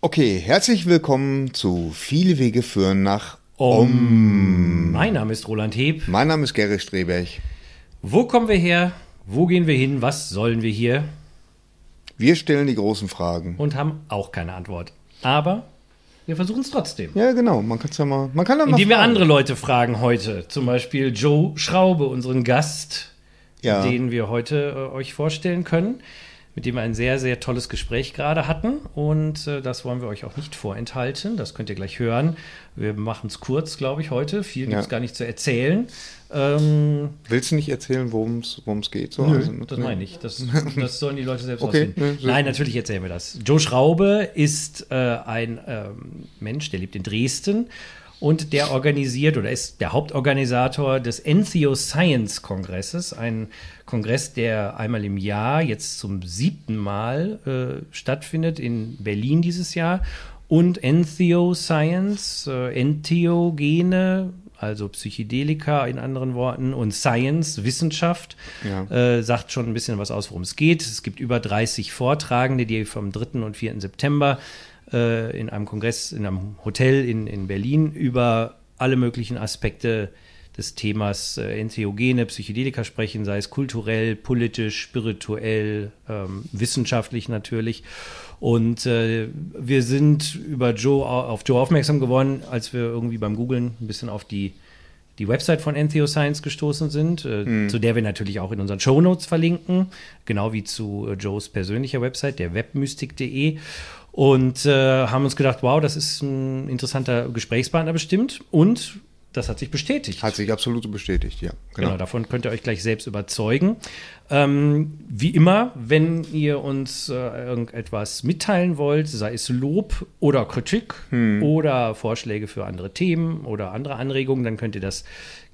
Okay, herzlich willkommen zu Viele Wege führen nach Om. Mein Name ist Roland Heb. Mein Name ist Gerrit Streberg. Wo kommen wir her? Wo gehen wir hin? Was sollen wir hier? Wir stellen die großen Fragen. Und haben auch keine Antwort. Aber wir versuchen es trotzdem. Ja, genau. Man kann ja mal. Man kann ja mal Indem wir fragen. andere Leute fragen heute. Zum Beispiel Joe Schraube, unseren Gast, Ja. den wir heute äh, euch vorstellen können, mit dem wir ein sehr, sehr tolles Gespräch gerade hatten. Und äh, das wollen wir euch auch nicht vorenthalten. Das könnt ihr gleich hören. Wir machen es kurz, glaube ich, heute. Viel gibt es Ja. gar nicht zu erzählen. Ähm, Willst du nicht erzählen, worum es geht? So? Nö, Also, das nee. meine ich. Das, das sollen die Leute selbst Okay, ne, so- Nein, natürlich erzählen wir das. Joe Schraube ist äh, ein ähm, Mensch, der lebt in Dresden und der organisiert oder ist der Hauptorganisator des Entheo Science Kongresses, ein Kongress, der einmal im Jahr, jetzt zum siebten Mal äh, stattfindet in Berlin dieses Jahr. Und Entheo Science, äh, Entheogene, also Psychedelika in anderen Worten, und Science, Wissenschaft, Ja. äh, sagt schon ein bisschen was aus, worum es geht. Es gibt über 30 Vortragende, die vom 3. und 4. September äh, in einem Kongress, in einem Hotel in, in Berlin über alle möglichen Aspekte des Themas äh, Entheogene, Psychedelika sprechen, sei es kulturell, politisch, spirituell, ähm, wissenschaftlich natürlich. Und äh, wir sind über Joe auf Joe aufmerksam geworden, als wir irgendwie beim Googlen ein bisschen auf die die Website von Entheo Science gestoßen sind, äh, zu der wir natürlich auch in unseren Show Notes verlinken, genau wie zu äh, Joes persönlicher Website, der webmystik.de. Und äh, haben uns gedacht, wow, das ist ein interessanter Gesprächspartner bestimmt. Und das hat sich bestätigt. Hat sich absolut bestätigt, ja. Genau. Genau. davon könnt ihr euch gleich selbst überzeugen. Ähm, wie immer, wenn ihr uns äh, irgendetwas mitteilen wollt, sei es Lob oder Kritik oder Vorschläge für andere Themen oder andere Anregungen, dann könnt ihr das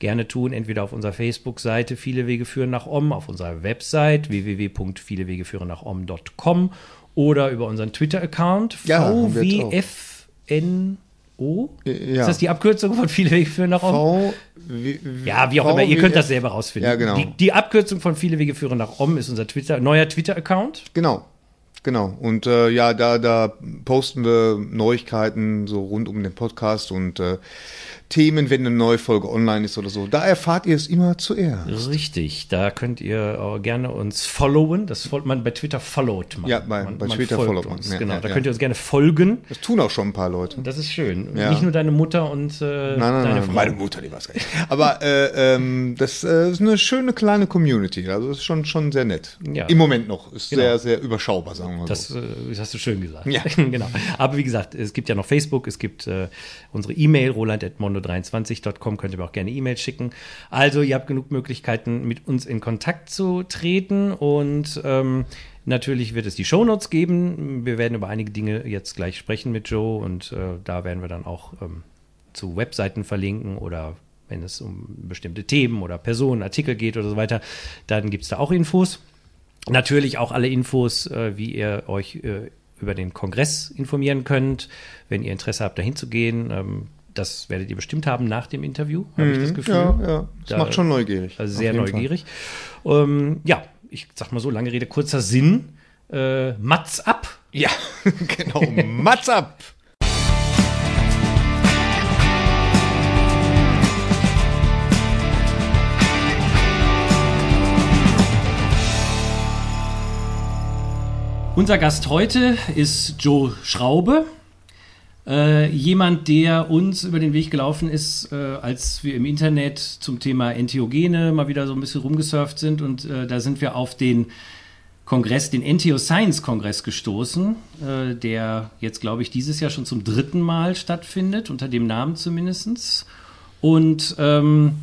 gerne tun, entweder auf unserer Facebook-Seite Viele Wege führen nach Om, auf unserer Website www.vielewegeführen-nach-om.com oder über unseren Twitter-Account Ja. VWFNO. Ja. Ist das die Abkürzung von Viele Wege führen nach Om? V, Ja, wie auch immer, ihr könnt das selber rausfinden. Ja, genau. Die, die Abkürzung von viele Wege führen nach Om ist unser Twitter, neuer Twitter-Account. Genau. Genau. Und äh, ja, da, da posten wir Neuigkeiten so rund um den Podcast und äh, Themen, wenn eine neue Folge online ist oder so. Da erfahrt ihr es immer zuerst. Richtig, da könnt ihr auch gerne uns followen. Das folgt man bei Twitter followt man. Ja, bei- man, bei Twitter folgt followt man. Uns. Ja, genau, ja, da ja. könnt ihr uns gerne folgen. Das tun auch schon ein paar Leute. Das ist schön. Nicht nur deine Mutter und äh, Nein, nein, deine nein, Frau. meine Mutter, die weiß gar nicht. Aber äh, ähm, das äh, ist eine schöne kleine Community. Also ist schon, schon sehr nett. Im Moment noch. Ist Genau. sehr, sehr überschaubar, sagen wir mal Das, so. äh, das hast du schön gesagt. Ja. genau. Aber wie gesagt, es gibt ja noch Facebook, es gibt äh, unsere E-Mail, roland.mondo23.com, könnt ihr mir auch gerne E-Mails schicken. Also, ihr habt genug Möglichkeiten, mit uns in Kontakt zu treten und ähm, natürlich wird es die Shownotes geben. Wir werden über einige Dinge jetzt gleich sprechen mit Joe und äh, da werden wir dann auch ähm, zu Webseiten verlinken oder wenn es um bestimmte Themen oder Personen, Artikel geht oder so weiter, dann gibt es da auch Infos. Natürlich auch alle Infos, äh, wie ihr euch äh, über den Kongress informieren könnt, wenn ihr Interesse habt, dahin zu gehen. Ähm, das werdet ihr bestimmt haben nach dem Interview, habe ich das Gefühl. Mhm. Ja, ja. Das Da- macht schon neugierig. Also sehr neugierig. Ähm, ja, ich sag mal so, lange Rede, kurzer Sinn. Äh, Mats ab. Ja, genau. Mats ab! Unser Gast heute ist Joe Schraube. Äh, jemand, der uns über den Weg gelaufen ist, äh, als wir im Internet zum Thema Entheogene mal wieder so ein bisschen rumgesurft sind. Und äh, da sind wir auf den Kongress, den Entheo Science Kongress gestoßen, äh, der jetzt, glaube ich, dieses Jahr schon zum dritten Mal stattfindet, unter dem Namen zumindest. Und ähm,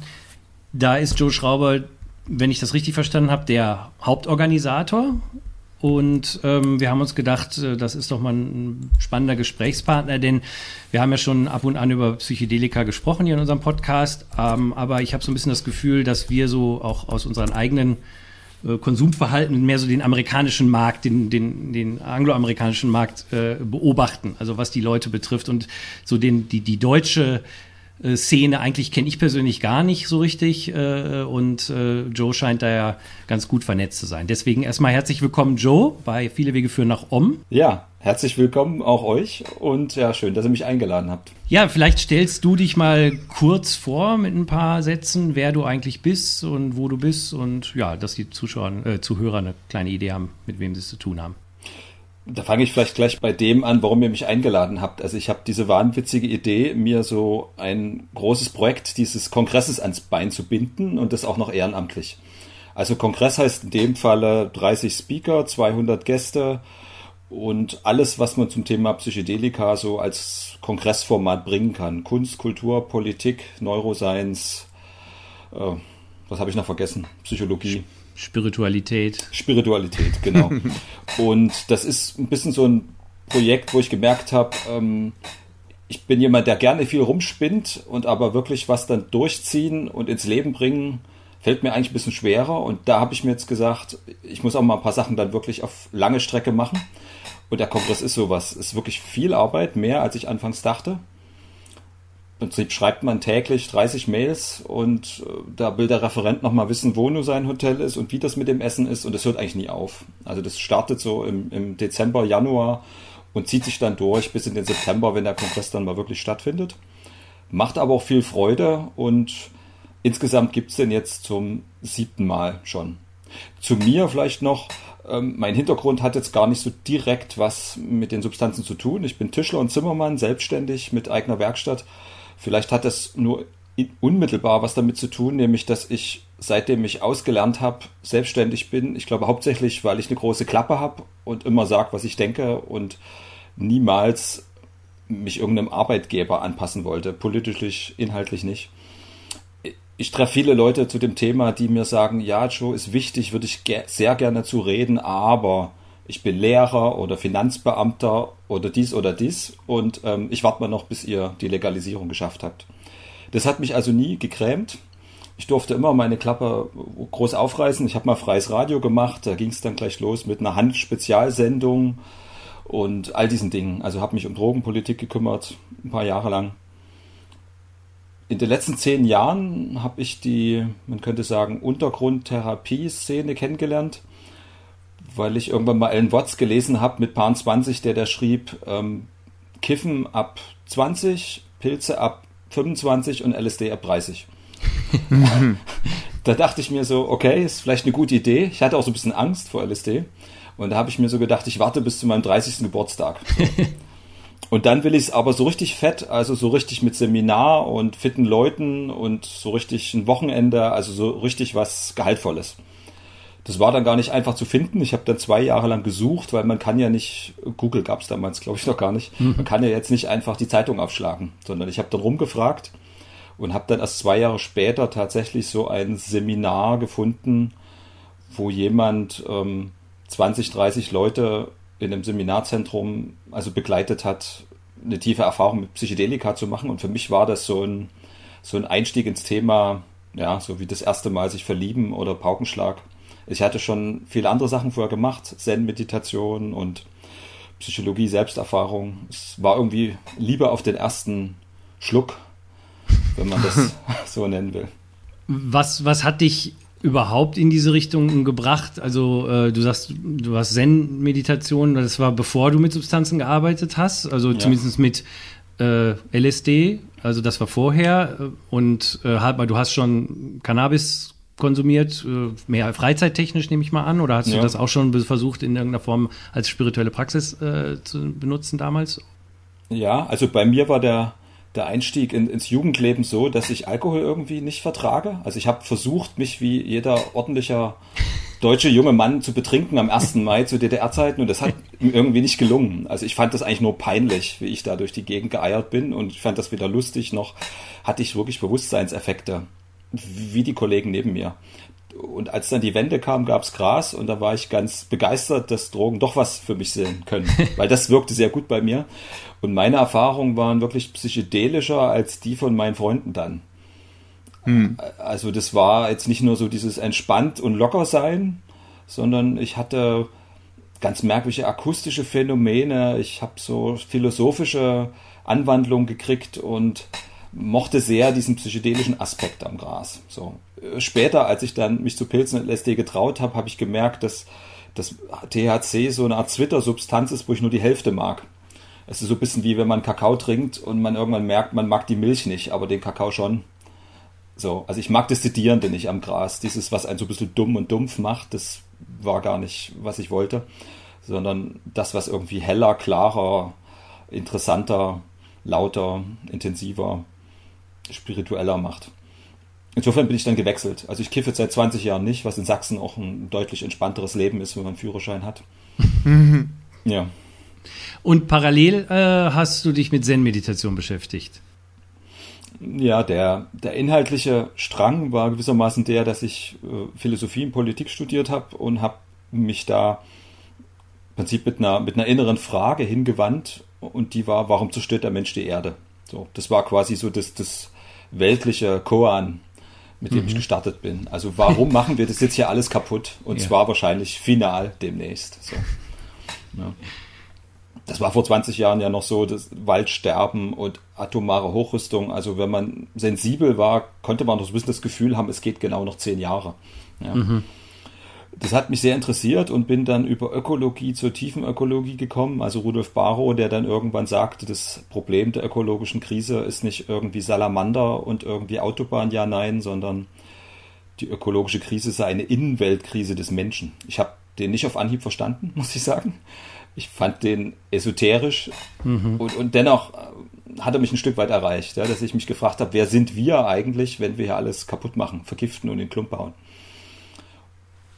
da ist Joe Schrauber, wenn ich das richtig verstanden habe, der Hauptorganisator. Und ähm, wir haben uns gedacht, äh, das ist doch mal ein spannender Gesprächspartner, denn wir haben ja schon ab und an über Psychedelika gesprochen hier in unserem Podcast. Ähm, aber ich habe so ein bisschen das Gefühl, dass wir so auch aus unseren eigenen äh, Konsumverhalten mehr so den amerikanischen Markt, den, den, den angloamerikanischen Markt äh, beobachten, also was die Leute betrifft und so den, die, die deutsche Szene eigentlich kenne ich persönlich gar nicht so richtig äh, und äh, Joe scheint da ja ganz gut vernetzt zu sein. Deswegen erstmal herzlich willkommen, Joe, bei Viele Wege führen nach Om. Ja, herzlich willkommen auch euch und ja, schön, dass ihr mich eingeladen habt. Ja, vielleicht stellst du dich mal kurz vor mit ein paar Sätzen, wer du eigentlich bist und wo du bist und ja, dass die Zuschauer, äh, Zuhörer eine kleine Idee haben, mit wem sie es zu tun haben. Da fange ich vielleicht gleich bei dem an, warum ihr mich eingeladen habt. Also ich habe diese wahnwitzige Idee, mir so ein großes Projekt dieses Kongresses ans Bein zu binden und das auch noch ehrenamtlich. Also Kongress heißt in dem Falle 30 Speaker, 200 Gäste und alles, was man zum Thema Psychedelika so als Kongressformat bringen kann. Kunst, Kultur, Politik, Neuroscience, äh, was habe ich noch vergessen? Psychologie. Spiritualität. Spiritualität, genau. und das ist ein bisschen so ein Projekt, wo ich gemerkt habe, ähm, ich bin jemand, der gerne viel rumspinnt und aber wirklich was dann durchziehen und ins Leben bringen, fällt mir eigentlich ein bisschen schwerer. Und da habe ich mir jetzt gesagt, ich muss auch mal ein paar Sachen dann wirklich auf lange Strecke machen. Und der Kongress ist sowas, ist wirklich viel Arbeit, mehr als ich anfangs dachte. Prinzip schreibt man täglich 30 Mails und äh, da will der Referent nochmal wissen, wo nur sein Hotel ist und wie das mit dem Essen ist und es hört eigentlich nie auf. Also das startet so im, im Dezember, Januar und zieht sich dann durch bis in den September, wenn der Kongress dann mal wirklich stattfindet. Macht aber auch viel Freude und insgesamt gibt es den jetzt zum siebten Mal schon. Zu mir vielleicht noch, ähm, mein Hintergrund hat jetzt gar nicht so direkt was mit den Substanzen zu tun. Ich bin Tischler und Zimmermann, selbstständig mit eigener Werkstatt Vielleicht hat das nur unmittelbar was damit zu tun, nämlich dass ich seitdem ich ausgelernt habe, selbstständig bin. Ich glaube hauptsächlich, weil ich eine große Klappe habe und immer sage, was ich denke und niemals mich irgendeinem Arbeitgeber anpassen wollte, politisch, inhaltlich nicht. Ich treffe viele Leute zu dem Thema, die mir sagen, ja, Joe, ist wichtig, würde ich ge sehr gerne zu reden, aber ich bin Lehrer oder Finanzbeamter oder dies oder dies und ähm, ich warte mal noch, bis ihr die Legalisierung geschafft habt. Das hat mich also nie gegrämt. Ich durfte immer meine Klappe groß aufreißen. Ich habe mal freies Radio gemacht, da ging es dann gleich los mit einer Handspezialsendung und all diesen Dingen. Also habe mich um Drogenpolitik gekümmert, ein paar Jahre lang. In den letzten zehn Jahren habe ich die, man könnte sagen, Untergrundtherapie-Szene kennengelernt weil ich irgendwann mal Alan Watts gelesen habe mit Paar 20, der da schrieb, ähm, Kiffen ab 20, Pilze ab 25 und LSD ab 30. da dachte ich mir so, okay, ist vielleicht eine gute Idee. Ich hatte auch so ein bisschen Angst vor LSD. Und da habe ich mir so gedacht, ich warte bis zu meinem 30. Geburtstag. und dann will ich es aber so richtig fett, also so richtig mit Seminar und fitten Leuten und so richtig ein Wochenende, also so richtig was Gehaltvolles. Das war dann gar nicht einfach zu finden. Ich habe dann zwei Jahre lang gesucht, weil man kann ja nicht, Google gab es damals, glaube ich, noch gar nicht, mhm. man kann ja jetzt nicht einfach die Zeitung aufschlagen, sondern ich habe dann rumgefragt und habe dann erst zwei Jahre später tatsächlich so ein Seminar gefunden, wo jemand ähm, 20, 30 Leute in einem Seminarzentrum also begleitet hat, eine tiefe Erfahrung mit Psychedelika zu machen. Und für mich war das so ein, so ein Einstieg ins Thema, ja, so wie das erste Mal sich verlieben oder Paukenschlag. Ich hatte schon viele andere Sachen vorher gemacht, Zen-Meditation und Psychologie, Selbsterfahrung. Es war irgendwie lieber auf den ersten Schluck, wenn man das so nennen will. Was, was hat dich überhaupt in diese Richtung gebracht? Also äh, du sagst, du hast Zen-Meditation, das war bevor du mit Substanzen gearbeitet hast, also ja. zumindest mit äh, LSD, also das war vorher und äh, du hast schon Cannabis konsumiert, äh, mehr freizeittechnisch nehme ich mal an, oder hast ja. du das auch schon versucht in irgendeiner Form als spirituelle Praxis äh, zu benutzen damals? Ja, also bei mir war der, der Einstieg in, ins Jugendleben so, dass ich Alkohol irgendwie nicht vertrage. Also ich habe versucht, mich wie jeder ordentlicher deutsche junge Mann zu betrinken am 1. Mai zu DDR-Zeiten und das hat mir irgendwie nicht gelungen. Also ich fand das eigentlich nur peinlich, wie ich da durch die Gegend geeiert bin und ich fand das weder lustig noch hatte ich wirklich Bewusstseinseffekte wie die Kollegen neben mir. Und als dann die Wende kam, gab's Gras und da war ich ganz begeistert, dass Drogen doch was für mich sehen können, weil das wirkte sehr gut bei mir. Und meine Erfahrungen waren wirklich psychedelischer als die von meinen Freunden dann. Hm. Also das war jetzt nicht nur so dieses entspannt und locker sein, sondern ich hatte ganz merkwürdige akustische Phänomene. Ich habe so philosophische Anwandlungen gekriegt und mochte sehr diesen psychedelischen Aspekt am Gras. So. Später, als ich dann mich zu Pilzen und LSD getraut habe, habe ich gemerkt, dass dass THC so eine Art Zwittersubstanz ist, wo ich nur die Hälfte mag. Es ist so ein bisschen wie wenn man Kakao trinkt und man irgendwann merkt, man mag die Milch nicht, aber den Kakao schon. So, also ich mag das Sedierende nicht am Gras. Dieses, was einen so ein bisschen dumm und dumpf macht, das war gar nicht, was ich wollte. Sondern das, was irgendwie heller, klarer, interessanter, lauter, intensiver, spiritueller macht. Insofern bin ich dann gewechselt. Also ich kiffe jetzt seit 20 Jahren nicht, was in Sachsen auch ein deutlich entspannteres Leben ist, wenn man einen Führerschein hat. ja. Und parallel äh, hast du dich mit Zen-Meditation beschäftigt. Ja, der, der inhaltliche Strang war gewissermaßen der, dass ich äh, Philosophie und Politik studiert habe und habe mich da im Prinzip mit einer, mit einer inneren Frage hingewandt und die war, warum zerstört der Mensch die Erde? So, das war quasi so das, das weltliche Koan, mit dem mhm. ich gestartet bin. Also warum machen wir das jetzt hier alles kaputt? Und ja. zwar wahrscheinlich final demnächst. So. Ja. Das war vor 20 Jahren ja noch so, das Waldsterben und atomare Hochrüstung. Also wenn man sensibel war, konnte man doch so ein bisschen das Gefühl haben, es geht genau noch zehn Jahre. Ja. Mhm das hat mich sehr interessiert und bin dann über Ökologie zur Tiefenökologie gekommen. Also Rudolf Barrow, der dann irgendwann sagte, das Problem der ökologischen Krise ist nicht irgendwie Salamander und irgendwie Autobahn, ja, nein, sondern die ökologische Krise sei eine Innenweltkrise des Menschen. Ich habe den nicht auf Anhieb verstanden, muss ich sagen. Ich fand den esoterisch mhm. und, und dennoch äh, hat er mich ein Stück weit erreicht, ja, dass ich mich gefragt habe, wer sind wir eigentlich, wenn wir hier alles kaputt machen, vergiften und in Klump bauen.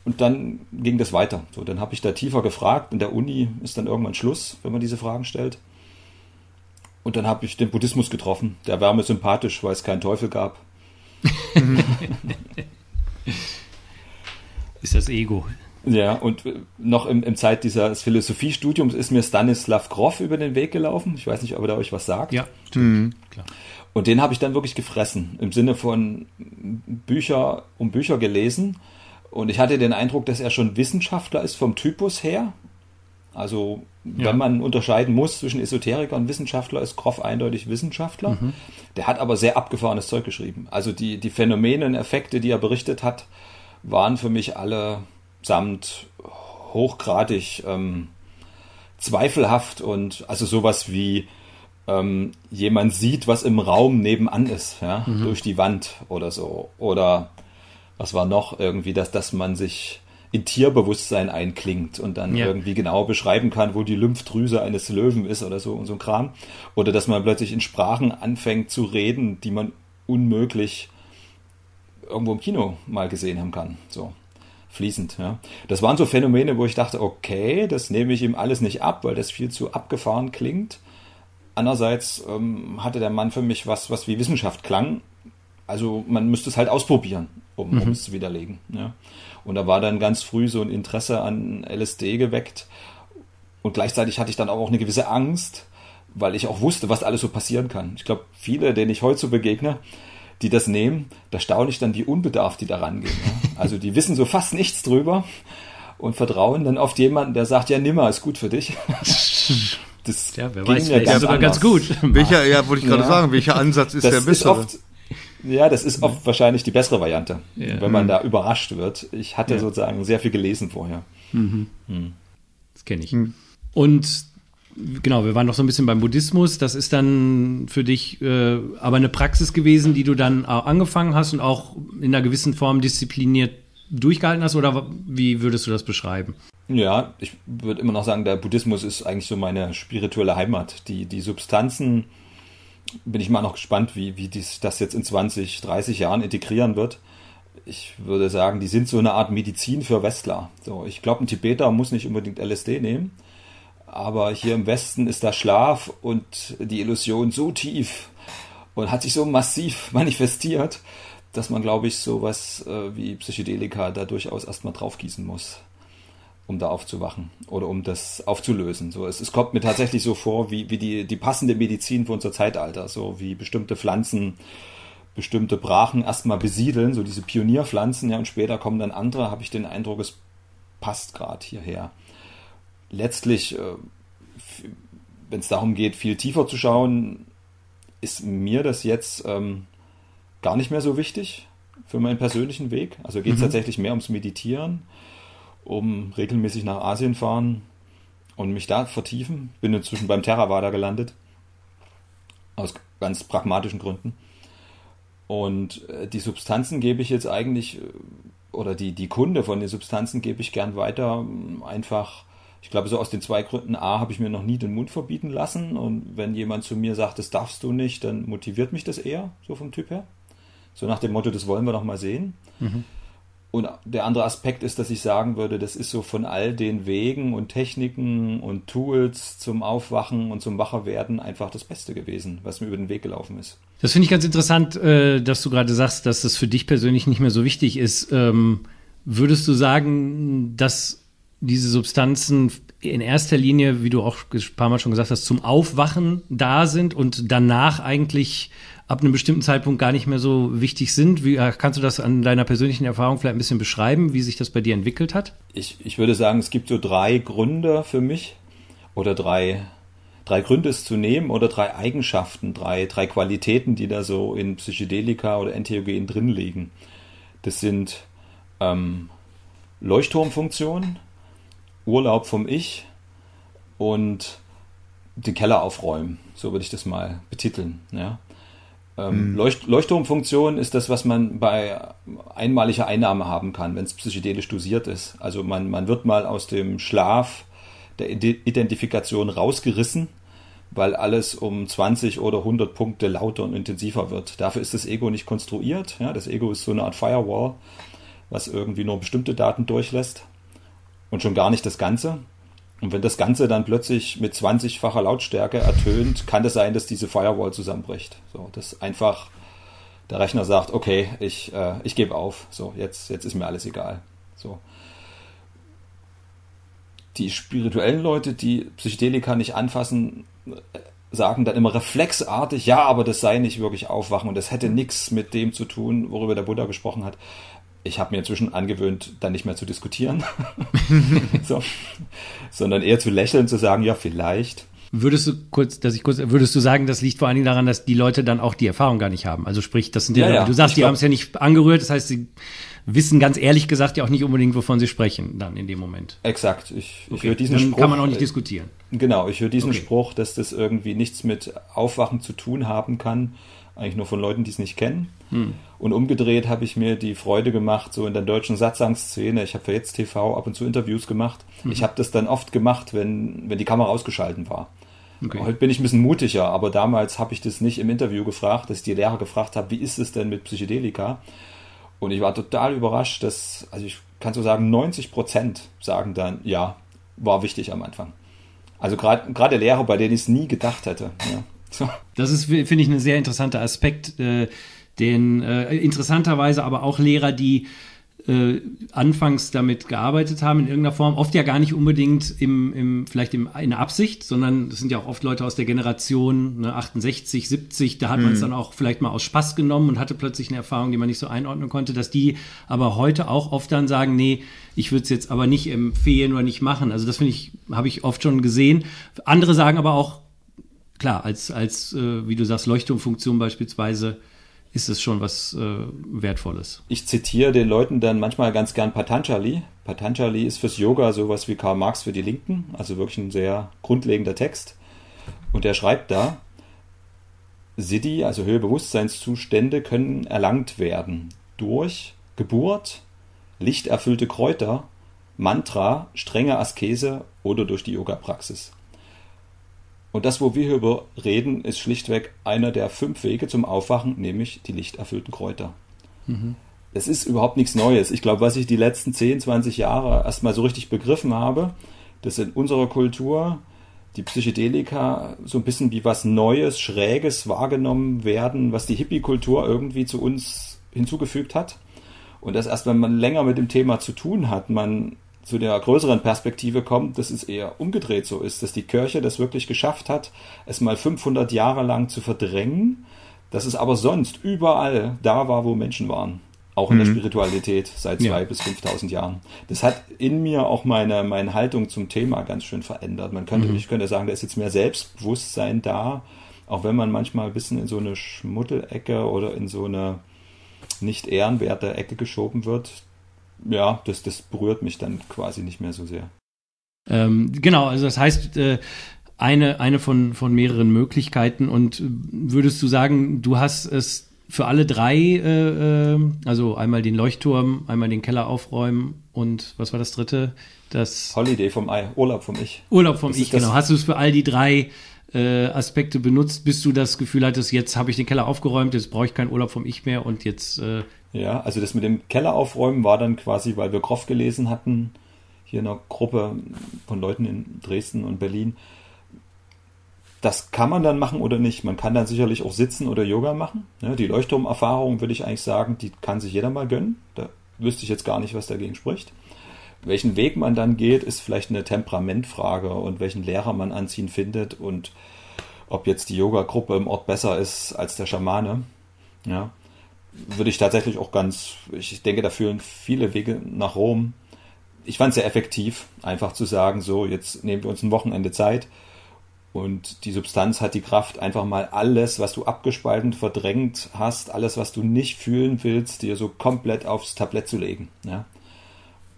Und dann ging das weiter. So, dann habe ich da tiefer gefragt. In der Uni ist dann irgendwann Schluss, wenn man diese Fragen stellt. Und dann habe ich den Buddhismus getroffen. Der war mir sympathisch, weil es keinen Teufel gab. ist das Ego. Ja, und noch im, im Zeit dieses Philosophiestudiums ist mir Stanislav Grof über den Weg gelaufen. Ich weiß nicht, ob er euch was sagt. Ja, mhm. klar. Und den habe ich dann wirklich gefressen. Im Sinne von Bücher um Bücher gelesen und ich hatte den Eindruck, dass er schon Wissenschaftler ist vom Typus her. Also, ja. wenn man unterscheiden muss zwischen Esoteriker und Wissenschaftler, ist Groff eindeutig Wissenschaftler. Mhm. Der hat aber sehr abgefahrenes Zeug geschrieben. Also, die, die Phänomene und Effekte, die er berichtet hat, waren für mich alle samt hochgradig ähm, zweifelhaft und also sowas wie ähm, jemand sieht, was im Raum nebenan ist, ja, mhm. durch die Wand oder so. Oder was war noch irgendwie, dass, dass man sich in Tierbewusstsein einklingt und dann ja. irgendwie genau beschreiben kann, wo die Lymphdrüse eines Löwen ist oder so und so ein Kram. Oder dass man plötzlich in Sprachen anfängt zu reden, die man unmöglich irgendwo im Kino mal gesehen haben kann. So fließend, ja. Das waren so Phänomene, wo ich dachte, okay, das nehme ich ihm alles nicht ab, weil das viel zu abgefahren klingt. Andererseits ähm, hatte der Mann für mich was, was wie Wissenschaft klang. Also man müsste es halt ausprobieren um, mhm. um es zu widerlegen. Ja. Und da war dann ganz früh so ein Interesse an LSD geweckt. Und gleichzeitig hatte ich dann auch eine gewisse Angst, weil ich auch wusste, was alles so passieren kann. Ich glaube, viele, denen ich heute so begegne, die das nehmen, da staune ich dann, wie unbedarft die da rangehen. Ja. Also die wissen so fast nichts drüber und vertrauen dann oft jemanden, der sagt, ja, nimmer ist gut für dich. Das ja, wer weiß, ja sogar ganz gut. Welcher, ja, wollte ich gerade ja. sagen, welcher Ansatz ist das der bessere? Ist oft, ja, das ist oft wahrscheinlich die bessere Variante, ja. wenn man mhm. da überrascht wird. Ich hatte ja. sozusagen sehr viel gelesen vorher. Mhm. Mhm. Das kenne ich. Mhm. Und genau, wir waren noch so ein bisschen beim Buddhismus. Das ist dann für dich äh, aber eine Praxis gewesen, die du dann auch angefangen hast und auch in einer gewissen Form diszipliniert durchgehalten hast? Oder wie würdest du das beschreiben? Ja, ich würde immer noch sagen, der Buddhismus ist eigentlich so meine spirituelle Heimat. Die, die Substanzen bin ich mal noch gespannt, wie, wie dies, das jetzt in 20, 30 Jahren integrieren wird. Ich würde sagen, die sind so eine Art Medizin für Westler. So, ich glaube, ein Tibeter muss nicht unbedingt LSD nehmen, aber hier im Westen ist der Schlaf und die Illusion so tief und hat sich so massiv manifestiert, dass man, glaube ich, sowas äh, wie Psychedelika da durchaus erstmal draufgießen muss um da aufzuwachen oder um das aufzulösen. So, es, es kommt mir tatsächlich so vor, wie, wie die, die passende Medizin für unser Zeitalter, so wie bestimmte Pflanzen bestimmte Brachen erstmal besiedeln, so diese Pionierpflanzen, ja, und später kommen dann andere, habe ich den Eindruck, es passt gerade hierher. Letztlich, äh, wenn es darum geht, viel tiefer zu schauen, ist mir das jetzt ähm, gar nicht mehr so wichtig für meinen persönlichen Weg. Also geht es mhm. tatsächlich mehr ums Meditieren um regelmäßig nach Asien fahren und mich da vertiefen. Bin inzwischen beim Theravada gelandet. Aus ganz pragmatischen Gründen. Und äh, die Substanzen gebe ich jetzt eigentlich, äh, oder die, die Kunde von den Substanzen gebe ich gern weiter, einfach, ich glaube, so aus den zwei Gründen, A, habe ich mir noch nie den Mund verbieten lassen. Und wenn jemand zu mir sagt, das darfst du nicht, dann motiviert mich das eher, so vom Typ her. So nach dem Motto, das wollen wir noch mal sehen. Mhm. Und der andere Aspekt ist, dass ich sagen würde, das ist so von all den Wegen und Techniken und Tools zum Aufwachen und zum Wacherwerden einfach das Beste gewesen, was mir über den Weg gelaufen ist. Das finde ich ganz interessant, äh, dass du gerade sagst, dass das für dich persönlich nicht mehr so wichtig ist. Ähm, würdest du sagen, dass diese Substanzen in erster Linie, wie du auch ein paar Mal schon gesagt hast, zum Aufwachen da sind und danach eigentlich ab einem bestimmten Zeitpunkt gar nicht mehr so wichtig sind. Wie, äh, kannst du das an deiner persönlichen Erfahrung vielleicht ein bisschen beschreiben, wie sich das bei dir entwickelt hat? Ich, ich würde sagen, es gibt so drei Gründe für mich oder drei, drei Gründe es zu nehmen oder drei Eigenschaften, drei, drei Qualitäten, die da so in Psychedelika oder Entheogen drin liegen. Das sind ähm, Leuchtturmfunktion, Urlaub vom Ich und den Keller aufräumen. So würde ich das mal betiteln. Ja. Ähm, mhm. Leucht Leuchtturmfunktion ist das, was man bei einmaliger Einnahme haben kann, wenn es psychedelisch dosiert ist. Also man, man wird mal aus dem Schlaf der Identifikation rausgerissen, weil alles um 20 oder 100 Punkte lauter und intensiver wird. Dafür ist das Ego nicht konstruiert. Ja? Das Ego ist so eine Art Firewall, was irgendwie nur bestimmte Daten durchlässt und schon gar nicht das Ganze. Und wenn das Ganze dann plötzlich mit 20-facher Lautstärke ertönt, kann es das sein, dass diese Firewall zusammenbricht. So, dass einfach der Rechner sagt, okay, ich, äh, ich gebe auf. So, jetzt, jetzt ist mir alles egal. So. Die spirituellen Leute, die Psychedelika nicht anfassen, sagen dann immer reflexartig, ja, aber das sei nicht wirklich Aufwachen und das hätte nichts mit dem zu tun, worüber der Buddha gesprochen hat ich habe mir inzwischen angewöhnt, dann nicht mehr zu diskutieren, so, sondern eher zu lächeln, zu sagen, ja, vielleicht. Würdest du kurz, dass ich kurz, würdest du sagen, das liegt vor allen Dingen daran, dass die Leute dann auch die Erfahrung gar nicht haben? Also sprich, das sind ja, ja, du sagst, die haben es ja nicht angerührt, das heißt, sie wissen ganz ehrlich gesagt ja auch nicht unbedingt, wovon sie sprechen dann in dem Moment. Exakt. Ich, okay. ich höre diesen dann Spruch. Kann man auch nicht diskutieren. Genau, ich höre diesen okay. Spruch, dass das irgendwie nichts mit Aufwachen zu tun haben kann, eigentlich nur von Leuten, die es nicht kennen. Hm. Und umgedreht habe ich mir die Freude gemacht, so in der deutschen Satzangsszene, ich habe für jetzt TV ab und zu Interviews gemacht. Mhm. Ich habe das dann oft gemacht, wenn, wenn die Kamera ausgeschalten war. Okay. Heute bin ich ein bisschen mutiger, aber damals habe ich das nicht im Interview gefragt, dass ich die Lehrer gefragt habe, wie ist es denn mit Psychedelika? Und ich war total überrascht, dass, also ich kann so sagen, 90 Prozent sagen dann, ja, war wichtig am Anfang. Also gerade Lehrer, bei denen ich es nie gedacht hätte. Ja. So. Das ist, finde ich, ein sehr interessanter Aspekt. Äh, den äh, interessanterweise aber auch Lehrer, die äh, anfangs damit gearbeitet haben in irgendeiner Form, oft ja gar nicht unbedingt im, im vielleicht im, in Absicht, sondern das sind ja auch oft Leute aus der Generation ne, 68, 70, da hat mhm. man es dann auch vielleicht mal aus Spaß genommen und hatte plötzlich eine Erfahrung, die man nicht so einordnen konnte, dass die aber heute auch oft dann sagen, nee, ich würde es jetzt aber nicht empfehlen oder nicht machen. Also das finde ich, habe ich oft schon gesehen. Andere sagen aber auch, klar, als, als äh, wie du sagst, Leuchtturmfunktion beispielsweise, ist es schon was äh, Wertvolles. Ich zitiere den Leuten dann manchmal ganz gern Patanjali. Patanjali ist fürs Yoga sowas wie Karl Marx für die Linken, also wirklich ein sehr grundlegender Text. Und er schreibt da, Siddhi, also höhere Bewusstseinszustände, können erlangt werden durch Geburt, lichterfüllte Kräuter, Mantra, strenge Askese oder durch die Yoga-Praxis. Und das, wo wir hier über reden, ist schlichtweg einer der fünf Wege zum Aufwachen, nämlich die lichterfüllten Kräuter. Mhm. Es ist überhaupt nichts Neues. Ich glaube, was ich die letzten 10, 20 Jahre erstmal so richtig begriffen habe, dass in unserer Kultur die Psychedelika so ein bisschen wie was Neues, Schräges wahrgenommen werden, was die Hippie-Kultur irgendwie zu uns hinzugefügt hat. Und dass erst, wenn man länger mit dem Thema zu tun hat, man zu der größeren Perspektive kommt, dass es eher umgedreht so ist, dass die Kirche das wirklich geschafft hat, es mal 500 Jahre lang zu verdrängen, dass es aber sonst überall da war, wo Menschen waren. Auch in mhm. der Spiritualität seit zwei ja. bis 5000 Jahren. Das hat in mir auch meine, meine Haltung zum Thema ganz schön verändert. Man könnte, mhm. ich könnte sagen, da ist jetzt mehr Selbstbewusstsein da, auch wenn man manchmal ein bisschen in so eine Schmuddelecke oder in so eine nicht ehrenwerte Ecke geschoben wird, ja, das, das berührt mich dann quasi nicht mehr so sehr. Ähm, genau, also das heißt, äh, eine, eine von, von mehreren Möglichkeiten. Und würdest du sagen, du hast es für alle drei, äh, äh, also einmal den Leuchtturm, einmal den Keller aufräumen und was war das dritte? Das Holiday vom Ei, Urlaub vom Ich. Urlaub vom das Ich, genau. Hast du es für all die drei äh, Aspekte benutzt, bis du das Gefühl hattest, jetzt habe ich den Keller aufgeräumt, jetzt brauche ich keinen Urlaub vom Ich mehr und jetzt. Äh ja, also das mit dem Keller aufräumen war dann quasi, weil wir Groff gelesen hatten, hier in einer Gruppe von Leuten in Dresden und Berlin. Das kann man dann machen oder nicht. Man kann dann sicherlich auch sitzen oder Yoga machen. Ja, die Leuchtturmerfahrung würde ich eigentlich sagen, die kann sich jeder mal gönnen. Da wüsste ich jetzt gar nicht, was dagegen spricht. Welchen Weg man dann geht, ist vielleicht eine Temperamentfrage und welchen Lehrer man anziehen findet und ob jetzt die Yoga-Gruppe im Ort besser ist als der Schamane. Ja, würde ich tatsächlich auch ganz, ich denke, da führen viele Wege nach Rom. Ich fand es sehr effektiv, einfach zu sagen, so, jetzt nehmen wir uns ein Wochenende Zeit und die Substanz hat die Kraft, einfach mal alles, was du abgespalten, verdrängt hast, alles, was du nicht fühlen willst, dir so komplett aufs Tablett zu legen. Ja?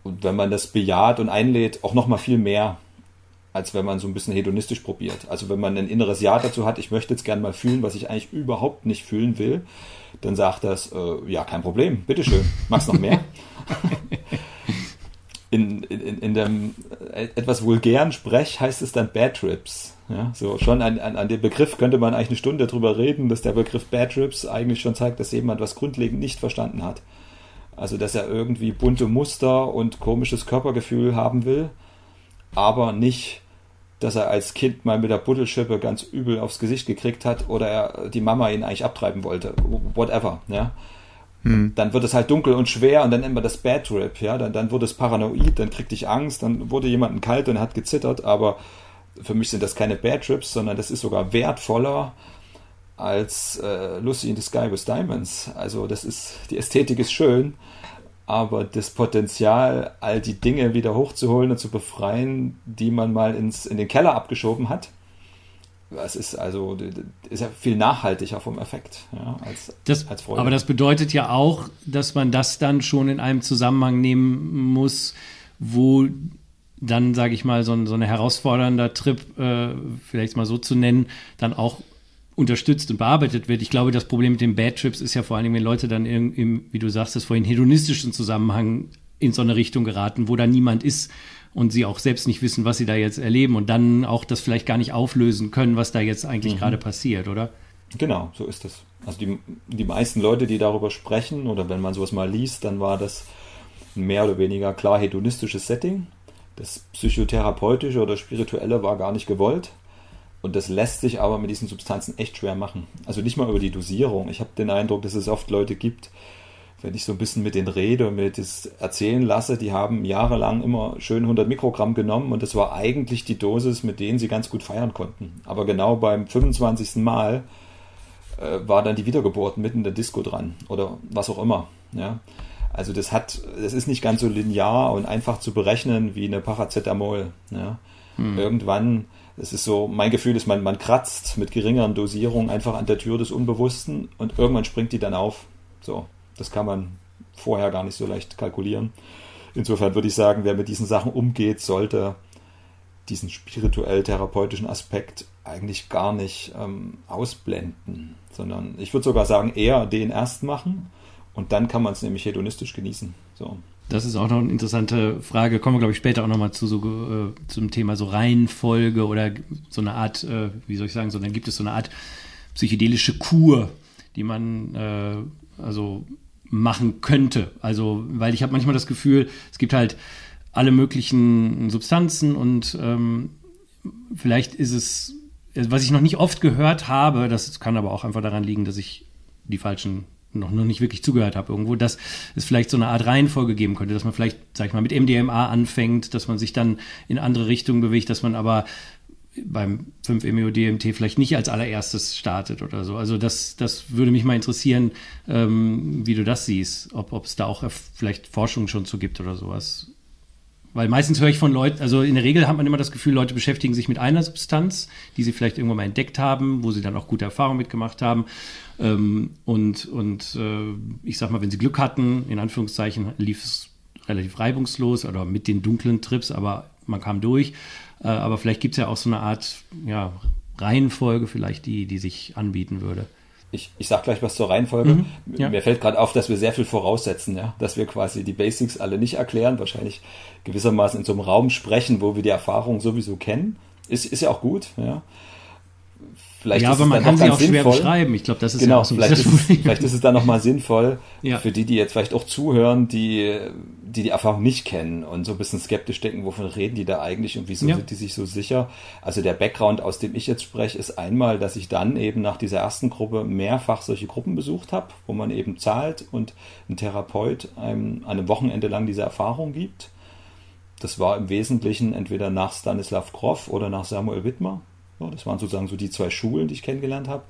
Und wenn man das bejaht und einlädt, auch noch mal viel mehr, als wenn man so ein bisschen hedonistisch probiert. Also wenn man ein inneres Ja dazu hat, ich möchte jetzt gerne mal fühlen, was ich eigentlich überhaupt nicht fühlen will, dann sagt das, äh, ja, kein Problem, bitteschön, mach's noch mehr. in, in, in dem äh, etwas vulgären Sprech heißt es dann Bad Trips. Ja, so schon an, an, an dem Begriff könnte man eigentlich eine Stunde drüber reden, dass der Begriff Bad Trips eigentlich schon zeigt, dass jemand was grundlegend nicht verstanden hat. Also, dass er irgendwie bunte Muster und komisches Körpergefühl haben will, aber nicht, dass er als Kind mal mit der Buddelschippe ganz übel aufs Gesicht gekriegt hat oder er die Mama ihn eigentlich abtreiben wollte. Whatever, ja. Hm. Dann wird es halt dunkel und schwer und dann man das Bad Trip, ja. Dann, dann wurde es paranoid, dann kriegte ich Angst, dann wurde jemand kalt und hat gezittert, aber für mich sind das keine Bad Trips, sondern das ist sogar wertvoller als äh, Lucy in the Sky with Diamonds. Also das ist, die Ästhetik ist schön, aber das Potenzial, all die Dinge wieder hochzuholen und zu befreien, die man mal ins, in den Keller abgeschoben hat, das ist also ist ja viel nachhaltiger vom Effekt ja, als, das, als Freude. Aber das bedeutet ja auch, dass man das dann schon in einem Zusammenhang nehmen muss, wo dann, sage ich mal, so ein, so ein herausfordernder Trip, äh, vielleicht mal so zu nennen, dann auch unterstützt und bearbeitet wird. Ich glaube, das Problem mit den Bad Trips ist ja vor allem, wenn Leute dann im, im wie du sagst, das vorhin hedonistischen Zusammenhang in so eine Richtung geraten, wo da niemand ist und sie auch selbst nicht wissen, was sie da jetzt erleben und dann auch das vielleicht gar nicht auflösen können, was da jetzt eigentlich mhm. gerade passiert, oder? Genau, so ist es. Also die, die meisten Leute, die darüber sprechen oder wenn man sowas mal liest, dann war das ein mehr oder weniger klar hedonistisches Setting. Das psychotherapeutische oder spirituelle war gar nicht gewollt. Und das lässt sich aber mit diesen Substanzen echt schwer machen. Also nicht mal über die Dosierung. Ich habe den Eindruck, dass es oft Leute gibt, wenn ich so ein bisschen mit denen rede und mir das erzählen lasse, die haben jahrelang immer schön 100 Mikrogramm genommen und das war eigentlich die Dosis, mit denen sie ganz gut feiern konnten. Aber genau beim 25. Mal äh, war dann die Wiedergeburt mitten in der Disco dran oder was auch immer. Ja. Also das hat, das ist nicht ganz so linear und einfach zu berechnen wie eine Paracetamol. Ja. Hm. Irgendwann es ist so, mein Gefühl ist, man, man kratzt mit geringeren Dosierungen einfach an der Tür des Unbewussten und irgendwann springt die dann auf. So, das kann man vorher gar nicht so leicht kalkulieren. Insofern würde ich sagen, wer mit diesen Sachen umgeht, sollte diesen spirituell-therapeutischen Aspekt eigentlich gar nicht ähm, ausblenden, sondern ich würde sogar sagen, eher den erst machen und dann kann man es nämlich hedonistisch genießen. So. Das ist auch noch eine interessante Frage. Kommen wir, glaube ich, später auch nochmal zu so, äh, zum Thema so Reihenfolge oder so eine Art, äh, wie soll ich sagen, so dann gibt es so eine Art psychedelische Kur, die man äh, also machen könnte. Also, weil ich habe manchmal das Gefühl, es gibt halt alle möglichen Substanzen und ähm, vielleicht ist es, was ich noch nicht oft gehört habe, das kann aber auch einfach daran liegen, dass ich die falschen noch, noch nicht wirklich zugehört habe irgendwo, dass es vielleicht so eine Art Reihenfolge geben könnte, dass man vielleicht, sag ich mal, mit MDMA anfängt, dass man sich dann in andere Richtungen bewegt, dass man aber beim 5-MeO-DMT vielleicht nicht als allererstes startet oder so. Also das, das würde mich mal interessieren, ähm, wie du das siehst, ob, es da auch vielleicht Forschung schon zu gibt oder sowas. Weil meistens höre ich von Leuten, also in der Regel hat man immer das Gefühl, Leute beschäftigen sich mit einer Substanz, die sie vielleicht irgendwann mal entdeckt haben, wo sie dann auch gute Erfahrungen mitgemacht haben. Ähm, und und äh, ich sag mal, wenn sie Glück hatten, in Anführungszeichen, lief es relativ reibungslos oder mit den dunklen Trips, aber man kam durch. Äh, aber vielleicht gibt es ja auch so eine Art ja, Reihenfolge, vielleicht die, die sich anbieten würde. Ich, ich sag gleich was zur Reihenfolge. Mhm, ja. Mir fällt gerade auf, dass wir sehr viel voraussetzen, ja, dass wir quasi die Basics alle nicht erklären, wahrscheinlich gewissermaßen in so einem Raum sprechen, wo wir die Erfahrung sowieso kennen. Ist, ist ja auch gut, ja. Vielleicht ja, aber man kann sie auch sinnvoll. schwer beschreiben. Ich glaube, das ist genau, ja so vielleicht, ist, vielleicht ist es dann nochmal sinnvoll ja. für die, die jetzt vielleicht auch zuhören, die, die die Erfahrung nicht kennen und so ein bisschen skeptisch denken, wovon reden die da eigentlich und wieso ja. sind die sich so sicher. Also der Background, aus dem ich jetzt spreche, ist einmal, dass ich dann eben nach dieser ersten Gruppe mehrfach solche Gruppen besucht habe, wo man eben zahlt und ein Therapeut einem, einem Wochenende lang diese Erfahrung gibt. Das war im Wesentlichen entweder nach Stanislav Grof oder nach Samuel Wittmer. Ja, das waren sozusagen so die zwei Schulen, die ich kennengelernt habe.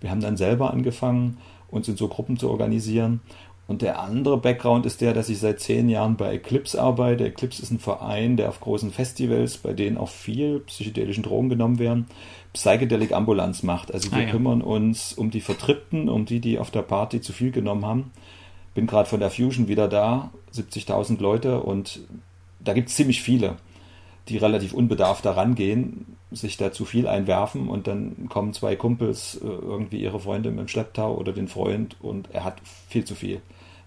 Wir haben dann selber angefangen, uns in so Gruppen zu organisieren. Und der andere Background ist der, dass ich seit zehn Jahren bei Eclipse arbeite. Eclipse ist ein Verein, der auf großen Festivals, bei denen auch viel psychedelischen Drogen genommen werden, Psychedelic Ambulanz macht. Also wir ah, ja. kümmern uns um die Vertriebten, um die, die auf der Party zu viel genommen haben. Bin gerade von der Fusion wieder da, 70.000 Leute und da gibt es ziemlich viele, die relativ unbedarft da rangehen sich da zu viel einwerfen und dann kommen zwei Kumpels, äh, irgendwie ihre Freunde mit dem Schlepptau oder den Freund und er hat viel zu viel.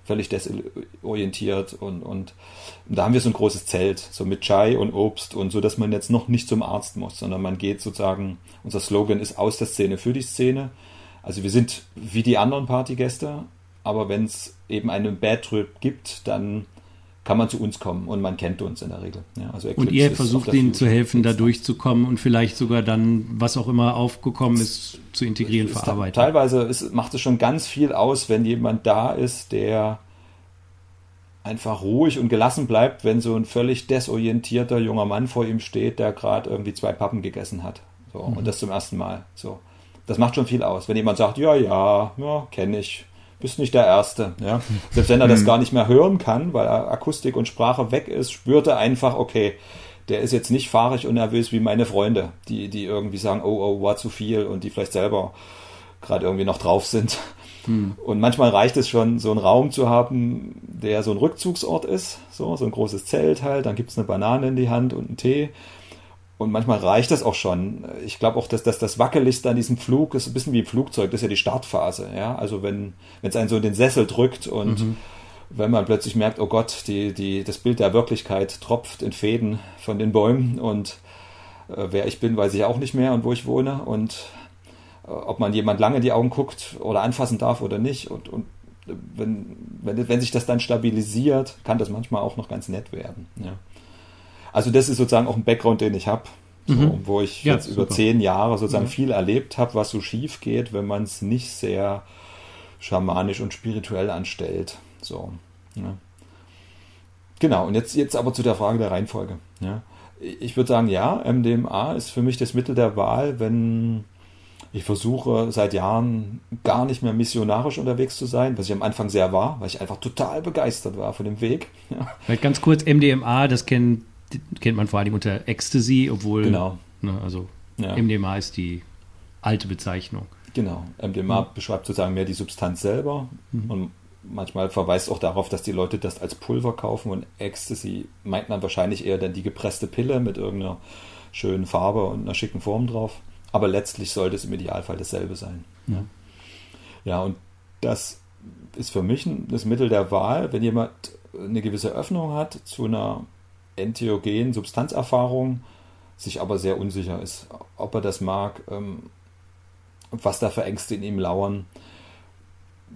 Völlig desorientiert und, und, da haben wir so ein großes Zelt, so mit Chai und Obst und so, dass man jetzt noch nicht zum Arzt muss, sondern man geht sozusagen, unser Slogan ist aus der Szene für die Szene. Also wir sind wie die anderen Partygäste, aber wenn es eben einen Bad Trip gibt, dann kann man zu uns kommen und man kennt uns in der Regel. Ja, also und ihr versucht ihnen zu helfen, da durchzukommen und vielleicht sogar dann, was auch immer aufgekommen ist, zu integrieren, ist verarbeiten. Teilweise ist, macht es schon ganz viel aus, wenn jemand da ist, der einfach ruhig und gelassen bleibt, wenn so ein völlig desorientierter junger Mann vor ihm steht, der gerade irgendwie zwei Pappen gegessen hat. So, mhm. Und das zum ersten Mal. So. Das macht schon viel aus. Wenn jemand sagt, ja, ja, ja, kenne ich, bist nicht der Erste. Ja? Selbst wenn er das hm. gar nicht mehr hören kann, weil Akustik und Sprache weg ist, spürt er einfach, okay, der ist jetzt nicht fahrig und nervös wie meine Freunde, die, die irgendwie sagen, oh, oh, war zu viel und die vielleicht selber gerade irgendwie noch drauf sind. Hm. Und manchmal reicht es schon, so einen Raum zu haben, der so ein Rückzugsort ist, so, so ein großes Zelt halt, dann gibt es eine Banane in die Hand und einen Tee und manchmal reicht das auch schon. Ich glaube auch, dass, dass das Wackeligste an diesem Flug ist ein bisschen wie im Flugzeug, das ist ja die Startphase. Ja? Also wenn es einen so in den Sessel drückt und mhm. wenn man plötzlich merkt, oh Gott, die, die, das Bild der Wirklichkeit tropft in Fäden von den Bäumen und äh, wer ich bin, weiß ich auch nicht mehr und wo ich wohne und äh, ob man jemand lange in die Augen guckt oder anfassen darf oder nicht. Und, und wenn, wenn, wenn sich das dann stabilisiert, kann das manchmal auch noch ganz nett werden. Ja. Also das ist sozusagen auch ein Background, den ich habe. So, mhm. Wo ich ja, jetzt super. über zehn Jahre sozusagen mhm. viel erlebt habe, was so schief geht, wenn man es nicht sehr schamanisch und spirituell anstellt. So. Ja. Genau, und jetzt, jetzt aber zu der Frage der Reihenfolge. Ja. Ich würde sagen, ja, MDMA ist für mich das Mittel der Wahl, wenn ich versuche seit Jahren gar nicht mehr missionarisch unterwegs zu sein, was ich am Anfang sehr war, weil ich einfach total begeistert war von dem Weg. Ja. Ganz kurz, MDMA, das kennen kennt man vor allem unter Ecstasy, obwohl genau. ne, also ja. MDMA ist die alte Bezeichnung. Genau, MDMA mhm. beschreibt sozusagen mehr die Substanz selber mhm. und manchmal verweist auch darauf, dass die Leute das als Pulver kaufen und Ecstasy meint man wahrscheinlich eher dann die gepresste Pille mit irgendeiner schönen Farbe und einer schicken Form drauf. Aber letztlich sollte es im Idealfall dasselbe sein. Ja, ja und das ist für mich das Mittel der Wahl, wenn jemand eine gewisse Öffnung hat zu einer entheogenen Substanzerfahrung, sich aber sehr unsicher ist, ob er das mag, ähm, was da für Ängste in ihm lauern,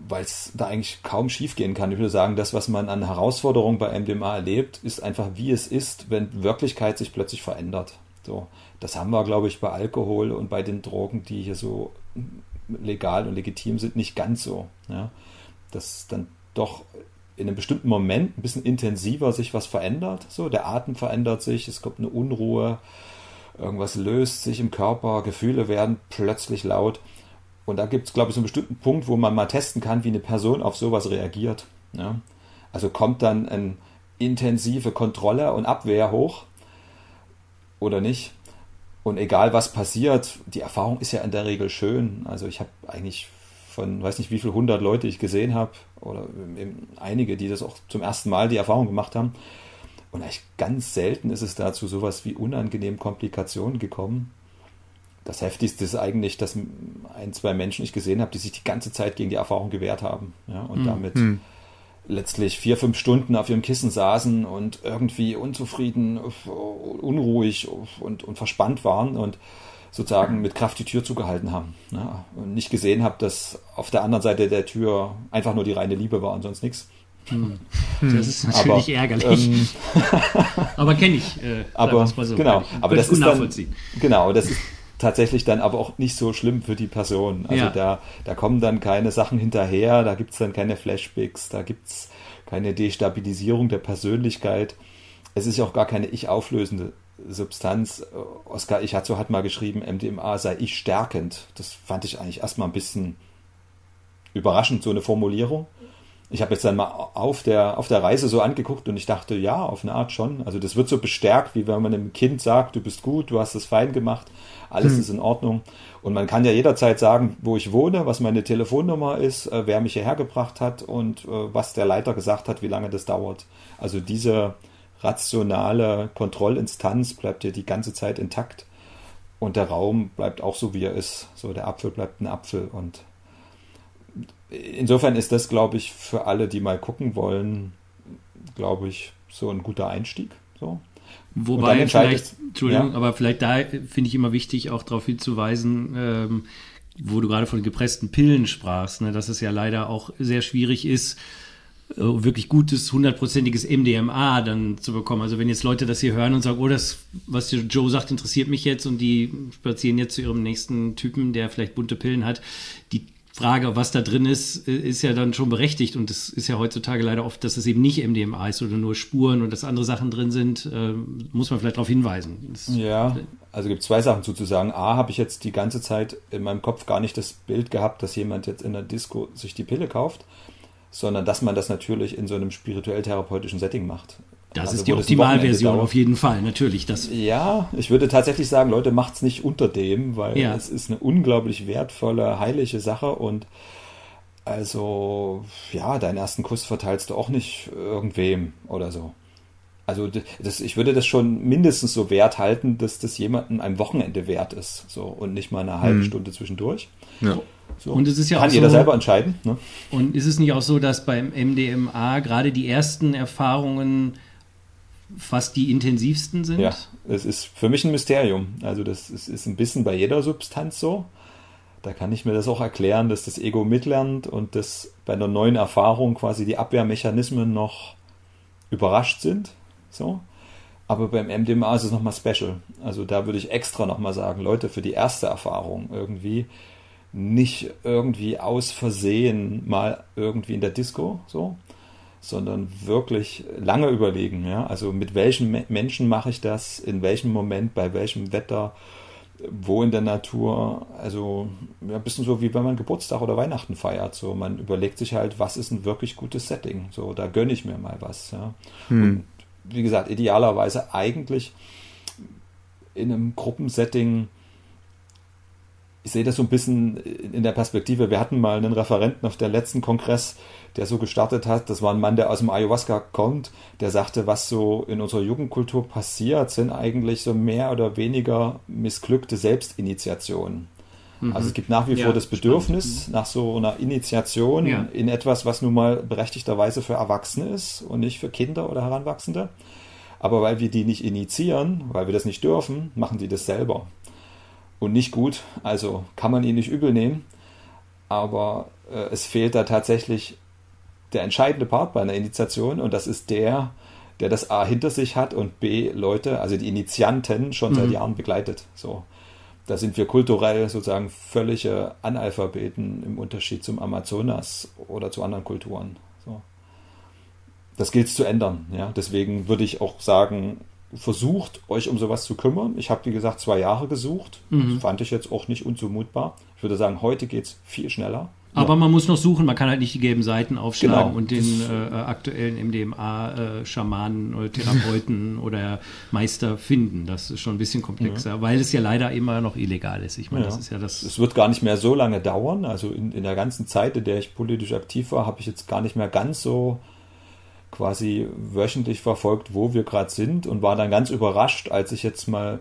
weil es da eigentlich kaum schiefgehen kann. Ich würde sagen, das, was man an Herausforderungen bei MDMA erlebt, ist einfach, wie es ist, wenn Wirklichkeit sich plötzlich verändert. So, das haben wir, glaube ich, bei Alkohol und bei den Drogen, die hier so legal und legitim sind, nicht ganz so. Ja? Dass dann doch in einem bestimmten Moment ein bisschen intensiver sich was verändert. So, der Atem verändert sich, es kommt eine Unruhe, irgendwas löst sich im Körper, Gefühle werden plötzlich laut. Und da gibt es, glaube ich, so einen bestimmten Punkt, wo man mal testen kann, wie eine Person auf sowas reagiert. Ja? Also kommt dann eine intensive Kontrolle und Abwehr hoch oder nicht. Und egal was passiert, die Erfahrung ist ja in der Regel schön. Also ich habe eigentlich von, weiß nicht wie viele hundert Leute ich gesehen habe oder einige, die das auch zum ersten Mal die Erfahrung gemacht haben. Und eigentlich ganz selten ist es dazu sowas wie unangenehmen Komplikationen gekommen. Das Heftigste ist eigentlich, dass ein, zwei Menschen ich gesehen habe, die sich die ganze Zeit gegen die Erfahrung gewehrt haben. Ja, und hm. damit hm. letztlich vier, fünf Stunden auf ihrem Kissen saßen und irgendwie unzufrieden, unruhig und, und verspannt waren und sozusagen mit Kraft die Tür zugehalten haben. Ja, und nicht gesehen habe, dass auf der anderen Seite der Tür einfach nur die reine Liebe war und sonst nichts. Hm. Das ist natürlich aber, ärgerlich. Ähm, aber kenne ich. Äh, aber so. genau. Aber das ist dann, genau. Das ist tatsächlich dann aber auch nicht so schlimm für die Person. Also ja. da, da kommen dann keine Sachen hinterher. Da gibt es dann keine Flashbacks. Da gibt es keine Destabilisierung der Persönlichkeit. Es ist ja auch gar keine ich auflösende Substanz. Oskar Ichazo hat mal geschrieben, MDMA sei ich stärkend. Das fand ich eigentlich erstmal ein bisschen überraschend, so eine Formulierung ich habe jetzt dann mal auf der, auf der Reise so angeguckt und ich dachte, ja, auf eine Art schon. Also das wird so bestärkt, wie wenn man einem Kind sagt, du bist gut, du hast es fein gemacht, alles hm. ist in Ordnung. Und man kann ja jederzeit sagen, wo ich wohne, was meine Telefonnummer ist, äh, wer mich hierher gebracht hat und äh, was der Leiter gesagt hat, wie lange das dauert. Also diese rationale Kontrollinstanz bleibt ja die ganze Zeit intakt und der Raum bleibt auch so, wie er ist. So, der Apfel bleibt ein Apfel und insofern ist das, glaube ich, für alle, die mal gucken wollen, glaube ich, so ein guter Einstieg. So. Wobei vielleicht, Entschuldigung, ja. aber vielleicht da finde ich immer wichtig, auch darauf hinzuweisen, ähm, wo du gerade von gepressten Pillen sprachst, ne, dass es ja leider auch sehr schwierig ist, wirklich gutes, hundertprozentiges MDMA dann zu bekommen. Also wenn jetzt Leute das hier hören und sagen, oh, das, was Joe sagt, interessiert mich jetzt und die spazieren jetzt zu ihrem nächsten Typen, der vielleicht bunte Pillen hat, die Frage, was da drin ist, ist ja dann schon berechtigt. Und es ist ja heutzutage leider oft, dass es eben nicht MDMA ist oder nur Spuren und dass andere Sachen drin sind, äh, muss man vielleicht darauf hinweisen. Das ja, also gibt es zwei Sachen zuzusagen. A, habe ich jetzt die ganze Zeit in meinem Kopf gar nicht das Bild gehabt, dass jemand jetzt in der Disco sich die Pille kauft, sondern dass man das natürlich in so einem spirituell-therapeutischen Setting macht. Das also ist die Optimalversion auf jeden Fall, natürlich. Das ja, ich würde tatsächlich sagen, Leute, macht es nicht unter dem, weil ja. es ist eine unglaublich wertvolle, heilige Sache und also, ja, deinen ersten Kuss verteilst du auch nicht irgendwem oder so. Also das, ich würde das schon mindestens so wert halten, dass das jemandem ein Wochenende wert ist. So und nicht mal eine halbe hm. Stunde zwischendurch. Ja. So. Und es ist ja Kann auch jeder so, selber entscheiden. Ne? Und ist es nicht auch so, dass beim MDMA gerade die ersten Erfahrungen fast die intensivsten sind? Ja, es ist für mich ein Mysterium. Also das ist, ist ein bisschen bei jeder Substanz so. Da kann ich mir das auch erklären, dass das Ego mitlernt und dass bei einer neuen Erfahrung quasi die Abwehrmechanismen noch überrascht sind. So. Aber beim MDMA ist es nochmal special. Also da würde ich extra nochmal sagen, Leute, für die erste Erfahrung irgendwie nicht irgendwie aus Versehen mal irgendwie in der Disco, so, sondern wirklich lange überlegen. Ja? Also mit welchen Me Menschen mache ich das, in welchem Moment, bei welchem Wetter, wo in der Natur. Also ja, ein bisschen so wie wenn man Geburtstag oder Weihnachten feiert. So man überlegt sich halt, was ist ein wirklich gutes Setting. So da gönne ich mir mal was. Ja? Hm. Und wie gesagt, idealerweise eigentlich in einem Gruppensetting ich sehe das so ein bisschen in der Perspektive. Wir hatten mal einen Referenten auf der letzten Kongress, der so gestartet hat. Das war ein Mann, der aus dem Ayahuasca kommt, der sagte, was so in unserer Jugendkultur passiert, sind eigentlich so mehr oder weniger missglückte Selbstinitiationen. Mhm. Also es gibt nach wie vor ja, das Bedürfnis spannend. nach so einer Initiation ja. in etwas, was nun mal berechtigterweise für Erwachsene ist und nicht für Kinder oder Heranwachsende. Aber weil wir die nicht initiieren, weil wir das nicht dürfen, machen die das selber und nicht gut. Also kann man ihn nicht übel nehmen. Aber äh, es fehlt da tatsächlich der entscheidende Part bei einer Initiation und das ist der, der das A hinter sich hat und B Leute, also die Initianten, schon mhm. seit Jahren begleitet. So. Da sind wir kulturell sozusagen völlige Analphabeten im Unterschied zum Amazonas oder zu anderen Kulturen. So. Das gilt es zu ändern. Ja? Deswegen würde ich auch sagen, versucht, euch um sowas zu kümmern. Ich habe, wie gesagt, zwei Jahre gesucht. Mhm. Das fand ich jetzt auch nicht unzumutbar. Ich würde sagen, heute geht es viel schneller. Aber man muss noch suchen, man kann halt nicht die gelben Seiten aufschlagen Genau. und den äh, aktuellen MDMA-Schamanen oder Therapeuten oder Meister finden. Das ist schon ein bisschen komplexer, weil es ja leider immer noch illegal ist. Ich meine, Ja. das ist ja das. Es wird gar nicht mehr so lange dauern. Also in, in der ganzen Zeit, in der ich politisch aktiv war, habe ich jetzt gar nicht mehr ganz so quasi wöchentlich verfolgt, wo wir gerade sind und war dann ganz überrascht, als ich jetzt mal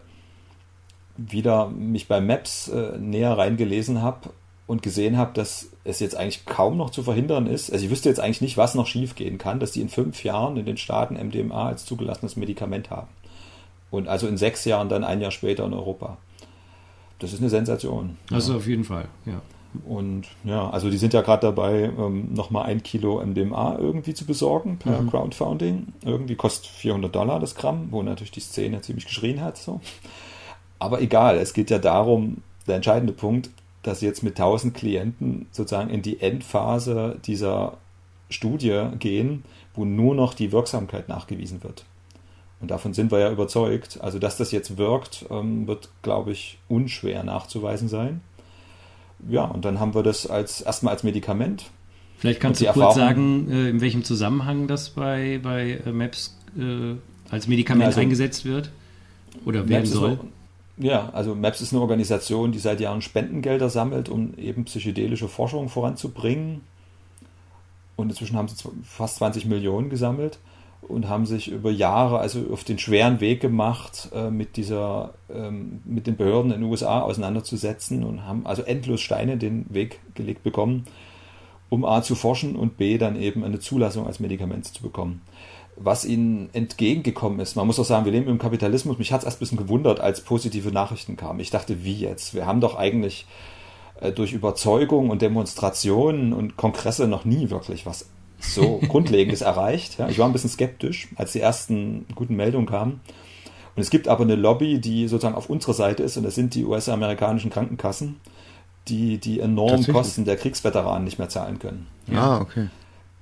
wieder mich bei Maps äh, näher reingelesen habe und gesehen habe, dass es jetzt eigentlich kaum noch zu verhindern ist. Also ich wüsste jetzt eigentlich nicht, was noch schiefgehen kann, dass die in fünf Jahren in den Staaten MDMA als zugelassenes Medikament haben. Und also in sechs Jahren dann ein Jahr später in Europa. Das ist eine Sensation. Also auf jeden Fall, ja. Und ja, also die sind ja gerade dabei, ähm, nochmal ein Kilo MDMA irgendwie zu besorgen per Crowdfunding. Irgendwie kostet 400 Dollar das Gramm, wo natürlich die Szene ziemlich geschrien hat. So. Aber egal, es geht ja darum, der entscheidende Punkt, dass sie jetzt mit 1000 Klienten sozusagen in die Endphase dieser Studie gehen, wo nur noch die Wirksamkeit nachgewiesen wird. Und davon sind wir ja überzeugt. Also, dass das jetzt wirkt, ähm, wird, glaube ich, unschwer nachzuweisen sein. Ja, und dann haben wir das als erstmal als Medikament. Vielleicht kannst du die kurz Erfahrung- sagen, äh, in welchem Zusammenhang das bei, bei äh, Maps äh, als Medikament Also- eingesetzt wird oder werden Maps ist soll. eine- Ja, also MAPS ist eine Organisation, die seit Jahren Spendengelder sammelt, um eben psychedelische Forschung voranzubringen. Und inzwischen haben sie fast 20 Millionen gesammelt und haben sich über Jahre also auf den schweren Weg gemacht, äh, mit dieser, ähm, mit den Behörden in den USA auseinanderzusetzen und haben also endlos Steine den Weg gelegt bekommen, um A zu forschen und B dann eben eine Zulassung als Medikament zu bekommen was ihnen entgegengekommen ist. Man muss auch sagen, wir leben im Kapitalismus. Mich hat es erst ein bisschen gewundert, als positive Nachrichten kamen. Ich dachte, wie jetzt? Wir haben doch eigentlich äh, durch Überzeugung und Demonstrationen und Kongresse noch nie wirklich was so Grundlegendes erreicht. Ja, ich war ein bisschen skeptisch, als die ersten guten Meldungen kamen. Und es gibt aber eine Lobby, die sozusagen auf unserer Seite ist, und das sind die US-amerikanischen Krankenkassen, die die enormen? Kosten der Kriegsveteranen nicht mehr zahlen können. Ah, okay.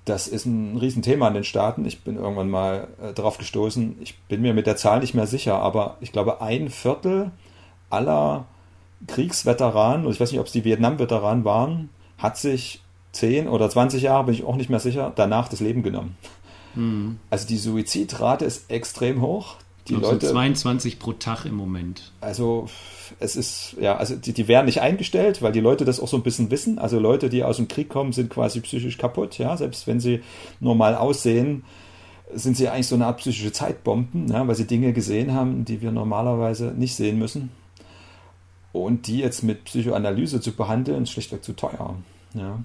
Das ist ein Riesenthema in den Staaten. Ich bin irgendwann mal äh, darauf gestoßen. Ich bin mir mit der Zahl nicht mehr sicher, aber ich glaube, ein Viertel aller Kriegsveteranen, und ich weiß nicht, ob es die Vietnam-Veteranen waren, hat sich 10 oder 20 Jahre, bin ich auch nicht mehr sicher, danach das Leben genommen. Also die Suizidrate ist extrem hoch. Die glaube, Leute, so 22 pro Tag im Moment. also es ist, ja, also die, die werden nicht eingestellt, weil die Leute das auch so ein bisschen wissen. Also Leute, die aus dem Krieg kommen, sind quasi psychisch kaputt, ja, selbst wenn sie normal aussehen, sind sie eigentlich so eine Art psychische Zeitbomben, ja, weil sie Dinge gesehen haben, die wir normalerweise nicht sehen müssen. Und die jetzt mit Psychoanalyse zu behandeln, ist schlichtweg zu teuer. Ja.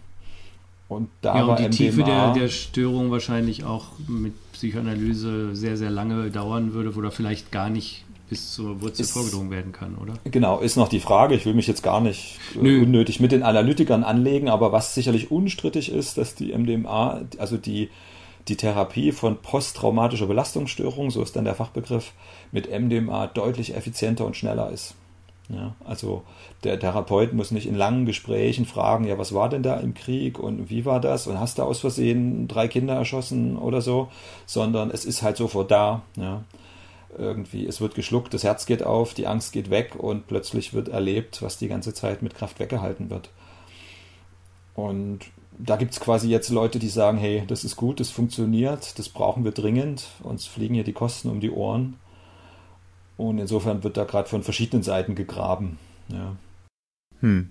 Und da Ja, und die Tiefe der, MDMA der Störung wahrscheinlich auch mit Psychoanalyse sehr, sehr lange dauern würde, wo da vielleicht gar nicht bis zur Wurzel Ist- vorgedrungen werden kann, oder? Genau, ist noch die Frage. Ich will mich jetzt gar nicht äh, Nö. unnötig mit den Analytikern anlegen, aber was sicherlich unstrittig ist, dass die MDMA, also die, die Therapie von posttraumatischer Belastungsstörung, so ist dann der Fachbegriff, mit MDMA deutlich effizienter und schneller ist. Ja, also der Therapeut muss nicht in langen Gesprächen fragen, ja, was war denn da im Krieg und wie war das und hast du aus Versehen drei Kinder erschossen oder so, sondern es ist halt sofort da. Ja irgendwie, es wird geschluckt, das Herz geht auf, die Angst geht weg und plötzlich wird erlebt, was die ganze Zeit mit Kraft weggehalten wird. Und da gibt es quasi jetzt Leute, die sagen, hey, das ist gut, das funktioniert, das brauchen wir dringend, uns fliegen hier die Kosten um die Ohren. Und insofern wird da gerade von verschiedenen Seiten gegraben. Ja. Hm.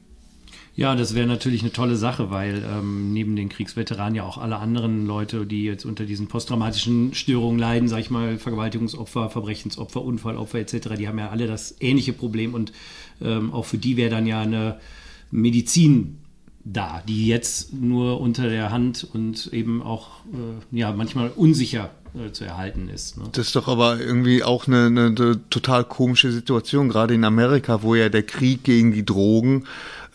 Ja, das wäre natürlich eine tolle Sache, weil ähm, neben den Kriegsveteranen ja auch alle anderen Leute, die jetzt unter diesen posttraumatischen Störungen leiden, sag ich mal, Vergewaltigungsopfer, Verbrechensopfer, Unfallopfer etc., die haben ja alle das ähnliche Problem und ähm, auch für die wäre dann ja eine Medizin da, die jetzt nur unter der Hand und eben auch äh, ja manchmal unsicher äh, zu erhalten ist. Ne? Das ist doch aber irgendwie auch eine, eine, eine total komische Situation, gerade in Amerika, wo ja der Krieg gegen die Drogen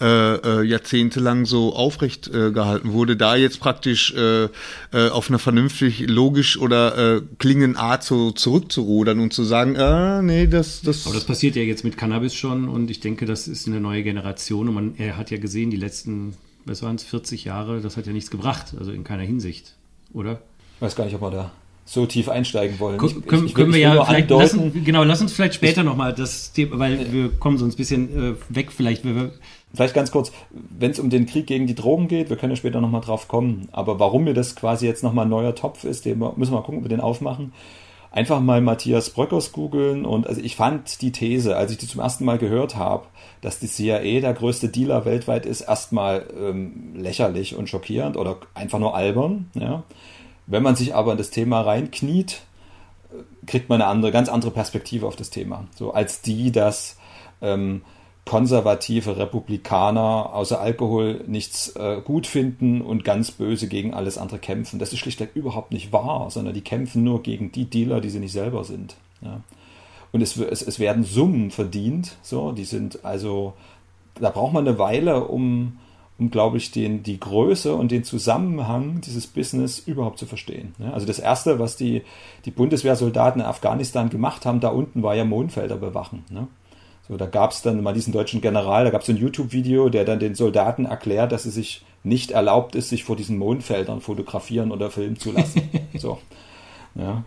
äh, äh, jahrzehntelang so aufrecht äh, gehalten wurde, da jetzt praktisch äh, äh, auf eine vernünftig, logisch oder äh, klingende Art so zurückzurudern und zu sagen, ah, nee, das, das, Aber das passiert ja jetzt mit Cannabis schon und ich denke, das ist eine neue Generation und man er hat ja gesehen, die letzten, was waren es, 40 Jahre, das hat ja nichts gebracht, also in keiner Hinsicht, oder? Ich weiß gar nicht, ob man da so tief einsteigen wollen. Ich, ich, können, ich, können wir ja vielleicht lassen, genau, lass uns vielleicht später nochmal das Thema, weil wir kommen so ein bisschen äh, weg, vielleicht. Vielleicht ganz kurz, wenn es um den Krieg gegen die Drogen geht, wir können ja später nochmal drauf kommen, aber warum mir das quasi jetzt nochmal ein neuer Topf ist, den müssen wir mal gucken, ob wir den aufmachen. Einfach mal Matthias Bröckers googeln und also ich fand die These, als ich die zum ersten Mal gehört habe, dass die CIA der größte Dealer weltweit ist, erstmal ähm, lächerlich und schockierend oder einfach nur albern. Ja. Wenn man sich aber in das Thema reinkniet, kriegt man eine andere, ganz andere Perspektive auf das Thema. So als die, dass ähm, konservative Republikaner außer Alkohol nichts äh, gut finden und ganz böse gegen alles andere kämpfen. Das ist schlichtweg überhaupt nicht wahr, sondern die kämpfen nur gegen die Dealer, die sie nicht selber sind. Ja. Und es, es, es werden Summen verdient, so, die sind also, da braucht man eine Weile, um um, glaube ich, den, die Größe und den Zusammenhang dieses Business überhaupt zu verstehen. Also das Erste, was die, die Bundeswehrsoldaten in Afghanistan gemacht haben, da unten war ja Mondfelder bewachen. Ne? So, da gab es dann mal diesen deutschen General, da gab es ein YouTube-Video, der dann den Soldaten erklärt, dass es sich nicht erlaubt ist, sich vor diesen Mondfeldern fotografieren oder filmen zu lassen. so. Ja.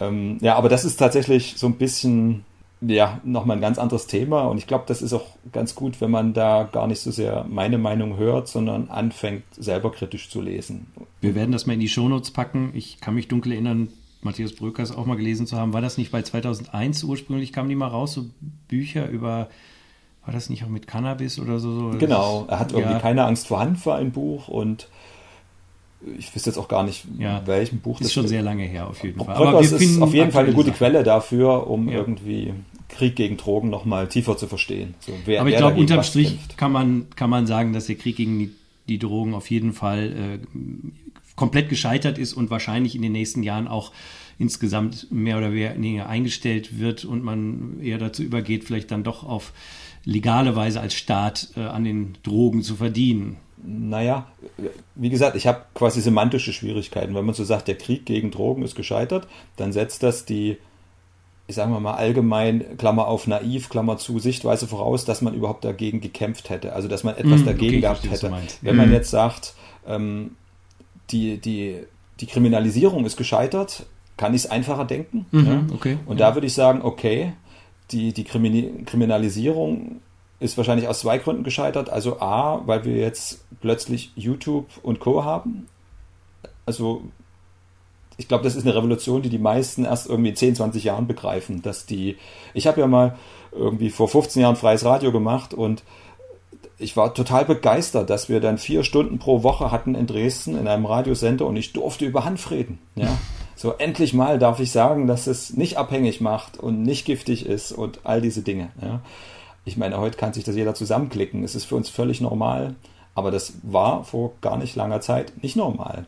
Ähm, ja, aber das ist tatsächlich so ein bisschen ja, nochmal ein ganz anderes Thema. Und ich glaube, das ist auch ganz gut, wenn man da gar nicht so sehr meine Meinung hört, sondern anfängt, selber kritisch zu lesen. Wir werden das mal in die Shownotes packen. Ich kann mich dunkel erinnern, Matthias Bröckers auch mal gelesen zu haben. War das nicht bei 2001 ursprünglich, kamen die mal raus, so Bücher über, war das nicht auch mit Cannabis oder so? Genau, er hat irgendwie ja. keine Angst vor Hand für ein Buch und ich wüsste jetzt auch gar nicht, ja, welchem Buch das ist. schon sehr lange her, auf jeden Fall. Aber wir ist auf jeden Fall eine gute Sachen. Quelle dafür, um ja. irgendwie Krieg gegen Drogen nochmal tiefer zu verstehen. So, wer, Aber ich glaube, unterm Strich kann man, kann man sagen, dass der Krieg gegen die, die Drogen auf jeden Fall äh, komplett gescheitert ist und wahrscheinlich in den nächsten Jahren auch insgesamt mehr oder weniger eingestellt wird und man eher dazu übergeht, vielleicht dann doch auf legale Weise als Staat äh, an den Drogen zu verdienen naja, wie gesagt, ich habe quasi semantische Schwierigkeiten. Wenn man so sagt, der Krieg gegen Drogen ist gescheitert, dann setzt das die, ich sage mal allgemein, Klammer auf naiv, Klammer zu, Sichtweise voraus, dass man überhaupt dagegen gekämpft hätte. Also, dass man etwas mm, dagegen okay, gehabt hätte. Wenn mm. man jetzt sagt, ähm, die, die, die Kriminalisierung ist gescheitert, kann ich es einfacher denken. Mhm, ja? okay. Und da würde ich sagen, okay, die, die Kriminalisierung ist wahrscheinlich aus zwei Gründen gescheitert. Also A, weil wir jetzt plötzlich YouTube und Co. haben. Also ich glaube, das ist eine Revolution, die die meisten erst irgendwie in 10, 20 Jahren begreifen, dass die, ich habe ja mal irgendwie vor 15 Jahren freies Radio gemacht und ich war total begeistert, dass wir dann vier Stunden pro Woche hatten in Dresden in einem Radiosender und ich durfte über Hanf reden. Ja. So endlich mal darf ich sagen, dass es nicht abhängig macht und nicht giftig ist und all diese Dinge. Ja. Ich meine, heute kann sich das jeder zusammenklicken. Es ist für uns völlig normal. Aber das war vor gar nicht langer Zeit nicht normal,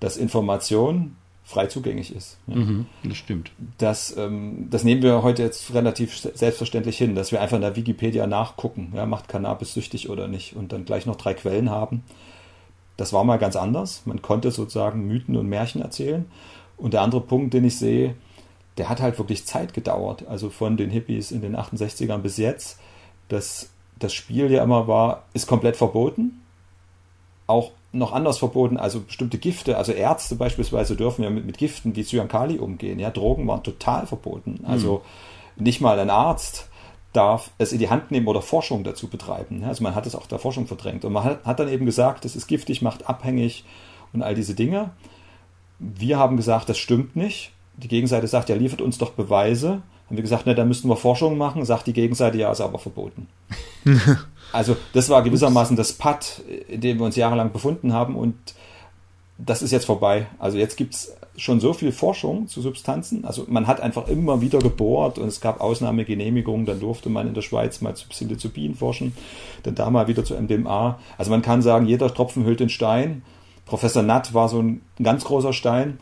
dass Information frei zugänglich ist. Ja. Mhm, das stimmt. Das, ähm, das nehmen wir heute jetzt relativ selbstverständlich hin, dass wir einfach in der Wikipedia nachgucken, ja, macht Cannabis süchtig oder nicht und dann gleich noch drei Quellen haben. Das war mal ganz anders. Man konnte sozusagen Mythen und Märchen erzählen. Und der andere Punkt, den ich sehe, der hat halt wirklich Zeit gedauert. Also von den Hippies in den 68ern bis jetzt, dass das Spiel ja immer war, ist komplett verboten. Auch noch anders verboten, also bestimmte Gifte, also Ärzte beispielsweise dürfen ja mit, mit Giften wie Cyankali umgehen. Ja, Drogen waren total verboten. Also mhm. nicht mal ein Arzt darf es in die Hand nehmen oder Forschung dazu betreiben. Also man hat es auch der Forschung verdrängt. Und man hat, hat dann eben gesagt, das ist giftig, macht abhängig und all diese Dinge. Wir haben gesagt, das stimmt nicht die Gegenseite sagt, ja, liefert uns doch Beweise. Haben wir gesagt, ne, da müssten wir Forschung machen. Sagt die Gegenseite, ja, ist aber verboten. also das war gewissermaßen das Pad, in dem wir uns jahrelang befunden haben und das ist jetzt vorbei. Also jetzt gibt es schon so viel Forschung zu Substanzen. Also man hat einfach immer wieder gebohrt und es gab Ausnahmegenehmigungen. Dann durfte man in der Schweiz mal zu Psilocybin forschen, dann da mal wieder zu MDMA. Also man kann sagen, jeder Tropfen hüllt den Stein. Professor Natt war so ein ganz großer Stein.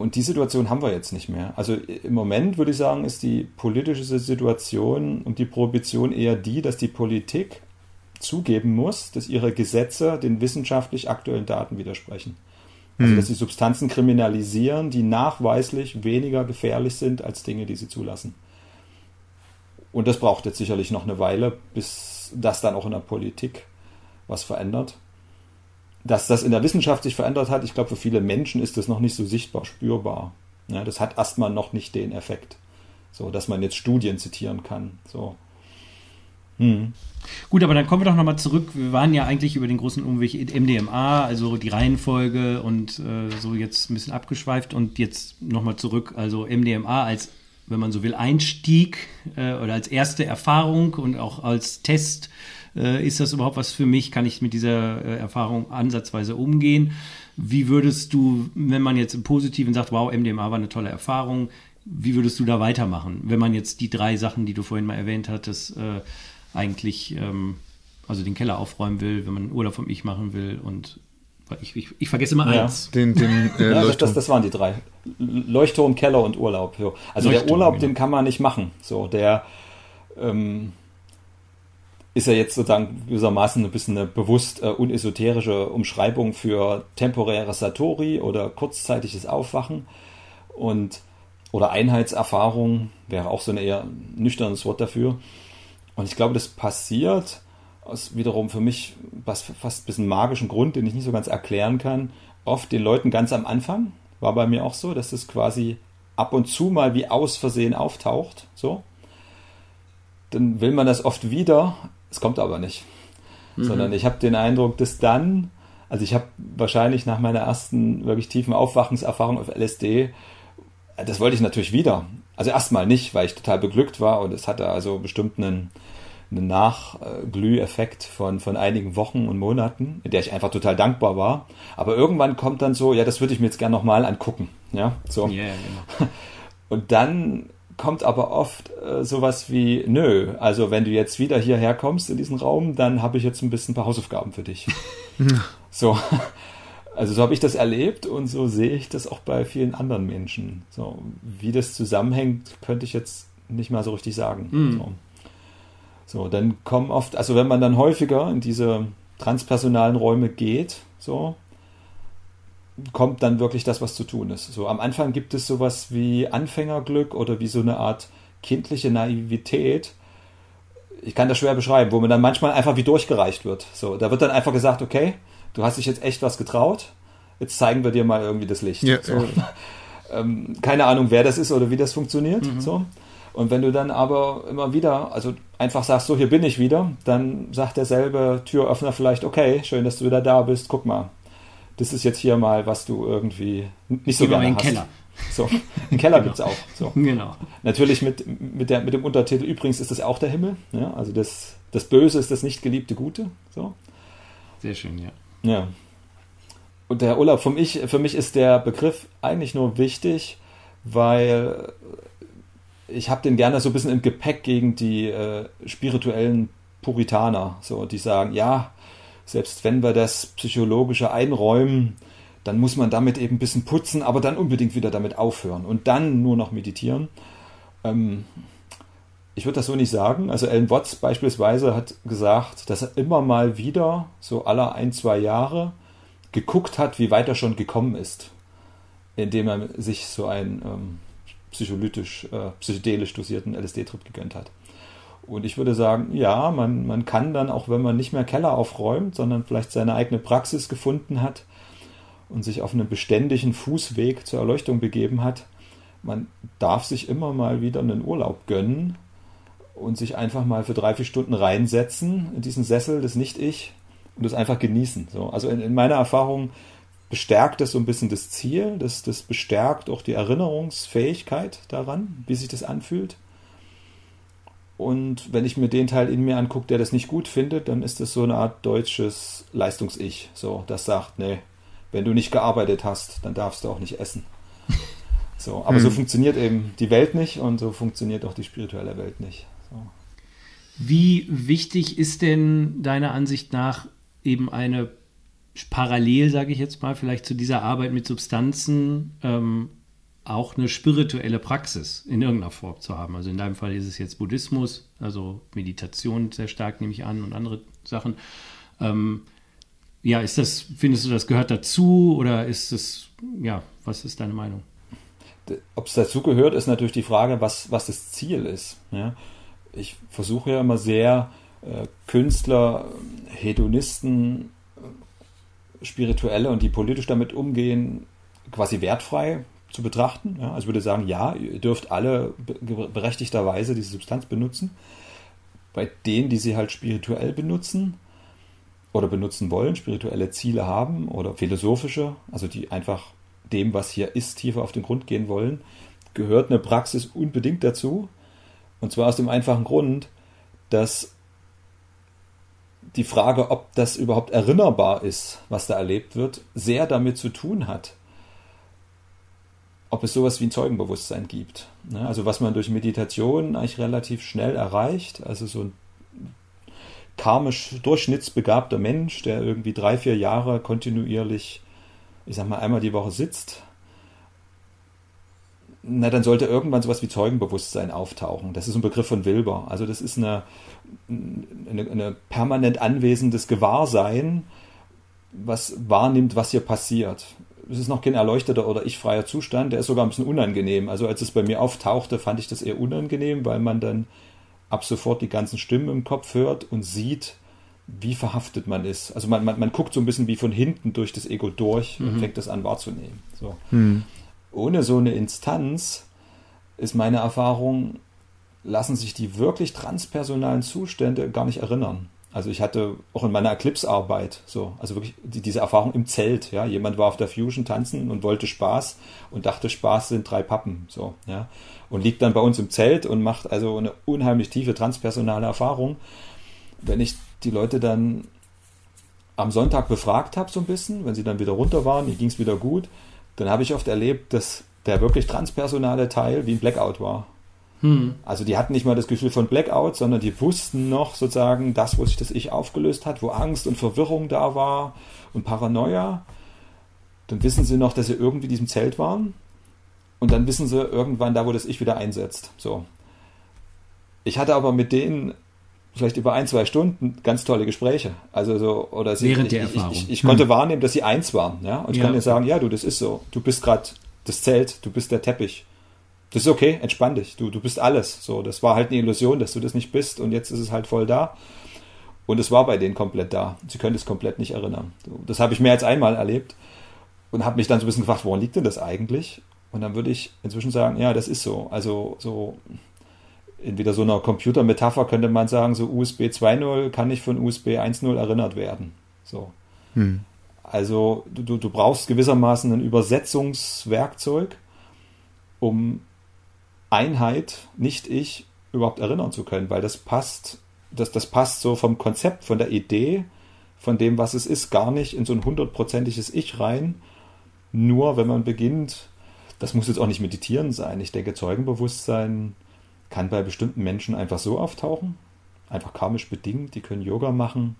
Und die Situation haben wir jetzt nicht mehr. Also im Moment würde ich sagen, ist die politische Situation und die Prohibition eher die, dass die Politik zugeben muss, dass ihre Gesetze den wissenschaftlich aktuellen Daten widersprechen. Also hm. dass sie Substanzen kriminalisieren, die nachweislich weniger gefährlich sind als Dinge, die sie zulassen. Und das braucht jetzt sicherlich noch eine Weile, bis das dann auch in der Politik was verändert. Dass das in der Wissenschaft sich verändert hat, ich glaube, für viele Menschen ist das noch nicht so sichtbar spürbar. Ja, das hat erstmal noch nicht den Effekt, so dass man jetzt Studien zitieren kann. So. Hm. Gut, aber dann kommen wir doch nochmal zurück. Wir waren ja eigentlich über den großen Umweg MDMA, also die Reihenfolge und äh, so jetzt ein bisschen abgeschweift und jetzt nochmal zurück. Also MDMA als, wenn man so will, Einstieg äh, oder als erste Erfahrung und auch als Test. Äh, ist das überhaupt was für mich? Kann ich mit dieser äh, Erfahrung ansatzweise umgehen? Wie würdest du, wenn man jetzt im Positiven sagt, wow, MDMA war eine tolle Erfahrung, wie würdest du da weitermachen, wenn man jetzt die drei Sachen, die du vorhin mal erwähnt hattest, äh, eigentlich ähm, also den Keller aufräumen will, wenn man Urlaub vom Ich machen will und ich, ich, ich vergesse immer ja. eins. Den, den, äh, ja, das, das, waren die drei. Leuchtturm, Keller und Urlaub. Also Leuchtturm, der Urlaub, genau. den kann man nicht machen. So, der ähm, ist ja jetzt sozusagen gewissermaßen ein bisschen eine bewusst äh, unesoterische Umschreibung für temporäre Satori oder kurzzeitiges Aufwachen und oder Einheitserfahrung wäre auch so ein eher nüchternes Wort dafür. Und ich glaube, das passiert aus wiederum für mich was fast ein bisschen magischen Grund, den ich nicht so ganz erklären kann. Oft den Leuten ganz am Anfang, war bei mir auch so, dass es quasi ab und zu mal wie aus Versehen auftaucht. So. Dann will man das oft wieder, es kommt aber nicht. Mhm. Sondern ich habe den Eindruck, dass dann, also ich habe wahrscheinlich nach meiner ersten wirklich tiefen Aufwachenserfahrung auf LSD, das wollte ich natürlich wieder. Also erstmal nicht, weil ich total beglückt war und es hatte also bestimmt einen, einen Nachglüheffekt von, von einigen Wochen und Monaten, in der ich einfach total dankbar war. Aber irgendwann kommt dann so, ja, das würde ich mir jetzt gerne nochmal angucken. Ja, so. Yeah, genau. Und dann kommt aber oft äh, sowas wie, nö, also wenn du jetzt wieder hierher kommst in diesen Raum, dann habe ich jetzt ein bisschen ein paar Hausaufgaben für dich. so. Also so habe ich das erlebt und so sehe ich das auch bei vielen anderen Menschen. So, wie das zusammenhängt, könnte ich jetzt nicht mal so richtig sagen. Mhm. So. so, dann kommen oft, also wenn man dann häufiger in diese transpersonalen Räume geht, so, kommt dann wirklich das, was zu tun ist. So, am Anfang gibt es sowas wie Anfängerglück oder wie so eine Art kindliche Naivität. Ich kann das schwer beschreiben, wo man dann manchmal einfach wie durchgereicht wird. So, da wird dann einfach gesagt, okay, du hast dich jetzt echt was getraut, jetzt zeigen wir dir mal irgendwie das Licht. Ja, so. ähm, keine Ahnung, wer das ist oder wie das funktioniert. Mhm. So. Und wenn du dann aber immer wieder, also einfach sagst, so hier bin ich wieder, dann sagt derselbe Türöffner vielleicht, okay, schön, dass du wieder da bist, guck mal, das ist jetzt hier mal, was du irgendwie nicht so gerne hast. Keller. So, einen Keller genau. gibt es auch. So. Genau. Natürlich mit, mit, der, mit dem Untertitel, übrigens ist das auch der Himmel. Ja? Also das, das Böse ist das nicht geliebte Gute. So. Sehr schön, ja. Ja. Und der Urlaub für mich, für mich ist der Begriff eigentlich nur wichtig, weil ich habe den gerne so ein bisschen im Gepäck gegen die äh, spirituellen Puritaner, so die sagen, ja, selbst wenn wir das psychologische einräumen, dann muss man damit eben ein bisschen putzen, aber dann unbedingt wieder damit aufhören und dann nur noch meditieren. Ähm, ich würde das so nicht sagen. Also Alan Watts beispielsweise hat gesagt, dass er immer mal wieder, so alle ein, zwei Jahre, geguckt hat, wie weit er schon gekommen ist, indem er sich so einen ähm, psycholytisch, äh, psychedelisch dosierten LSD-Trip gegönnt hat. Und ich würde sagen, ja, man, man kann dann, auch wenn man nicht mehr Keller aufräumt, sondern vielleicht seine eigene Praxis gefunden hat und sich auf einen beständigen Fußweg zur Erleuchtung begeben hat, man darf sich immer mal wieder einen Urlaub gönnen und sich einfach mal für drei, vier Stunden reinsetzen in diesen Sessel, das Nicht-Ich, und das einfach genießen. So, also in, in, meiner Erfahrung bestärkt das so ein bisschen das Ziel, das, das bestärkt auch die Erinnerungsfähigkeit daran, wie sich das anfühlt. Und wenn ich mir den Teil in mir angucke, der das nicht gut findet, dann ist das so eine Art deutsches Leistungs-Ich, so, das sagt, nee, wenn du nicht gearbeitet hast, dann darfst du auch nicht essen. So, aber hm. so funktioniert eben die Welt nicht und so funktioniert auch die spirituelle Welt nicht. So. Wie wichtig ist denn deiner Ansicht nach eben eine parallel, sage ich jetzt mal, vielleicht zu dieser Arbeit mit Substanzen ähm, auch eine spirituelle Praxis in irgendeiner Form zu haben. Also in deinem Fall ist es jetzt Buddhismus, also Meditation sehr stark, nehme ich an, und andere Sachen. Ähm, ja, ist das, findest du, das gehört dazu oder ist es, ja, was ist deine Meinung? Ob es dazu gehört, ist natürlich die Frage, was, was das Ziel ist. Ja? ich versuche ja immer sehr, äh, Künstler, Hedonisten Spirituelle und die politisch damit umgehen, quasi wertfrei zu betrachten. Ja, also würde sagen, ja, ihr dürft alle berechtigterweise diese Substanz benutzen. Bei denen, die sie halt spirituell benutzen oder benutzen wollen, spirituelle Ziele haben oder philosophische, also die einfach dem, was hier ist, tiefer auf den Grund gehen wollen, gehört eine Praxis unbedingt dazu. Und zwar aus dem einfachen Grund, dass die Frage, ob das überhaupt erinnerbar ist, was da erlebt wird, sehr damit zu tun hat, ob es sowas wie ein Zeugenbewusstsein gibt. Ne? Also was man durch Meditation eigentlich relativ schnell erreicht, also so ein karmisch durchschnittsbegabter Mensch, der irgendwie drei, vier Jahre kontinuierlich, ich sag mal, einmal die Woche sitzt, na, dann sollte irgendwann sowas wie Zeugenbewusstsein auftauchen. Das ist ein Begriff von Wilber. Also das ist eine, eine, eine permanent anwesendes Gewahrsein, was wahrnimmt, was hier passiert es ist noch kein erleuchteter oder ich-freier Zustand, der ist sogar ein bisschen unangenehm. Also als es bei mir auftauchte, fand ich das eher unangenehm, weil man dann ab sofort die ganzen Stimmen im Kopf hört und sieht, wie verhaftet man ist. Also man, man, man guckt so ein bisschen wie von hinten durch das Ego durch und mhm. fängt das an wahrzunehmen. So. Mhm. Ohne so eine Instanz ist meine Erfahrung, lassen sich die wirklich transpersonalen Zustände gar nicht erinnern. Also ich hatte auch in meiner Eclipse-Arbeit so, also wirklich die, diese Erfahrung im Zelt, ja. Jemand war auf der Fusion tanzen und wollte Spaß und dachte, Spaß sind drei Pappen, so, ja. Und liegt dann bei uns im Zelt und macht also eine unheimlich tiefe transpersonale Erfahrung. Wenn ich die Leute dann am Sonntag befragt habe, so ein bisschen, wenn sie dann wieder runter waren, mir ging es wieder gut, dann habe ich oft erlebt, dass der wirklich transpersonale Teil wie ein Blackout war. Hm. Also die hatten nicht mal das Gefühl von Blackout, sondern die wussten noch sozusagen das, wo sich das Ich aufgelöst hat, wo Angst und Verwirrung da war und Paranoia. Dann wissen sie noch, dass sie irgendwie in diesem Zelt waren. Und dann wissen sie irgendwann da, wo das Ich wieder einsetzt. So. Ich hatte aber mit denen vielleicht über ein, zwei Stunden ganz tolle Gespräche. Also so, oder sie, Während ich, der Erfahrung. Ich, ich, ich hm. konnte wahrnehmen, dass sie eins waren, ja. Und ich ja. kann dir sagen, ja, du, das ist so. Du bist gerade das Zelt, du bist der Teppich das ist okay, entspann dich, du, du bist alles. So, das war halt eine Illusion, dass du das nicht bist und jetzt ist es halt voll da. Und es war bei denen komplett da. Sie können es komplett nicht erinnern. Das habe ich mehr als einmal erlebt und habe mich dann so ein bisschen gefragt, woran liegt denn das eigentlich? Und dann würde ich inzwischen sagen, ja, das ist so. Also so in wieder so einer Computermetapher könnte man sagen, so USB 2.0 kann nicht von USB 1.0 erinnert werden. So. Hm. Also du, du brauchst gewissermaßen ein Übersetzungswerkzeug, um Einheit, nicht ich, überhaupt erinnern zu können, weil das passt, das, das passt so vom Konzept, von der Idee, von dem, was es ist, gar nicht in so ein hundertprozentiges Ich rein. Nur wenn man beginnt, das muss jetzt auch nicht meditieren sein. Ich denke, Zeugenbewusstsein kann bei bestimmten Menschen einfach so auftauchen, einfach karmisch bedingt. Die können Yoga machen,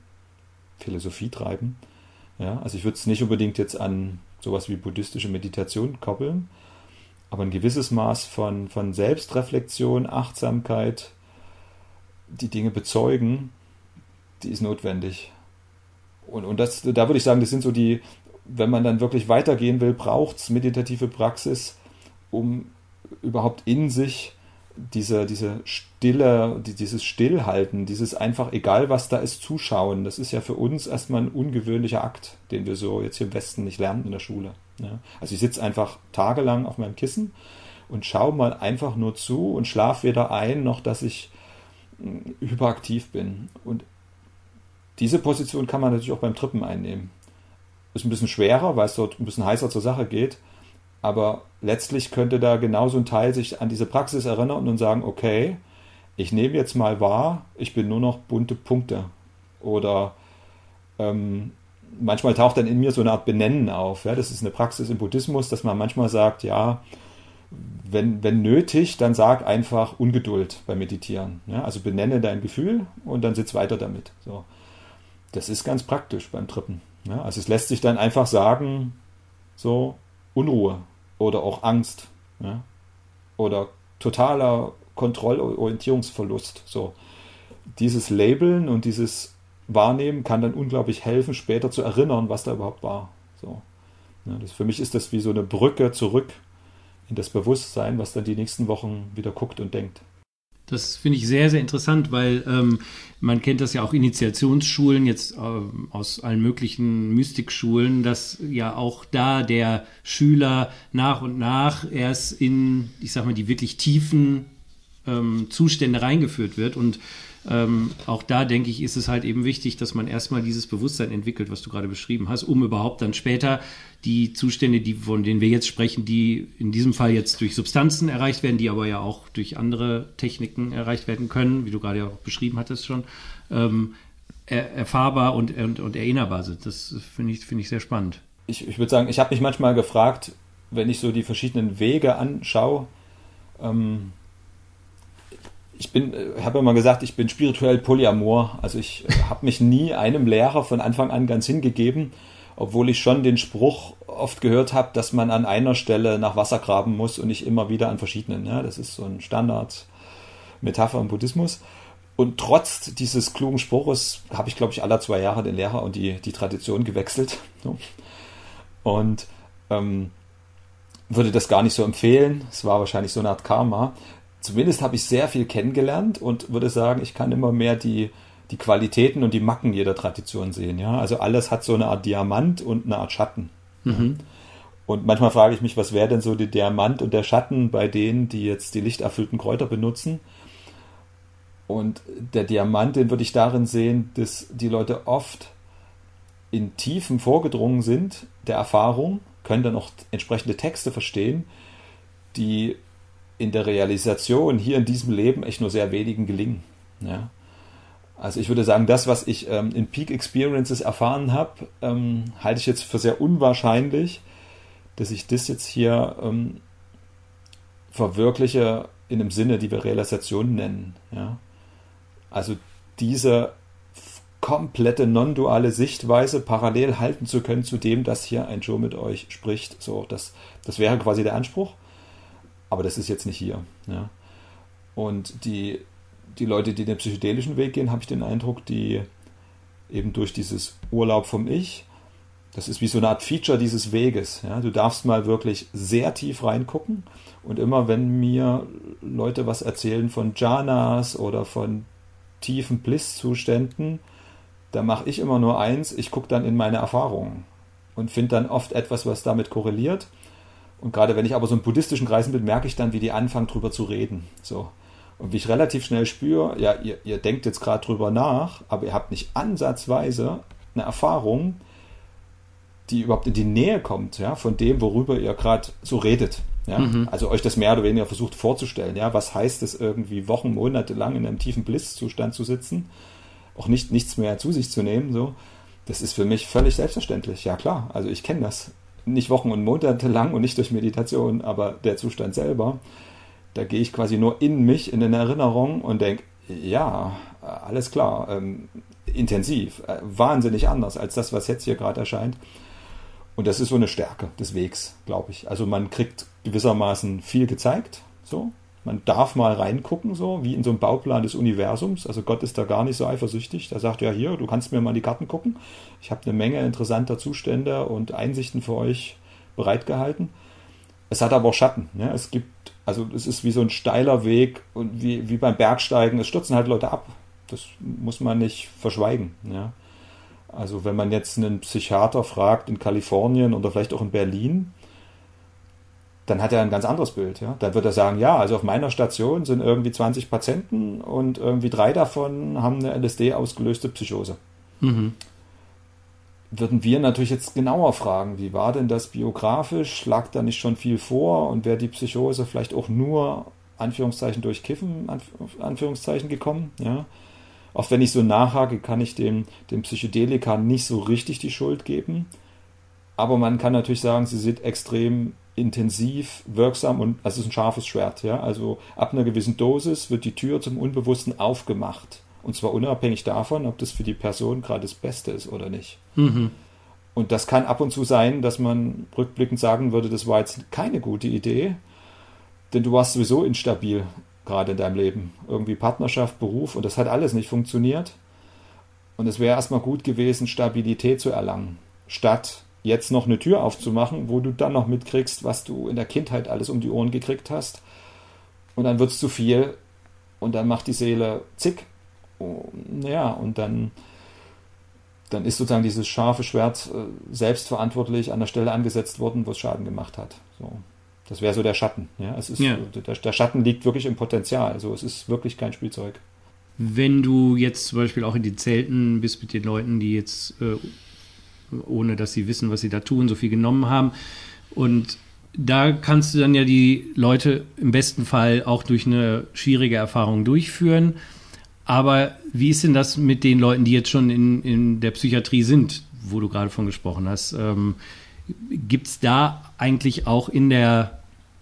Philosophie treiben. Ja, also ich würde es nicht unbedingt jetzt an sowas wie buddhistische Meditation koppeln, aber ein gewisses Maß von, von Selbstreflexion, Achtsamkeit, die Dinge bezeugen, die ist notwendig. Und, und das, da würde ich sagen, das sind so die, wenn man dann wirklich weitergehen will, braucht es meditative Praxis, um überhaupt in sich diese, diese Stille, dieses Stillhalten, dieses einfach, egal was da ist, zuschauen, das ist ja für uns erstmal ein ungewöhnlicher Akt, den wir so jetzt hier im Westen nicht lernen in der Schule. Ja. Also ich sitze einfach tagelang auf meinem Kissen und schaue mal einfach nur zu und schlafe weder ein, noch dass ich hm, hyperaktiv bin. Und diese Position kann man natürlich auch beim Trippen einnehmen. Ist ein bisschen schwerer, weil es dort ein bisschen heißer zur Sache geht. Aber letztlich könnte da genauso ein Teil sich an diese Praxis erinnern und sagen, okay, ich nehme jetzt mal wahr, ich bin nur noch bunte Punkte. Oder ähm, manchmal taucht dann in mir so eine Art Benennen auf. Ja? Das ist eine Praxis im Buddhismus, dass man manchmal sagt, ja, wenn, wenn nötig, dann sag einfach Ungeduld beim Meditieren. Ja? Also benenne dein Gefühl und dann sitz weiter damit. So. Das ist ganz praktisch beim Trippen. Ja? Also es lässt sich dann einfach sagen, so Unruhe oder auch Angst ja? oder totaler Kontrollorientierungsverlust. So. Dieses Labeln und dieses wahrnehmen, kann dann unglaublich helfen, später zu erinnern, was da überhaupt war. So. Ja, das, für mich ist das wie so eine Brücke zurück in das Bewusstsein, was dann die nächsten Wochen wieder guckt und denkt. Das finde ich sehr, sehr interessant, weil ähm, man kennt das ja auch Initiationsschulen jetzt äh, aus allen möglichen Mystikschulen, dass ja auch da der Schüler nach und nach erst in, ich sag mal, die wirklich tiefen ähm, Zustände reingeführt wird. Und ähm, auch da denke ich, ist es halt eben wichtig, dass man erstmal dieses Bewusstsein entwickelt, was du gerade beschrieben hast, um überhaupt dann später die Zustände, die, von denen wir jetzt sprechen, die in diesem Fall jetzt durch Substanzen erreicht werden, die aber ja auch durch andere Techniken erreicht werden können, wie du gerade ja auch beschrieben hattest schon, ähm, er, erfahrbar und, und, und, erinnerbar sind. Das finde ich, find ich sehr spannend. Ich, ich würde sagen, ich habe mich manchmal gefragt, wenn ich so die verschiedenen Wege anschaue, ähm, ich bin, äh, habe immer gesagt, ich bin spirituell polyamor. Also ich äh, habe mich nie einem Lehrer von Anfang an ganz hingegeben, obwohl ich schon den Spruch oft gehört habe, dass man an einer Stelle nach Wasser graben muss und nicht immer wieder an verschiedenen. Ja, das ist so ein Standard Metapher im Buddhismus. Und trotz dieses klugen Spruches habe ich, glaube ich, alle zwei Jahre den Lehrer und die, die Tradition gewechselt. Und ähm, würde das gar nicht so empfehlen. Es war wahrscheinlich so eine Art Karma zumindest habe ich sehr viel kennengelernt und würde sagen, ich kann immer mehr die, die Qualitäten und die Macken jeder Tradition sehen. Ja? Also alles hat so eine Art Diamant und eine Art Schatten. Mhm. Und manchmal frage ich mich, was wäre denn so die Diamant und der Schatten bei denen, die jetzt die lichterfüllten Kräuter benutzen? Und der Diamant, den würde ich darin sehen, dass die Leute oft in Tiefen vorgedrungen sind der Erfahrung, können dann auch entsprechende Texte verstehen, die in der Realisation hier in diesem Leben echt nur sehr wenigen gelingen. Ja. Also ich würde sagen, das, was ich ähm, in Peak Experiences erfahren habe, ähm, halte ich jetzt für sehr unwahrscheinlich, dass ich das jetzt hier ähm, verwirkliche in dem Sinne, die wir Realisation nennen. Ja. Also diese komplette non-duale Sichtweise parallel halten zu können zu dem, dass hier ein Joe mit euch spricht. So, das, das wäre quasi der Anspruch. Aber das ist jetzt nicht hier. Ja. Und die, die Leute, die den psychedelischen Weg gehen, habe ich den Eindruck, die eben durch dieses Urlaub vom Ich, das ist wie so eine Art Feature dieses Weges. Ja. Du darfst mal wirklich sehr tief reingucken. Und immer wenn mir Leute was erzählen von Jhanas oder von tiefen Bliss-Zuständen, da mache ich immer nur eins, ich gucke dann in meine Erfahrungen und finde dann oft etwas, was damit korreliert und gerade wenn ich aber so in buddhistischen Kreisen bin, merke ich dann, wie die anfangen, drüber zu reden. So. Und wie ich relativ schnell spüre, ja, ihr, ihr denkt jetzt gerade drüber nach, aber ihr habt nicht ansatzweise eine Erfahrung, die überhaupt in die Nähe kommt, ja, von dem, worüber ihr gerade so redet. Ja? Mhm. Also euch das mehr oder weniger versucht vorzustellen. Ja, was heißt es irgendwie Wochen, Monate lang in einem tiefen Blisszustand zu sitzen, auch nicht nichts mehr zu sich zu nehmen, so. Das ist für mich völlig selbstverständlich. Ja klar, also ich kenne das nicht Wochen und Monate lang und nicht durch Meditation, aber der Zustand selber, da gehe ich quasi nur in mich, in eine Erinnerung und denke, ja, alles klar, ähm, intensiv, äh, wahnsinnig anders als das, was jetzt hier gerade erscheint. Und das ist so eine Stärke des Wegs, glaube ich. Also man kriegt gewissermaßen viel gezeigt, so, man darf mal reingucken, so wie in so einem Bauplan des Universums. Also Gott ist da gar nicht so eifersüchtig. Der sagt ja hier, du kannst mir mal die Karten gucken. Ich habe eine Menge interessanter Zustände und Einsichten für euch bereitgehalten. Es hat aber auch Schatten. Ne? Es gibt, also es ist wie so ein steiler Weg und wie, wie beim Bergsteigen. Es stürzen halt Leute ab. Das muss man nicht verschweigen. Ja? Also wenn man jetzt einen Psychiater fragt in Kalifornien oder vielleicht auch in Berlin, dann hat er ein ganz anderes Bild. Ja? Dann wird er sagen, ja, also auf meiner Station sind irgendwie 20 Patienten und irgendwie drei davon haben eine LSD ausgelöste Psychose. Mhm. Würden wir natürlich jetzt genauer fragen, wie war denn das biografisch? Lag da nicht schon viel vor und wäre die Psychose vielleicht auch nur Anführungszeichen durch Kiffen Anführungszeichen gekommen? Ja? Auch wenn ich so nachhake, kann ich dem, dem Psychedelika nicht so richtig die Schuld geben. Aber man kann natürlich sagen, sie sind extrem intensiv, wirksam und es ist ein scharfes Schwert. Ja? Also ab einer gewissen Dosis wird die Tür zum Unbewussten aufgemacht. Und zwar unabhängig davon, ob das für die Person gerade das Beste ist oder nicht. Mhm. Und das kann ab und zu sein, dass man rückblickend sagen würde, das war jetzt keine gute Idee, denn du warst sowieso instabil gerade in deinem Leben. Irgendwie Partnerschaft, Beruf und das hat alles nicht funktioniert. Und es wäre erstmal gut gewesen, Stabilität zu erlangen, statt jetzt noch eine Tür aufzumachen, wo du dann noch mitkriegst, was du in der Kindheit alles um die Ohren gekriegt hast. Und dann wird es zu viel und dann macht die Seele zick. Ja, und dann, dann ist sozusagen dieses scharfe Schwert äh, selbstverantwortlich an der Stelle angesetzt worden, wo es Schaden gemacht hat. So. Das wäre so der Schatten. Ja, es ist, ja. Der, der, Schatten liegt wirklich im Potenzial. Also es ist wirklich kein Spielzeug. Wenn du jetzt zum Beispiel auch in den Zelten bist mit den Leuten, die jetzt, äh, ohne dass sie wissen, was sie da tun, so viel genommen haben. Und da kannst du dann ja die Leute im besten Fall auch durch eine schwierige Erfahrung durchführen. Aber wie ist denn das mit den Leuten, die jetzt schon in, in der Psychiatrie sind, wo du gerade von gesprochen hast? Ähm, Gibt es da eigentlich auch in der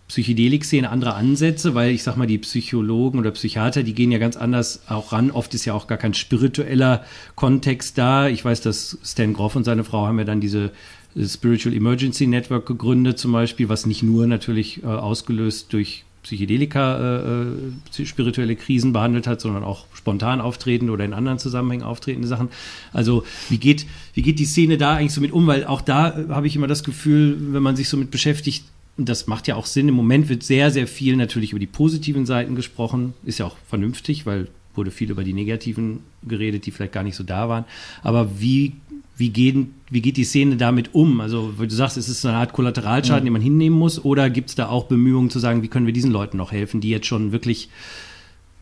Psychedelik-Szene andere Ansätze, weil ich sag mal, die Psychologen oder Psychiater, die gehen ja ganz anders auch ran. Oft ist ja auch gar kein spiritueller Kontext da. Ich weiß, dass Stan Groff und seine Frau haben ja dann diese Spiritual Emergency Network gegründet, zum Beispiel, was nicht nur natürlich äh, ausgelöst durch Psychedelika äh, äh spirituelle Krisen behandelt hat, sondern auch spontan auftretende oder in anderen Zusammenhängen auftretende Sachen. Also wie geht, wie geht die Szene da eigentlich so mit um? Weil auch da äh, habe ich immer das Gefühl, wenn man sich so mit beschäftigt, und das macht ja auch Sinn. Im Moment wird sehr, sehr viel natürlich über die positiven Seiten gesprochen. Ist ja auch vernünftig, weil wurde viel über die negativen geredet, die vielleicht gar nicht so da waren. Aber wie, wie, gehen, wie geht die Szene damit um? Also, wie du sagst, ist es eine Art Kollateralschaden, mhm. den man hinnehmen muss? Oder gibt es da auch Bemühungen zu sagen, wie können wir diesen Leuten noch helfen, die jetzt schon wirklich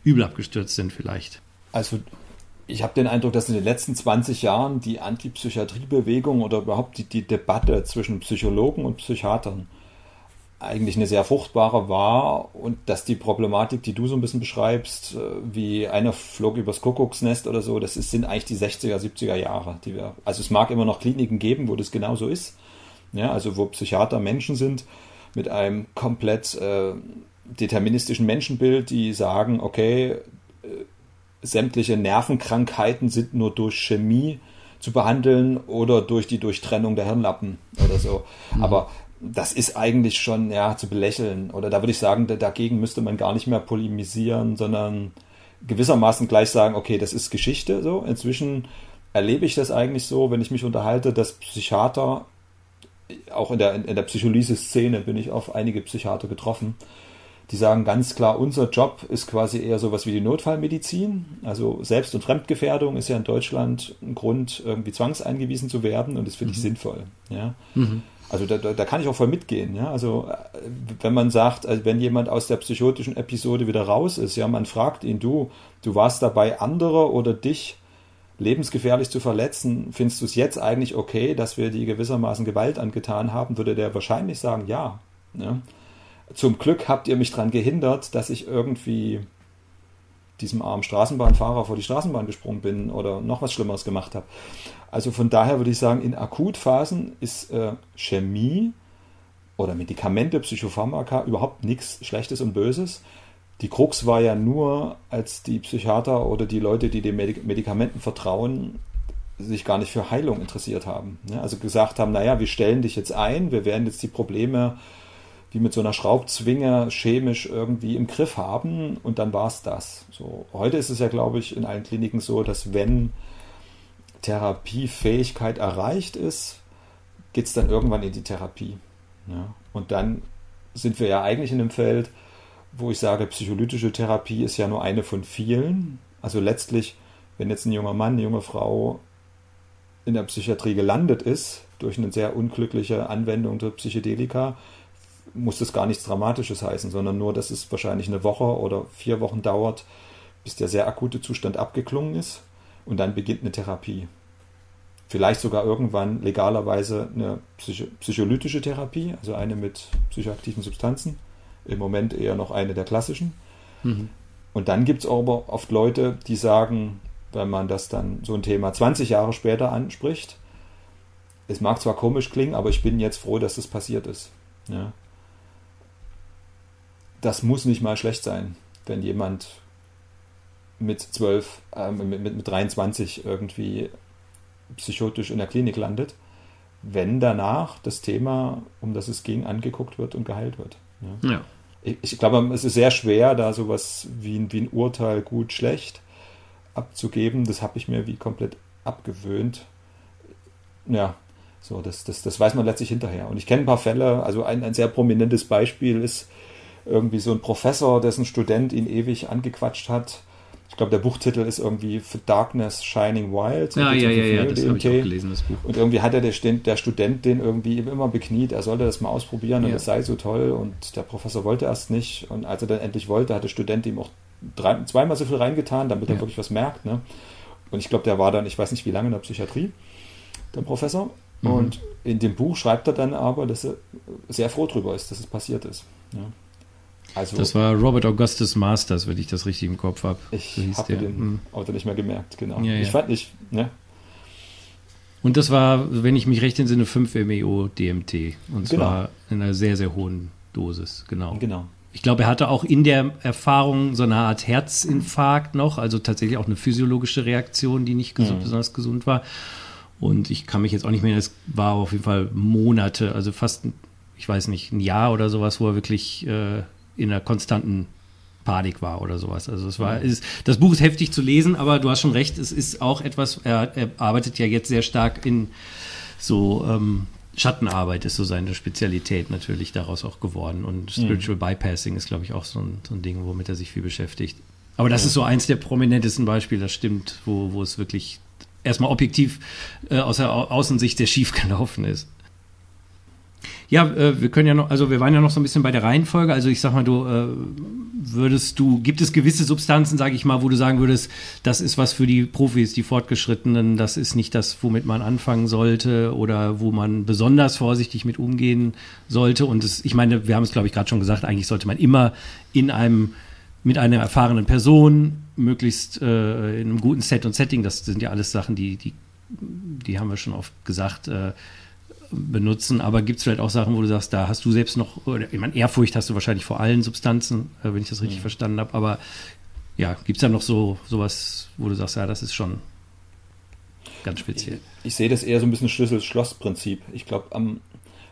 übel abgestürzt sind vielleicht? Also, ich habe den Eindruck, dass in den letzten 20 Jahren die Antipsychiatriebewegung oder überhaupt die, die Debatte zwischen Psychologen und Psychiatern eigentlich eine sehr fruchtbare war und dass die Problematik, die du so ein bisschen beschreibst, äh, wie einer flog übers Kuckucksnest oder so, das ist, sind eigentlich die 60er, 70er Jahre, die wir, also es mag immer noch Kliniken geben, wo das genauso ist, ja, also wo Psychiater Menschen sind mit einem komplett äh, deterministischen Menschenbild, die sagen, okay, äh, sämtliche Nervenkrankheiten sind nur durch Chemie zu behandeln oder durch die Durchtrennung der Hirnlappen oder so. Mhm. Aber das ist eigentlich schon ja zu belächeln. Oder da würde ich sagen, dagegen müsste man gar nicht mehr polemisieren, sondern gewissermaßen gleich sagen, okay, das ist Geschichte. So inzwischen erlebe ich das eigentlich so, wenn ich mich unterhalte, dass Psychiater auch in der in der Psycholyse-Szene bin ich auf einige Psychiater getroffen, die sagen ganz klar, unser Job ist quasi eher sowas wie die Notfallmedizin. Also Selbst- und Fremdgefährdung ist ja in Deutschland ein Grund, irgendwie zwangseingewiesen zu werden und das finde ich mhm. sinnvoll. Ja. Mhm. Also da, da, kann ich auch voll mitgehen. Ja? Also äh, wenn man sagt, also wenn jemand aus der psychotischen Episode wieder raus ist, ja, man fragt ihn, du, du warst dabei, andere oder dich lebensgefährlich zu verletzen, findest du es jetzt eigentlich okay, dass wir die gewissermaßen Gewalt angetan haben, würde der wahrscheinlich sagen, ja. ja? Zum Glück habt ihr mich daran gehindert, dass ich irgendwie diesem armen Straßenbahnfahrer vor die Straßenbahn gesprungen bin oder noch was Schlimmeres gemacht habe. Also von daher würde ich sagen, in Akutphasen ist äh, Chemie oder Medikamente, Psychopharmaka überhaupt nichts Schlechtes und Böses. Die Krux war ja nur, als die Psychiater oder die Leute, die den Medikamenten vertrauen, sich gar nicht für Heilung interessiert haben. Ne? Also gesagt haben, naja, wir stellen dich jetzt ein, wir werden jetzt die Probleme wie mit so einer Schraubzwinge chemisch irgendwie im Griff haben und dann war es das. So, heute ist es ja, glaube ich, in allen Kliniken so, dass wenn Therapiefähigkeit erreicht ist, geht es dann irgendwann in die Therapie. Ja? Und dann sind wir ja eigentlich in einem Feld, wo ich sage, psycholytische Therapie ist ja nur eine von vielen. Also letztlich, wenn jetzt ein junger Mann, eine junge Frau in der Psychiatrie gelandet ist, durch eine sehr unglückliche Anwendung der Psychedelika, muss das gar nichts Dramatisches heißen, sondern nur, dass es wahrscheinlich eine Woche oder vier Wochen dauert, bis der sehr akute Zustand abgeklungen ist und dann beginnt eine Therapie. Vielleicht sogar irgendwann legalerweise eine psycho psycholytische Therapie, also eine mit psychoaktiven Substanzen. Im Moment eher noch eine der klassischen. Mhm. Und dann gibt es aber oft Leute, die sagen, wenn man das dann so ein Thema 20 Jahre später anspricht, es mag zwar komisch klingen, aber ich bin jetzt froh, dass das passiert ist. Ja. Das muss nicht mal schlecht sein, wenn jemand mit 12, äh, mit, mit 23 irgendwie psychotisch in der Klinik landet, wenn danach das Thema, um das es ging, angeguckt wird und geheilt wird. Ja. ja. Ich, ich, glaube, es ist sehr schwer, da sowas wie ein, wie ein Urteil gut, schlecht abzugeben. Das habe ich mir wie komplett abgewöhnt. Ja, so, das, das, das weiß man letztlich hinterher. Und ich kenne ein paar Fälle, also ein, ein sehr prominentes Beispiel ist, irgendwie so ein Professor, dessen Student ihn ewig angequatscht hat. Ich glaube, der Buchtitel ist irgendwie For Darkness Shining Wild. Ja, ja, ja, ja, das habe ich auch gelesen, das Buch. Und irgendwie hat er der, der Student den irgendwie immer bekniet, er sollte das mal ausprobieren und es sei so toll. Und der Professor wollte erst nicht. Und als er dann endlich wollte, hat der Student ihm auch drei, zweimal so viel reingetan, damit er wirklich was merkt. Ne? Und ich glaube, der war dann, ich weiß nicht wie lange in der Psychiatrie, der Professor. Mhm. Und in dem Buch schreibt er dann aber, dass er sehr froh darüber ist, dass es passiert ist. Ja. Also, das war Robert Augustus Masters, wenn ich das richtig im Kopf habe. Ich so habe den mhm. Autor nicht mehr gemerkt, genau. Ja, ja. Ich fand nicht, ne? Und das war, wenn ich mich recht entsinne, 5 MEO DMT. Und genau. zwar in einer sehr, sehr hohen Dosis, genau. Genau. Ich glaube, er hatte auch in der Erfahrung so eine Art Herzinfarkt noch, also tatsächlich auch eine physiologische Reaktion, die nicht gesund, mhm. besonders gesund war. Und ich kann mich jetzt auch nicht mehr, es war auf jeden Fall Monate, also fast, ich weiß nicht, ein Jahr oder sowas, wo er wirklich äh, in einer konstanten Panik war oder sowas. Also es war, ist, das Buch ist heftig zu lesen, aber du hast schon recht, es ist auch etwas, er, er arbeitet ja jetzt sehr stark in so ähm, Schattenarbeit ist so seine Spezialität natürlich daraus auch geworden. Und mhm. Spiritual mhm. Bypassing ist, glaube ich, auch so ein, so ein, Ding, womit er sich viel beschäftigt. Aber das ja. ist so eins der prominentesten Beispiele, das stimmt, wo, wo es wirklich erstmal objektiv äh, aus der Außensicht sehr schief gelaufen ist. Ja, äh, wir können ja noch, also wir waren ja noch so ein bisschen bei der Reihenfolge. Also ich sag mal, du äh, würdest du, gibt es gewisse Substanzen, sage ich mal, wo du sagen würdest, das ist was für die Profis, die Fortgeschrittenen, das ist nicht das, womit man anfangen sollte oder wo man besonders vorsichtig mit umgehen sollte. Und das, ich meine, wir haben es, glaube ich, gerade schon gesagt, eigentlich sollte man immer in einem mit einer erfahrenen Person, möglichst äh, in einem guten Set und Setting, das sind ja alles Sachen, die, die, die haben wir schon oft gesagt, äh, benutzen, aber gibt es vielleicht auch Sachen, wo du sagst, da hast du selbst noch, ich meine, Ehrfurcht hast du wahrscheinlich vor allen Substanzen, äh, wenn ich das richtig ja. verstanden habe, aber ja, gibt es da noch so sowas, wo du sagst, ja, das ist schon ganz speziell? Ich, ich sehe das eher so ein bisschen Schlüssel-Schloss-Prinzip. Ich glaube,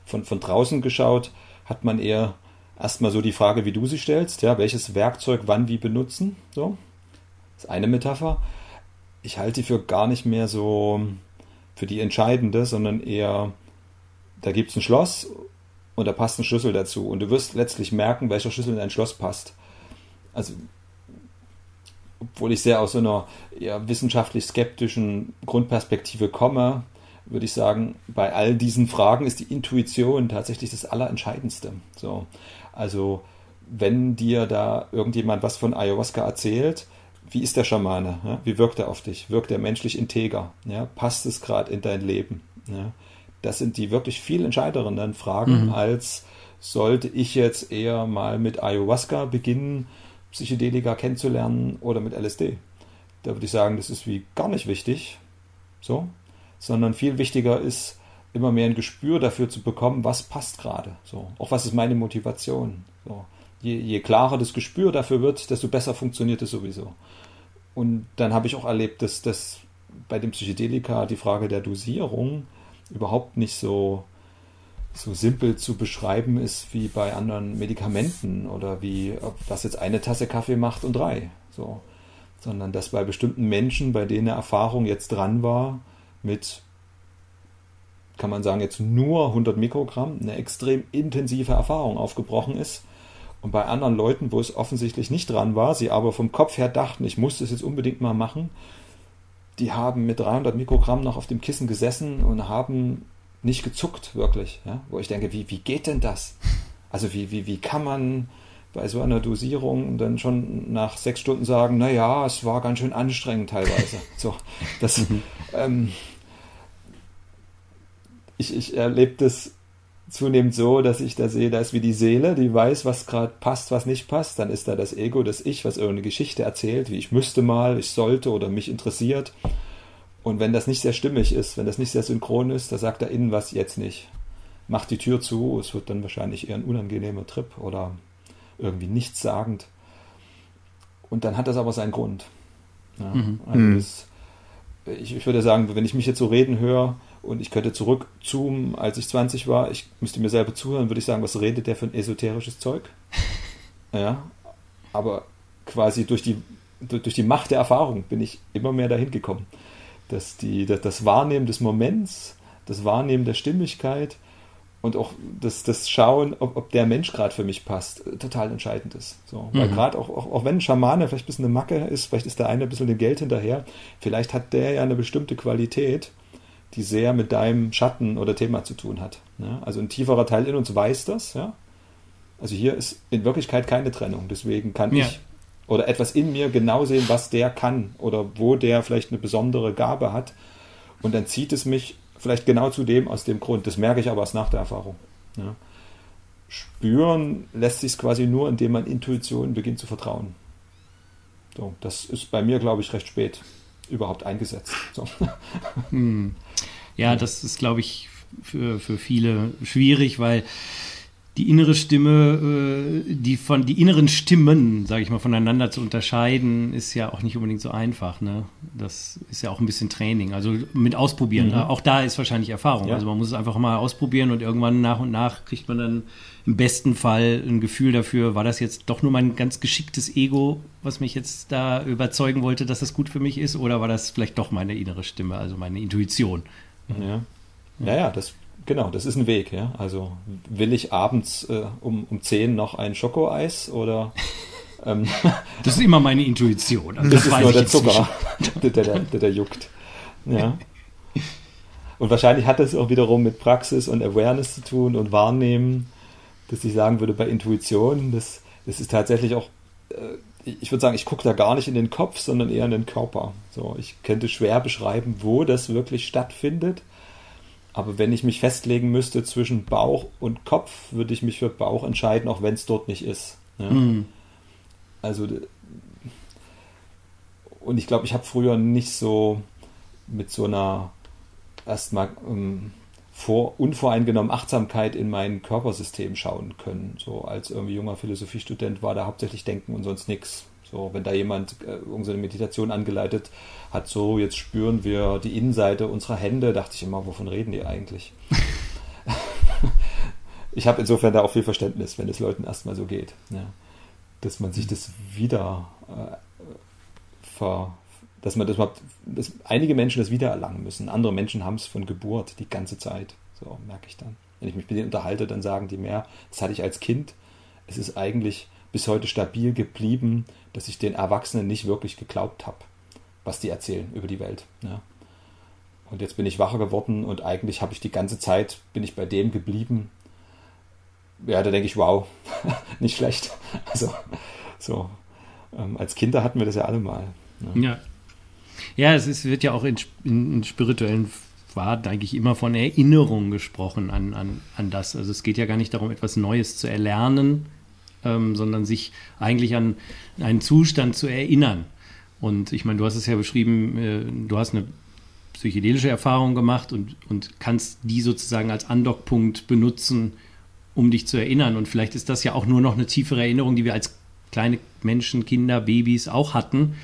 von, von draußen geschaut hat man eher erstmal so die Frage, wie du sie stellst, ja, welches Werkzeug wann wie benutzen, so. Das ist eine Metapher. Ich halte die für gar nicht mehr so für die entscheidende, sondern eher da gibt es ein Schloss und da passt ein Schlüssel dazu. Und du wirst letztlich merken, welcher Schlüssel in ein Schloss passt. Also, obwohl ich sehr aus so einer eher wissenschaftlich skeptischen Grundperspektive komme, würde ich sagen, bei all diesen Fragen ist die Intuition tatsächlich das Allerentscheidendste. So, also wenn dir da irgendjemand was von Ayahuasca erzählt, wie ist der Schamane? Ja? Wie wirkt er auf dich? Wirkt er menschlich integer? Ja? Passt es gerade in dein Leben? Ja? Das sind die wirklich viel entscheidenderen Fragen, mhm. als sollte ich jetzt eher mal mit Ayahuasca beginnen, Psychedelika kennenzulernen oder mit LSD. Da würde ich sagen, das ist wie gar nicht wichtig, so, sondern viel wichtiger ist, immer mehr ein Gespür dafür zu bekommen, was passt gerade, so, auch was ist meine Motivation, so. Je, je klarer das Gespür dafür wird, desto besser funktioniert es sowieso. Und dann habe ich auch erlebt, dass das bei dem Psychedelika die Frage der Dosierung überhaupt nicht so, so simpel zu beschreiben ist wie bei anderen Medikamenten oder wie, ob das jetzt eine Tasse Kaffee macht und drei. So. Sondern dass bei bestimmten Menschen, bei denen eine Erfahrung jetzt dran war, mit, kann man sagen, jetzt nur 100 Mikrogramm, eine extrem intensive Erfahrung aufgebrochen ist. Und bei anderen Leuten, wo es offensichtlich nicht dran war, sie aber vom Kopf her dachten, ich muss das jetzt unbedingt mal machen, die haben mit 300 Mikrogramm noch auf dem Kissen gesessen und haben nicht gezuckt, wirklich. Ja? Wo ich denke, wie, wie geht denn das? Also wie, wie, wie kann man bei so einer Dosierung dann schon nach sechs Stunden sagen, naja, es war ganz schön anstrengend teilweise. So, das, mhm. ähm, ich, ich erlebe das zunehmend so, dass ich da sehe, da ist wie die Seele, die weiß, was gerade passt, was nicht passt. Dann ist da das Ego, das Ich, was irgendeine Geschichte erzählt, wie ich müsste mal, ich sollte oder mich interessiert. Und wenn das nicht sehr stimmig ist, wenn das nicht sehr synchron ist, da sagt da innen was jetzt nicht. Macht die Tür zu, es wird dann wahrscheinlich eher ein unangenehmer Trip oder irgendwie nichtssagend. Und dann hat das aber seinen Grund. Ja, mhm. also mhm. das, ich, ich würde sagen, wenn ich mich jetzt so reden höre, und ich könnte zurückzoomen, als ich 20 war, ich müsste mir selber zuhören, würde ich sagen, was redet der für ein esoterisches Zeug? ja, aber quasi durch die, durch die Macht der Erfahrung bin ich immer mehr dahin gekommen, dass die, dass das Wahrnehmen des Moments, das Wahrnehmen der Stimmigkeit und auch das, das Schauen, ob, ob der Mensch gerade für mich passt, äh, total entscheidend ist. So, weil mhm. gerade auch, auch, auch wenn ein Schamane vielleicht ein bisschen eine Macke ist, vielleicht ist der eine ein bisschen dem Geld hinterher, vielleicht hat der ja eine bestimmte Qualität, die sehr mit deinem Schatten oder Thema zu tun hat. Ja? Also ein tieferer Teil in uns weiß das, ja. Also hier ist in Wirklichkeit keine Trennung. Deswegen kann ja. ich oder etwas in mir genau sehen, was der kann oder wo der vielleicht eine besondere Gabe hat. Und dann zieht es mich vielleicht genau zu dem aus dem Grund. Das merke ich aber erst nach der Erfahrung. Ja. Spüren lässt sich quasi nur, indem man Intuition beginnt zu vertrauen. So, das ist bei mir, glaube ich, recht spät überhaupt eingesetzt. So. Hm. Ja, das ist, glaube ich, für, für viele schwierig, weil die innere Stimme, äh, die von die inneren Stimmen, sage ich mal, voneinander zu unterscheiden, ist ja auch nicht unbedingt so einfach. Ne? Das ist ja auch ein bisschen Training, also mit Ausprobieren. Mhm. Ne? Auch da ist wahrscheinlich Erfahrung. Ja. Also man muss es einfach mal ausprobieren und irgendwann nach und nach kriegt man dann im besten Fall ein Gefühl dafür, war das jetzt doch nur mein ganz geschicktes Ego, was mich jetzt da überzeugen wollte, dass das gut für mich ist, oder war das vielleicht doch meine innere Stimme, also meine Intuition? Ja. Ja, das Genau, das ist ein Weg, ja. Also will ich abends äh, um, um 10 noch ein Schokoeis oder ähm, Das ist immer meine Intuition. Also das, das ist nur der Zucker, der, der, der, der juckt. Ja. Und wahrscheinlich hat das auch wiederum mit Praxis und Awareness zu tun und Wahrnehmen, dass ich sagen würde, bei Intuition, das, das ist tatsächlich auch, äh, ich würde sagen, ich gucke da gar nicht in den Kopf, sondern eher in den Körper. So, ich könnte schwer beschreiben, wo das wirklich stattfindet. Aber wenn ich mich festlegen müsste zwischen Bauch und Kopf, würde ich mich für Bauch entscheiden, auch wenn es dort nicht ist. Ja? Mhm. Also, und ich glaube, ich habe früher nicht so mit so einer erstmal ähm, vor, unvoreingenommen Achtsamkeit in mein Körpersystem schauen können. So als irgendwie junger Philosophiestudent war da hauptsächlich Denken und sonst nichts. So, wenn da jemand äh, irgendeine Meditation angeleitet hat, so jetzt spüren wir die Innenseite unserer Hände, dachte ich immer, wovon reden die eigentlich? ich habe insofern da auch viel Verständnis, wenn es Leuten erstmal so geht. Ja. Dass man sich das wieder äh, ver, dass man das überhaupt, dass einige Menschen das wieder erlangen müssen. Andere Menschen haben es von Geburt die ganze Zeit. So merke ich dann. Wenn ich mich mit denen unterhalte, dann sagen die mehr, das hatte ich als Kind. Es ist eigentlich bis heute stabil geblieben, dass ich den Erwachsenen nicht wirklich geglaubt habe, was die erzählen über die Welt. Ja. Und jetzt bin ich wacher geworden und eigentlich habe ich die ganze Zeit, bin ich bei dem geblieben. Ja, da denke ich, wow, nicht schlecht. Also, so, ähm, als Kinder hatten wir das ja alle mal. Ja. Ja, ja es ist, wird ja auch in, in, in spirituellen war eigentlich immer von Erinnerung gesprochen an, an, an das. Also es geht ja gar nicht darum, etwas Neues zu erlernen, ähm, sondern sich eigentlich an einen Zustand zu erinnern. Und ich meine, du hast es ja beschrieben, äh, du hast eine psychedelische Erfahrung gemacht und, und kannst die sozusagen als Andockpunkt benutzen, um dich zu erinnern. Und vielleicht ist das ja auch nur noch eine tiefere Erinnerung, die wir als kleine Menschen, Kinder, Babys auch hatten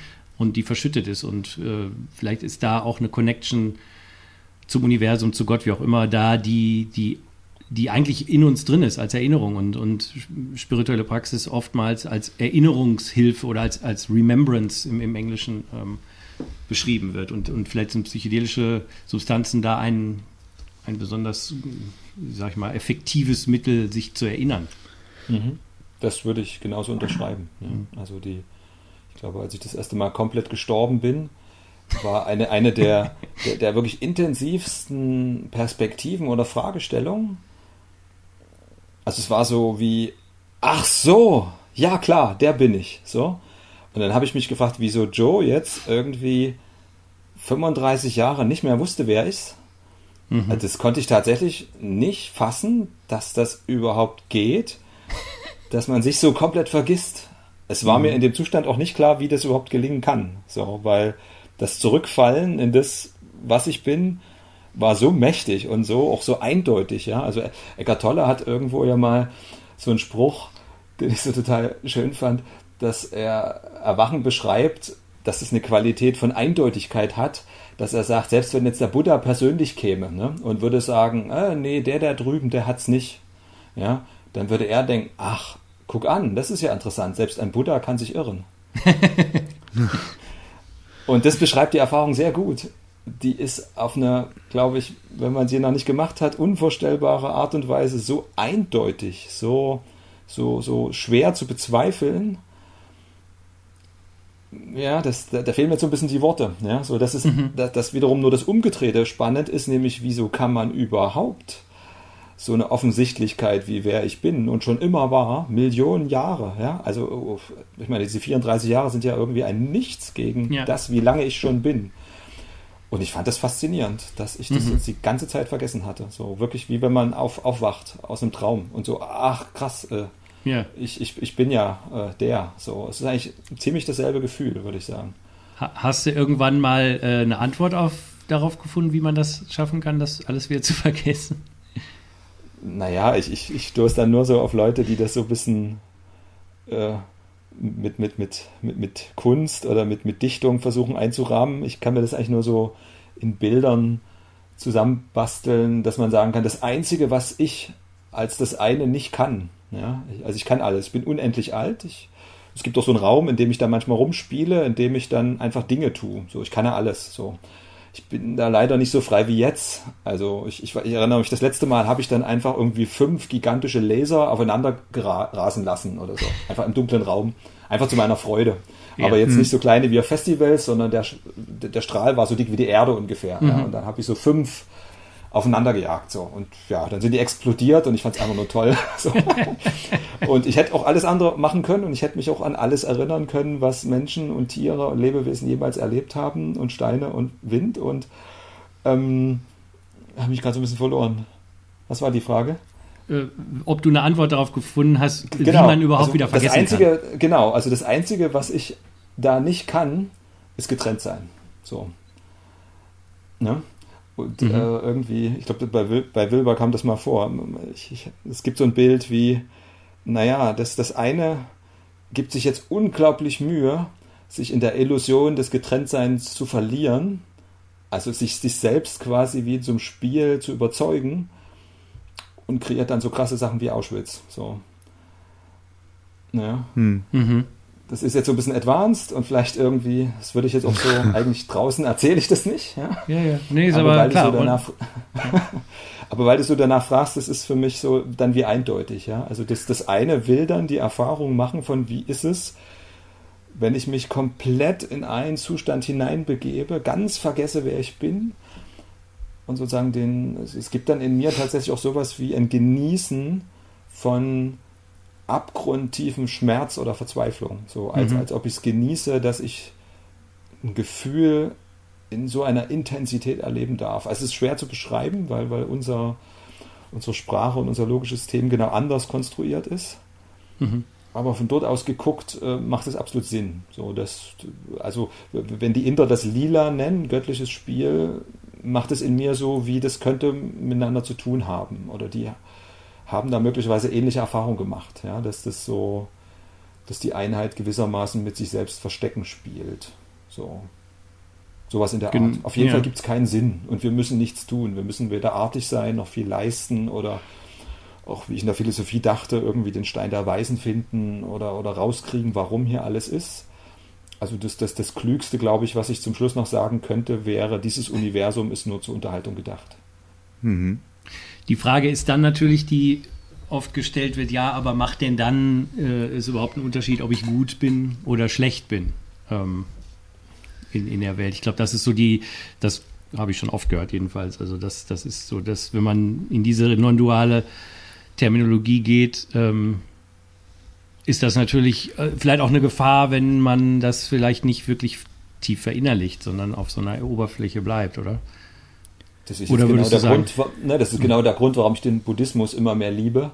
und die verschüttet ist. Und äh, vielleicht ist da auch eine Connection zum Universum, zu Gott, wie auch immer, da, die, die die eigentlich in uns drin ist als Erinnerung und, und spirituelle Praxis oftmals als Erinnerungshilfe oder als, als Remembrance im, im Englischen ähm, beschrieben wird. Und, und vielleicht sind psychedelische Substanzen da ein, ein besonders, sag ich mal, effektives Mittel, sich zu erinnern. Mhm. Das würde ich genauso unterschreiben. Ja. Mhm. Also die, ich glaube, als ich das erste Mal komplett gestorben bin, war eine, eine der, der, der wirklich intensivsten Perspektiven oder Fragestellungen also es war so wie, ach so, ja klar, der bin ich. So. Und dann habe ich mich gefragt, wieso Joe jetzt irgendwie 35 Jahre nicht mehr wusste, wer ist. Mhm. Also das konnte ich tatsächlich nicht fassen, dass das überhaupt geht, dass man sich so komplett vergisst. Es war mhm. mir in dem Zustand auch nicht klar, wie das überhaupt gelingen kann. So, weil das Zurückfallen in das, was ich bin, war so mächtig und so auch so eindeutig, ja. Also Eckart Tolle hat irgendwo ja mal so einen Spruch, den ich so total schön fand, dass er Erwachen beschreibt, dass es eine Qualität von Eindeutigkeit hat, dass er sagt, selbst wenn jetzt der Buddha persönlich käme ne, und würde sagen, äh, nee, der da drüben, der hat's nicht, ja, dann würde er denken, ach, guck an, das ist ja interessant, selbst ein Buddha kann sich irren. und das beschreibt die Erfahrung sehr gut die ist auf eine, glaube ich, wenn man sie noch nicht gemacht hat, unvorstellbare Art und Weise so eindeutig, so, so, so schwer zu bezweifeln. Ja, das, da, da fehlen mir jetzt so ein bisschen die Worte. Ja, so, das ist, mhm. das, das wiederum nur das Umgedrehte spannend ist, nämlich wieso kann man überhaupt so eine Offensichtlichkeit, wie wer ich bin und schon immer war, Millionen Jahre. Ja? Also, ich meine, diese 34 Jahre sind ja irgendwie ein Nichts gegen ja. das, wie lange ich schon bin. Und ich fand das faszinierend, dass ich das mhm. jetzt die ganze Zeit vergessen hatte. So wirklich wie wenn man auf, aufwacht aus einem Traum und so, ach krass, äh, ja. ich, ich, ich bin ja äh, der. So, es ist eigentlich ziemlich dasselbe Gefühl, würde ich sagen. Hast du irgendwann mal äh, eine Antwort auf, darauf gefunden, wie man das schaffen kann, das alles wieder zu vergessen? Naja, ich, ich, ich stoße dann nur so auf Leute, die das so ein bisschen äh, mit, mit, mit, mit, mit Kunst oder mit, mit Dichtung versuchen einzurahmen. Ich kann mir das eigentlich nur so in Bildern zusammenbasteln, dass man sagen kann, das Einzige, was ich als das eine nicht kann, ja, also ich kann alles, ich bin unendlich alt, ich, es gibt auch so einen Raum, in dem ich dann manchmal rumspiele, in dem ich dann einfach Dinge tue, so, ich kann ja alles, so ich bin da leider nicht so frei wie jetzt. Also ich, ich, ich erinnere mich, das letzte Mal habe ich dann einfach irgendwie fünf gigantische Laser aufeinander rasen lassen oder so. Einfach im dunklen Raum. Einfach zu meiner Freude. Ja. Aber jetzt mhm. nicht so kleine wie auf Festivals, sondern der, der Strahl war so dick wie die Erde ungefähr. Mhm. Ja. Und dann habe ich so fünf aufeinander gejagt. So. Und ja, dann sind die explodiert und ich fand es einfach nur toll. So. und ich hätte auch alles andere machen können und ich hätte mich auch an alles erinnern können, was Menschen und Tiere und Lebewesen jemals erlebt haben und Steine und Wind und ähm, habe mich gerade so ein bisschen verloren. Was war die Frage? Äh, ob du eine Antwort darauf gefunden hast, genau. wie man überhaupt also wieder vergessen das einzige, kann. Genau, also das Einzige, was ich da nicht kann, ist getrennt sein. So. Ne? Und mhm. äh, irgendwie, ich glaube, bei, Wil bei Wilber kam das mal vor. Ich, ich, es gibt so ein Bild wie, naja, das, das eine gibt sich jetzt unglaublich Mühe, sich in der Illusion des Getrenntseins zu verlieren, also sich, sich selbst quasi wie zum Spiel zu überzeugen und kreiert dann so krasse Sachen wie Auschwitz. So. Naja. Hm. Mhm das ist jetzt so ein bisschen advanced und vielleicht irgendwie, das würde ich jetzt auch so, eigentlich draußen erzähle ich das nicht. Ja, ja, ja. nee, ist aber, aber klar. So danach, aber weil du so danach fragst, das ist für mich so dann wie eindeutig. Ja, also das, das eine will dann die Erfahrung machen von, wie ist es, wenn ich mich komplett in einen Zustand hineinbegebe, ganz vergesse, wer ich bin und sozusagen den, es gibt dann in mir tatsächlich auch sowas wie ein Genießen von abgrundtiefen Schmerz oder Verzweiflung. So als, mhm. als ob ich es genieße, dass ich ein Gefühl in so einer Intensität erleben darf. Also es ist schwer zu beschreiben, weil, weil unser, unsere Sprache und unser logisches System genau anders konstruiert ist. Mhm. Aber von dort aus geguckt äh, macht es absolut Sinn. So, dass, also wenn die Inder das Lila nennen, göttliches Spiel, macht es in mir so, wie das könnte miteinander zu tun haben. Oder die haben da möglicherweise ähnliche Erfahrungen gemacht, ja, dass das so, dass die Einheit gewissermaßen mit sich selbst verstecken spielt. So. Sowas in der Art. Auf jeden ja. Fall gibt es keinen Sinn und wir müssen nichts tun. Wir müssen weder artig sein noch viel leisten oder auch wie ich in der Philosophie dachte, irgendwie den Stein der Weisen finden oder, oder rauskriegen, warum hier alles ist. Also das, das, das Klügste, glaube ich, was ich zum Schluss noch sagen könnte, wäre, dieses Universum ist nur zur Unterhaltung gedacht. Mhm. Die Frage ist dann natürlich, die oft gestellt wird, ja, aber macht denn dann äh, ist überhaupt ein Unterschied, ob ich gut bin oder schlecht bin ähm, in, in der Welt? Ich glaube, das ist so die, das habe ich schon oft gehört jedenfalls. Also das, das ist so, dass wenn man in diese non-duale Terminologie geht, ähm, ist das natürlich äh, vielleicht auch eine Gefahr, wenn man das vielleicht nicht wirklich tief verinnerlicht, sondern auf so einer Oberfläche bleibt, oder? Das ist Oder genau der Grund, ne, das ist genau der Grund, warum ich den Buddhismus immer mehr liebe,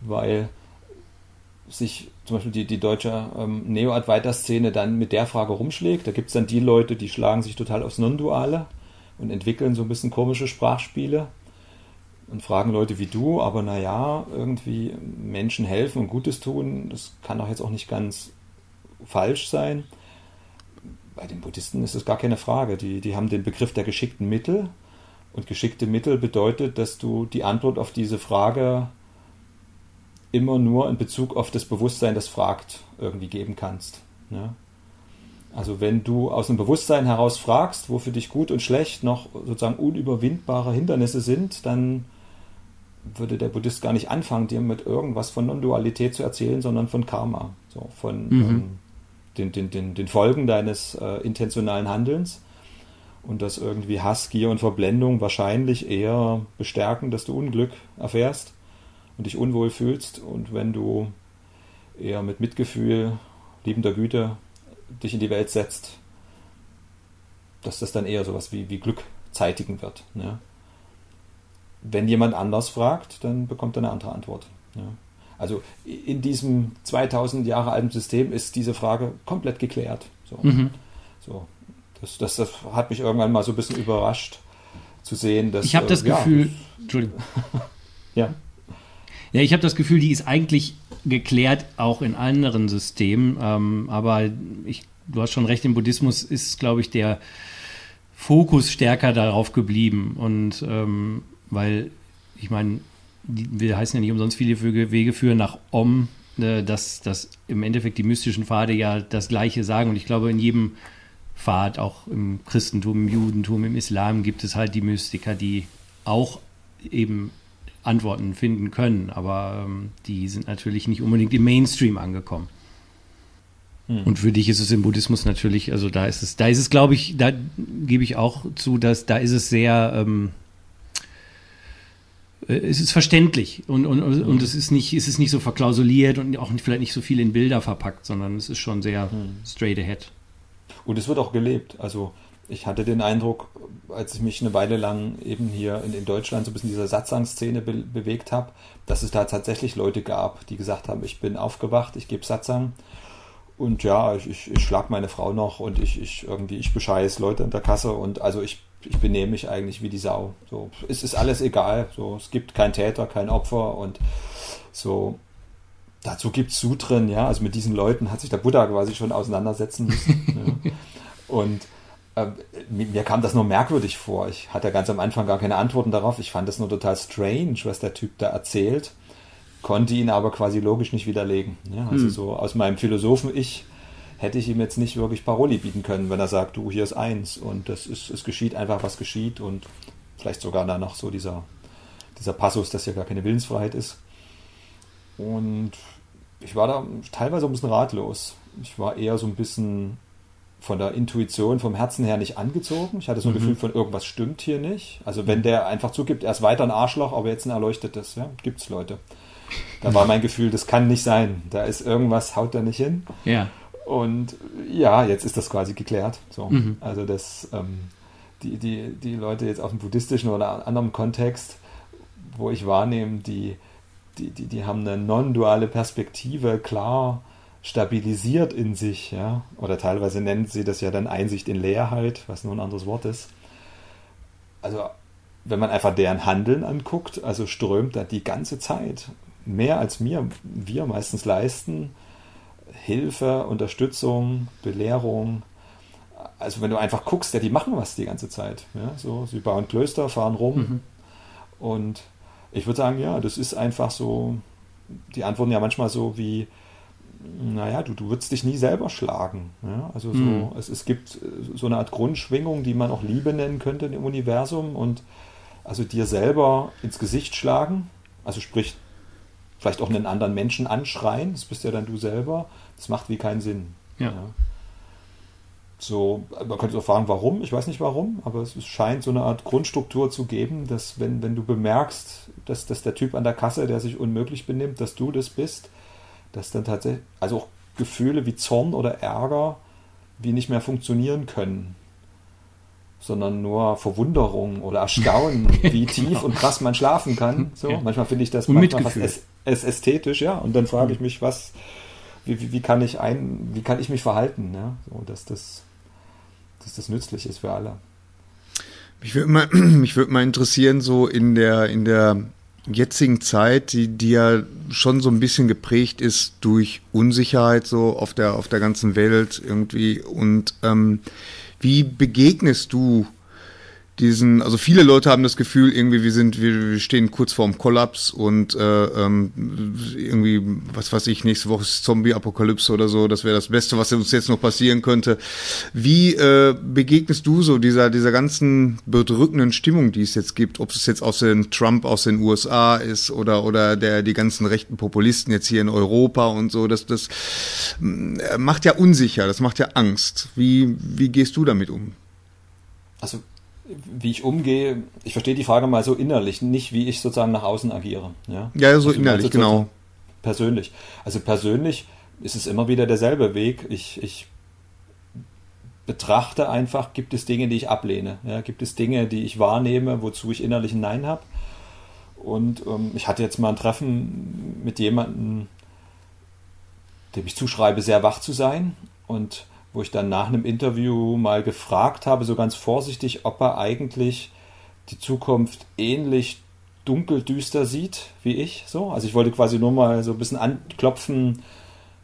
weil sich zum Beispiel die, die deutsche ähm, Neo-Advaita-Szene dann mit der Frage rumschlägt. Da gibt es dann die Leute, die schlagen sich total aufs Non-Duale und entwickeln so ein bisschen komische Sprachspiele und fragen Leute wie du, aber naja, irgendwie Menschen helfen und Gutes tun, das kann doch jetzt auch nicht ganz falsch sein. Bei den Buddhisten ist das gar keine Frage. Die, die haben den Begriff der geschickten Mittel und geschickte Mittel bedeutet, dass du die Antwort auf diese Frage immer nur in Bezug auf das Bewusstsein, das fragt, irgendwie geben kannst. Ja? Also wenn du aus dem Bewusstsein heraus fragst, wo für dich gut und schlecht noch sozusagen unüberwindbare Hindernisse sind, dann würde der Buddhist gar nicht anfangen, dir mit irgendwas von Non-Dualität zu erzählen, sondern von Karma, so von mhm. ähm, den, den, den, den Folgen deines äh, intentionalen Handelns und dass irgendwie Hass, Gier und Verblendung wahrscheinlich eher bestärken, dass du Unglück erfährst und dich unwohl fühlst und wenn du eher mit Mitgefühl, liebender Güte dich in die Welt setzt, dass das dann eher sowas wie, wie Glück zeitigen wird. Ne? Wenn jemand anders fragt, dann bekommt er eine andere Antwort. Ja. Also in diesem 2000 Jahre alten System ist diese Frage komplett geklärt. So. Mhm. so. Das, das, das, hat mich irgendwann mal so ein bisschen überrascht zu sehen, dass. Ich habe das äh, Gefühl. Ja, Entschuldigung. ja. Ja, ich habe das Gefühl, die ist eigentlich geklärt, auch in anderen Systemen. Ähm, aber ich, du hast schon recht, im Buddhismus ist, glaube ich, der Fokus stärker darauf geblieben. Und ähm, weil, ich meine, wir heißen ja nicht umsonst viele Wege führen nach Om, äh, dass, dass im Endeffekt die mystischen Pfade ja das Gleiche sagen. Und ich glaube, in jedem Pfad, auch im Christentum, im Judentum, im Islam, gibt es halt die Mystiker, die auch eben Antworten finden können, aber ähm, die sind natürlich nicht unbedingt im Mainstream angekommen. Hm. Und für dich ist es im Buddhismus natürlich, also da ist es, da ist es, glaube ich, da gebe ich auch zu, dass da ist es sehr, ähm, äh, es ist verständlich und, und, und, und es ist nicht, es ist nicht so verklausuliert und auch vielleicht nicht so viel in Bilder verpackt, sondern es ist schon sehr hm. straight ahead. Und es wird auch gelebt. Also ich hatte den Eindruck, als ich mich eine Weile lang eben hier in, in Deutschland so ein bisschen dieser Satsang-Szene be bewegt habe, dass es da tatsächlich Leute gab, die gesagt haben, ich bin aufgewacht, ich gebe Satsang und ja, ich, ich, ich schlag meine Frau noch und ich, ich irgendwie, ich bescheiß Leute in der Kasse und also ich, ich benehme mich eigentlich wie die Sau. So, es ist alles egal. So, es gibt keinen Täter, kein Opfer und so. Dazu gibt es Sutren, ja. Also mit diesen Leuten hat sich der Buddha quasi schon auseinandersetzen müssen. ja. Und äh, mir kam das nur merkwürdig vor. Ich hatte ganz am Anfang gar keine Antworten darauf. Ich fand es nur total strange, was der Typ da erzählt, konnte ihn aber quasi logisch nicht widerlegen. Ja, also hm. so aus meinem Philosophen-Ich hätte ich ihm jetzt nicht wirklich Paroli bieten können, wenn er sagt, du, hier ist eins und das ist, es geschieht einfach, was geschieht und vielleicht sogar dann noch so dieser, dieser Passus, dass ja gar keine Willensfreiheit ist. Und ich war da teilweise ein bisschen ratlos. Ich war eher so ein bisschen von der Intuition, vom Herzen her nicht angezogen. Ich hatte so ein mhm. Gefühl von irgendwas stimmt hier nicht. Also wenn der einfach zugibt, er ist weiter ein Arschloch, aber jetzt ein erleuchtetes, ja, gibt's Leute. Da war mein Gefühl, das kann nicht sein. Da ist irgendwas, haut da nicht hin. Ja. Und ja, jetzt ist das quasi geklärt. So. Mhm. Also das, ähm, die, die, die Leute jetzt aus dem buddhistischen oder anderen Kontext, wo ich wahrnehme, die, die, die, die haben eine non-duale Perspektive, klar stabilisiert in sich, ja, oder teilweise nennen sie das ja dann Einsicht in Leerheit, was nur ein anderes Wort ist. Also, wenn man einfach deren Handeln anguckt, also strömt da die ganze Zeit mehr als mir, wir meistens leisten, Hilfe, Unterstützung, Belehrung. Also wenn du einfach guckst, ja, die machen was die ganze Zeit. Ja, so, sie bauen Klöster, fahren rum. Mhm. Und ich würde sagen, ja, das ist einfach so, die antworten ja manchmal so wie, naja, du, du würdest dich nie selber schlagen. Ja? Also so, mhm. es, es gibt äh, so eine Art Grundschwingung, die man auch Liebe nennen könnte im Universum und also dir selber ins Gesicht schlagen, also sprich vielleicht auch einen anderen Menschen anschreien, das bist ja dann du selber, das macht wie keinen Sinn. Ja. ja. So, man könnte auch fragen, warum, ich weiß nicht warum, aber es scheint so eine Art Grundstruktur zu geben, dass wenn, wenn du bemerkst, dass, dass der Typ an der Kasse, der sich unmöglich benimmt, dass du das bist, dass dann tatsächlich, also auch Gefühle wie Zorn oder Ärger, wie nicht mehr funktionieren können, sondern nur Verwunderung oder Erstaunen, wie tief genau. und krass man schlafen kann. So, ja. manchmal finde ich das und manchmal fast äs ästhetisch, ja. Und dann frage ich mich, was, wie, wie, wie, kann ich ein, wie kann ich mich verhalten, ja, so, dass das, dass das nützlich ist für alle. Mich würde mal, mich würde mal interessieren, so in der, in der jetzigen Zeit, die, die ja schon so ein bisschen geprägt ist durch Unsicherheit so auf der, auf der ganzen Welt irgendwie. Und ähm, wie begegnest du diesen, also viele Leute haben das Gefühl, irgendwie wir sind, wir, wir stehen kurz vorm Kollaps und äh, ähm, irgendwie, was weiß ich, nächste Woche ist Zombie-Apokalypse oder so, das wäre das Beste, was uns jetzt noch passieren könnte. Wie äh, begegnest du so dieser, dieser ganzen bedrückenden Stimmung, die es jetzt gibt, ob es jetzt aus den Trump aus den USA ist oder, oder der, die ganzen rechten Populisten jetzt hier in Europa und so, das, das äh, macht ja unsicher, das macht ja Angst. Wie, wie gehst du damit um? Also wie ich umgehe, ich verstehe die Frage mal so innerlich, nicht wie ich sozusagen nach außen agiere. Ja, ja so also innerlich, genau. Persönlich. Also persönlich ist es immer wieder derselbe Weg. Ich, ich betrachte einfach, gibt es Dinge, die ich ablehne. Ja, gibt es Dinge, die ich wahrnehme, wozu ich innerlich ein Nein habe. Und ähm, ich hatte jetzt mal ein Treffen mit jemandem, dem ich zuschreibe, sehr wach zu sein. Und wo ich dann nach einem Interview mal gefragt habe, so ganz vorsichtig, ob er eigentlich die Zukunft ähnlich dunkel düster sieht wie ich. So, also ich wollte quasi nur mal so ein bisschen anklopfen.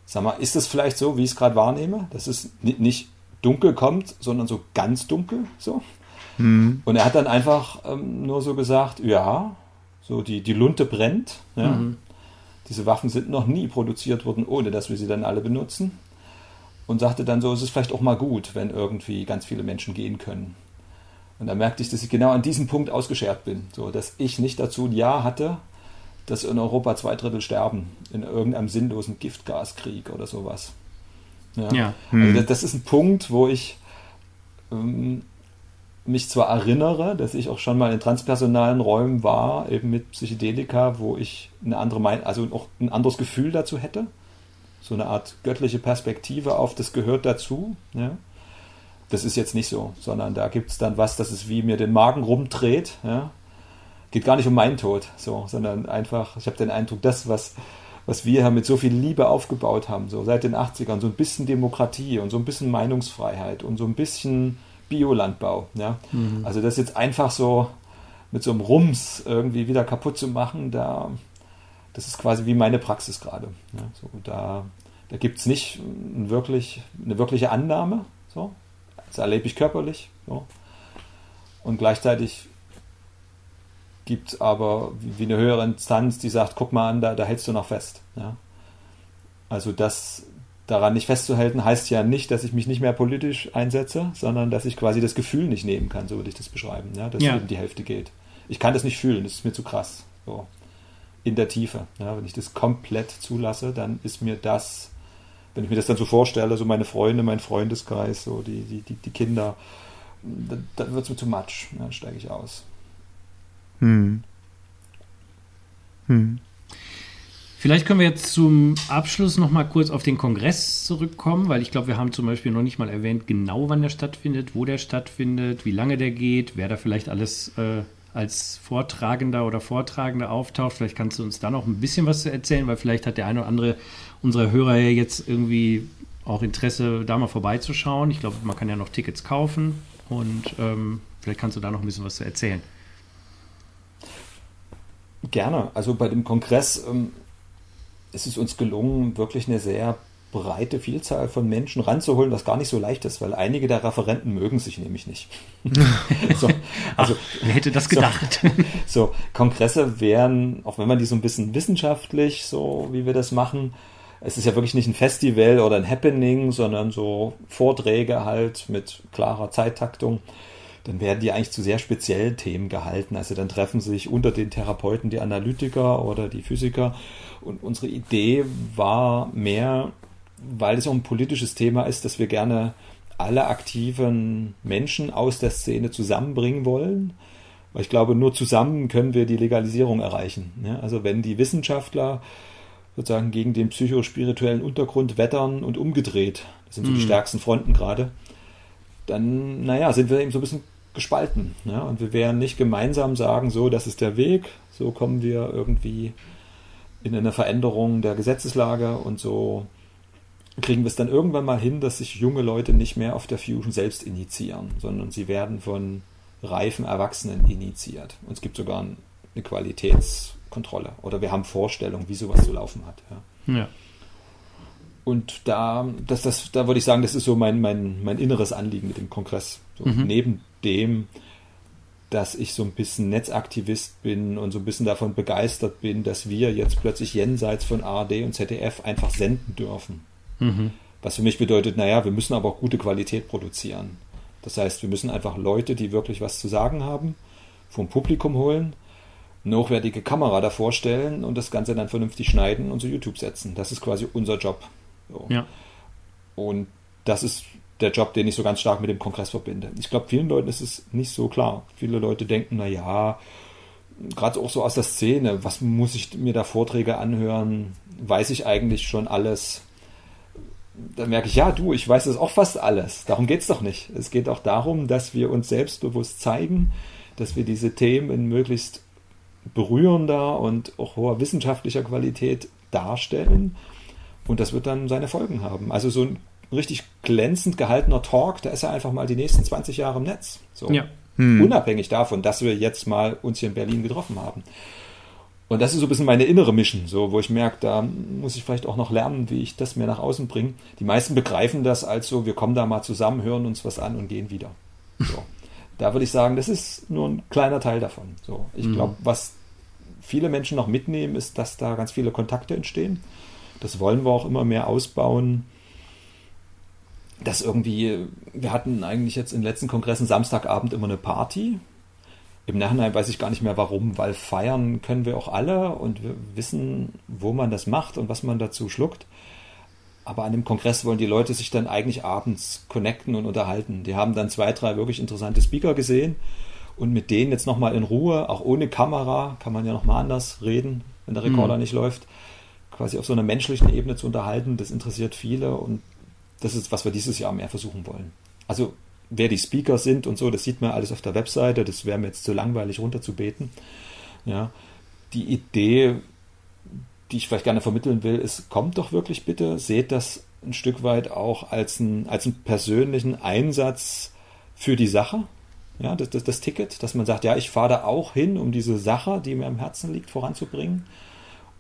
Sag mal, ist es vielleicht so, wie ich es gerade wahrnehme, dass es nicht dunkel kommt, sondern so ganz dunkel so? Mhm. Und er hat dann einfach ähm, nur so gesagt, ja, so die, die Lunte brennt. Ja. Mhm. Diese Waffen sind noch nie produziert worden, ohne dass wir sie dann alle benutzen und sagte dann so, es ist vielleicht auch mal gut, wenn irgendwie ganz viele Menschen gehen können. Und da merkte ich, dass ich genau an diesem Punkt ausgeschert bin, so dass ich nicht dazu ein Ja hatte, dass in Europa zwei Drittel sterben in irgendeinem sinnlosen Giftgaskrieg oder sowas. Ja. ja. Also hm. das, das, ist ein Punkt, wo ich ähm, mich zwar erinnere, dass ich auch schon mal in transpersonalen Räumen war, eben mit Psychedelika, wo ich eine andere Meinung, also auch ein anderes Gefühl dazu hätte so eine Art göttliche Perspektive auf, das gehört dazu. Ja? Das ist jetzt nicht so, sondern da gibt es dann was, das ist wie mir den Magen rumdreht. Ja? Geht gar nicht um meinen Tod, so, sondern einfach, ich habe den Eindruck, das, was, was wir hier mit so viel Liebe aufgebaut haben, so seit den 80ern, so ein bisschen Demokratie und so ein bisschen Meinungsfreiheit und so ein bisschen Biolandbau. Ja? Mhm. Also das jetzt einfach so mit so einem Rums irgendwie wieder kaputt zu machen, da das ist quasi wie meine Praxis gerade. Ja, so, da da gibt es nicht wirklich, eine wirkliche Annahme. So. Das erlebe ich körperlich. So. Und gleichzeitig gibt es aber wie eine höhere Instanz, die sagt, guck mal an, da, da hältst du noch fest. Ja. Also das daran nicht festzuhalten, heißt ja nicht, dass ich mich nicht mehr politisch einsetze, sondern dass ich quasi das Gefühl nicht nehmen kann, so würde ich das beschreiben, ja, dass ja. eben die Hälfte geht. Ich kann das nicht fühlen, das ist mir zu krass. So in der Tiefe. Ja, wenn ich das komplett zulasse, dann ist mir das, wenn ich mir das dann so vorstelle, so meine Freunde, mein Freundeskreis, so die, die, die, die Kinder, dann, dann wird es mir zu much. Dann steige ich aus. Hm. Hm. Vielleicht können wir jetzt zum Abschluss noch mal kurz auf den Kongress zurückkommen, weil ich glaube, wir haben zum Beispiel noch nicht mal erwähnt, genau wann der stattfindet, wo der stattfindet, wie lange der geht, wer da vielleicht alles äh, als Vortragender oder Vortragende auftaucht. Vielleicht kannst du uns da noch ein bisschen was erzählen, weil vielleicht hat der eine oder andere unserer Hörer ja jetzt irgendwie auch Interesse, da mal vorbeizuschauen. Ich glaube, man kann ja noch Tickets kaufen und ähm, vielleicht kannst du da noch ein bisschen was zu erzählen. Gerne. Also bei dem Kongress ähm, ist es uns gelungen, wirklich eine sehr breite Vielzahl von Menschen ranzuholen, was gar nicht so leicht ist, weil einige der Referenten mögen sich nämlich nicht. so, also, Ach, wer hätte das gedacht? So, so, Kongresse wären, auch wenn man die so ein bisschen wissenschaftlich, so wie wir das machen, es ist ja wirklich nicht ein Festival oder ein Happening, sondern so Vorträge halt mit klarer Zeittaktung dann werden die eigentlich zu sehr speziellen Themen gehalten. Also dann treffen sich unter den Therapeuten die Analytiker oder die Physiker. Und unsere Idee war mehr, weil es auch ein politisches Thema ist, dass wir gerne alle aktiven Menschen aus der Szene zusammenbringen wollen. Weil ich glaube, nur zusammen können wir die Legalisierung erreichen. Ja, also wenn die Wissenschaftler sozusagen gegen den psychospirituellen Untergrund wettern und umgedreht, das sind so die mhm. stärksten Fronten gerade, dann, naja, sind wir eben so ein bisschen gespalten. Ja? Und wir werden nicht gemeinsam sagen, so, das ist der Weg, so kommen wir irgendwie in eine Veränderung der Gesetzeslage und so kriegen wir es dann irgendwann mal hin, dass sich junge Leute nicht mehr auf der Fusion selbst initiieren, sondern sie werden von reifen Erwachsenen initiiert. Und es gibt sogar eine Qualitätskontrolle oder wir haben Vorstellungen, wie sowas zu laufen hat. Ja. ja. Und da, das, das, da würde ich sagen, das ist so mein, mein, mein inneres Anliegen mit dem Kongress. So mhm. Neben dem, dass ich so ein bisschen Netzaktivist bin und so ein bisschen davon begeistert bin, dass wir jetzt plötzlich jenseits von ARD und ZDF einfach senden dürfen. Mhm. Was für mich bedeutet, naja, wir müssen aber auch gute Qualität produzieren. Das heißt, wir müssen einfach Leute, die wirklich was zu sagen haben, vom Publikum holen, eine hochwertige Kamera davor stellen und das Ganze dann vernünftig schneiden und zu YouTube setzen. Das ist quasi unser Job. So. Ja. Und das ist der Job, den ich so ganz stark mit dem Kongress verbinde. Ich glaube, vielen Leuten ist es nicht so klar. Viele Leute denken, na ja, gerade auch so aus der Szene, was muss ich mir da Vorträge anhören? Weiß ich eigentlich schon alles? Da merke ich, ja, du, ich weiß das auch fast alles. Darum geht es doch nicht. Es geht auch darum, dass wir uns selbstbewusst zeigen, dass wir diese Themen in möglichst berührender und auch hoher wissenschaftlicher Qualität darstellen. Und das wird dann seine Folgen haben. Also so ein richtig glänzend gehaltener Talk, da ist er einfach mal die nächsten 20 Jahre im Netz. So. Ja. Hm. Unabhängig davon, dass wir jetzt mal uns hier in Berlin getroffen haben. Und das ist so ein bisschen meine innere Mission, so, wo ich merke, da muss ich vielleicht auch noch lernen, wie ich das mir nach außen bringe. Die meisten begreifen das als so, wir kommen da mal zusammen, hören uns was an und gehen wieder. So. da würde ich sagen, das ist nur ein kleiner Teil davon. So. Ich mhm. glaube, was viele Menschen noch mitnehmen, ist, dass da ganz viele Kontakte entstehen. Das wollen wir auch immer mehr ausbauen dass irgendwie, wir hatten eigentlich jetzt in den letzten Kongressen Samstagabend immer eine Party. Im Nachhinein weiß ich gar nicht mehr warum, weil feiern können wir auch alle und wir wissen, wo man das macht und was man dazu schluckt. Aber an dem Kongress wollen die Leute sich dann eigentlich abends connecten und unterhalten. Die haben dann zwei, drei wirklich interessante Speaker gesehen und mit denen jetzt nochmal in Ruhe, auch ohne Kamera, kann man ja nochmal anders reden, wenn der Rekorder mhm. nicht läuft, quasi auf so einer menschlichen Ebene zu unterhalten. Das interessiert viele und das ist, was wir dieses Jahr mehr versuchen wollen. Also wer die Speaker sind und so, das sieht man alles auf der Webseite, das wäre mir jetzt zu langweilig runterzubeten. Ja, die Idee, die ich vielleicht gerne vermitteln will, ist, kommt doch wirklich bitte, seht das ein Stück weit auch als, ein, als einen persönlichen Einsatz für die Sache. Ja, das, das, das Ticket, dass man sagt, ja, ich fahre da auch hin, um diese Sache, die mir am Herzen liegt, voranzubringen.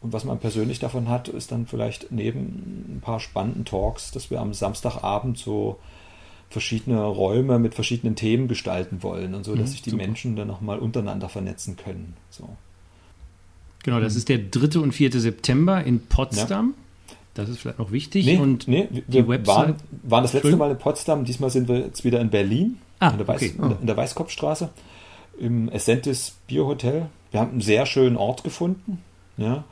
Und was man persönlich davon hat, ist dann vielleicht neben ein paar spannenden Talks, dass wir am Samstagabend so verschiedene Räume mit verschiedenen Themen gestalten wollen und so, dass mhm, sich die super. Menschen dann nochmal untereinander vernetzen können. So. Genau, das mhm. ist der 3. und 4. September in Potsdam. Ja. Das ist vielleicht noch wichtig. Nee, und nee, wir Website waren, waren das letzte Mal in Potsdam, diesmal sind wir jetzt wieder in Berlin, ah, in, der Weiß, okay. oh. in der Weißkopfstraße, im Essentis Bierhotel. Wir haben einen sehr schönen Ort gefunden. Ja.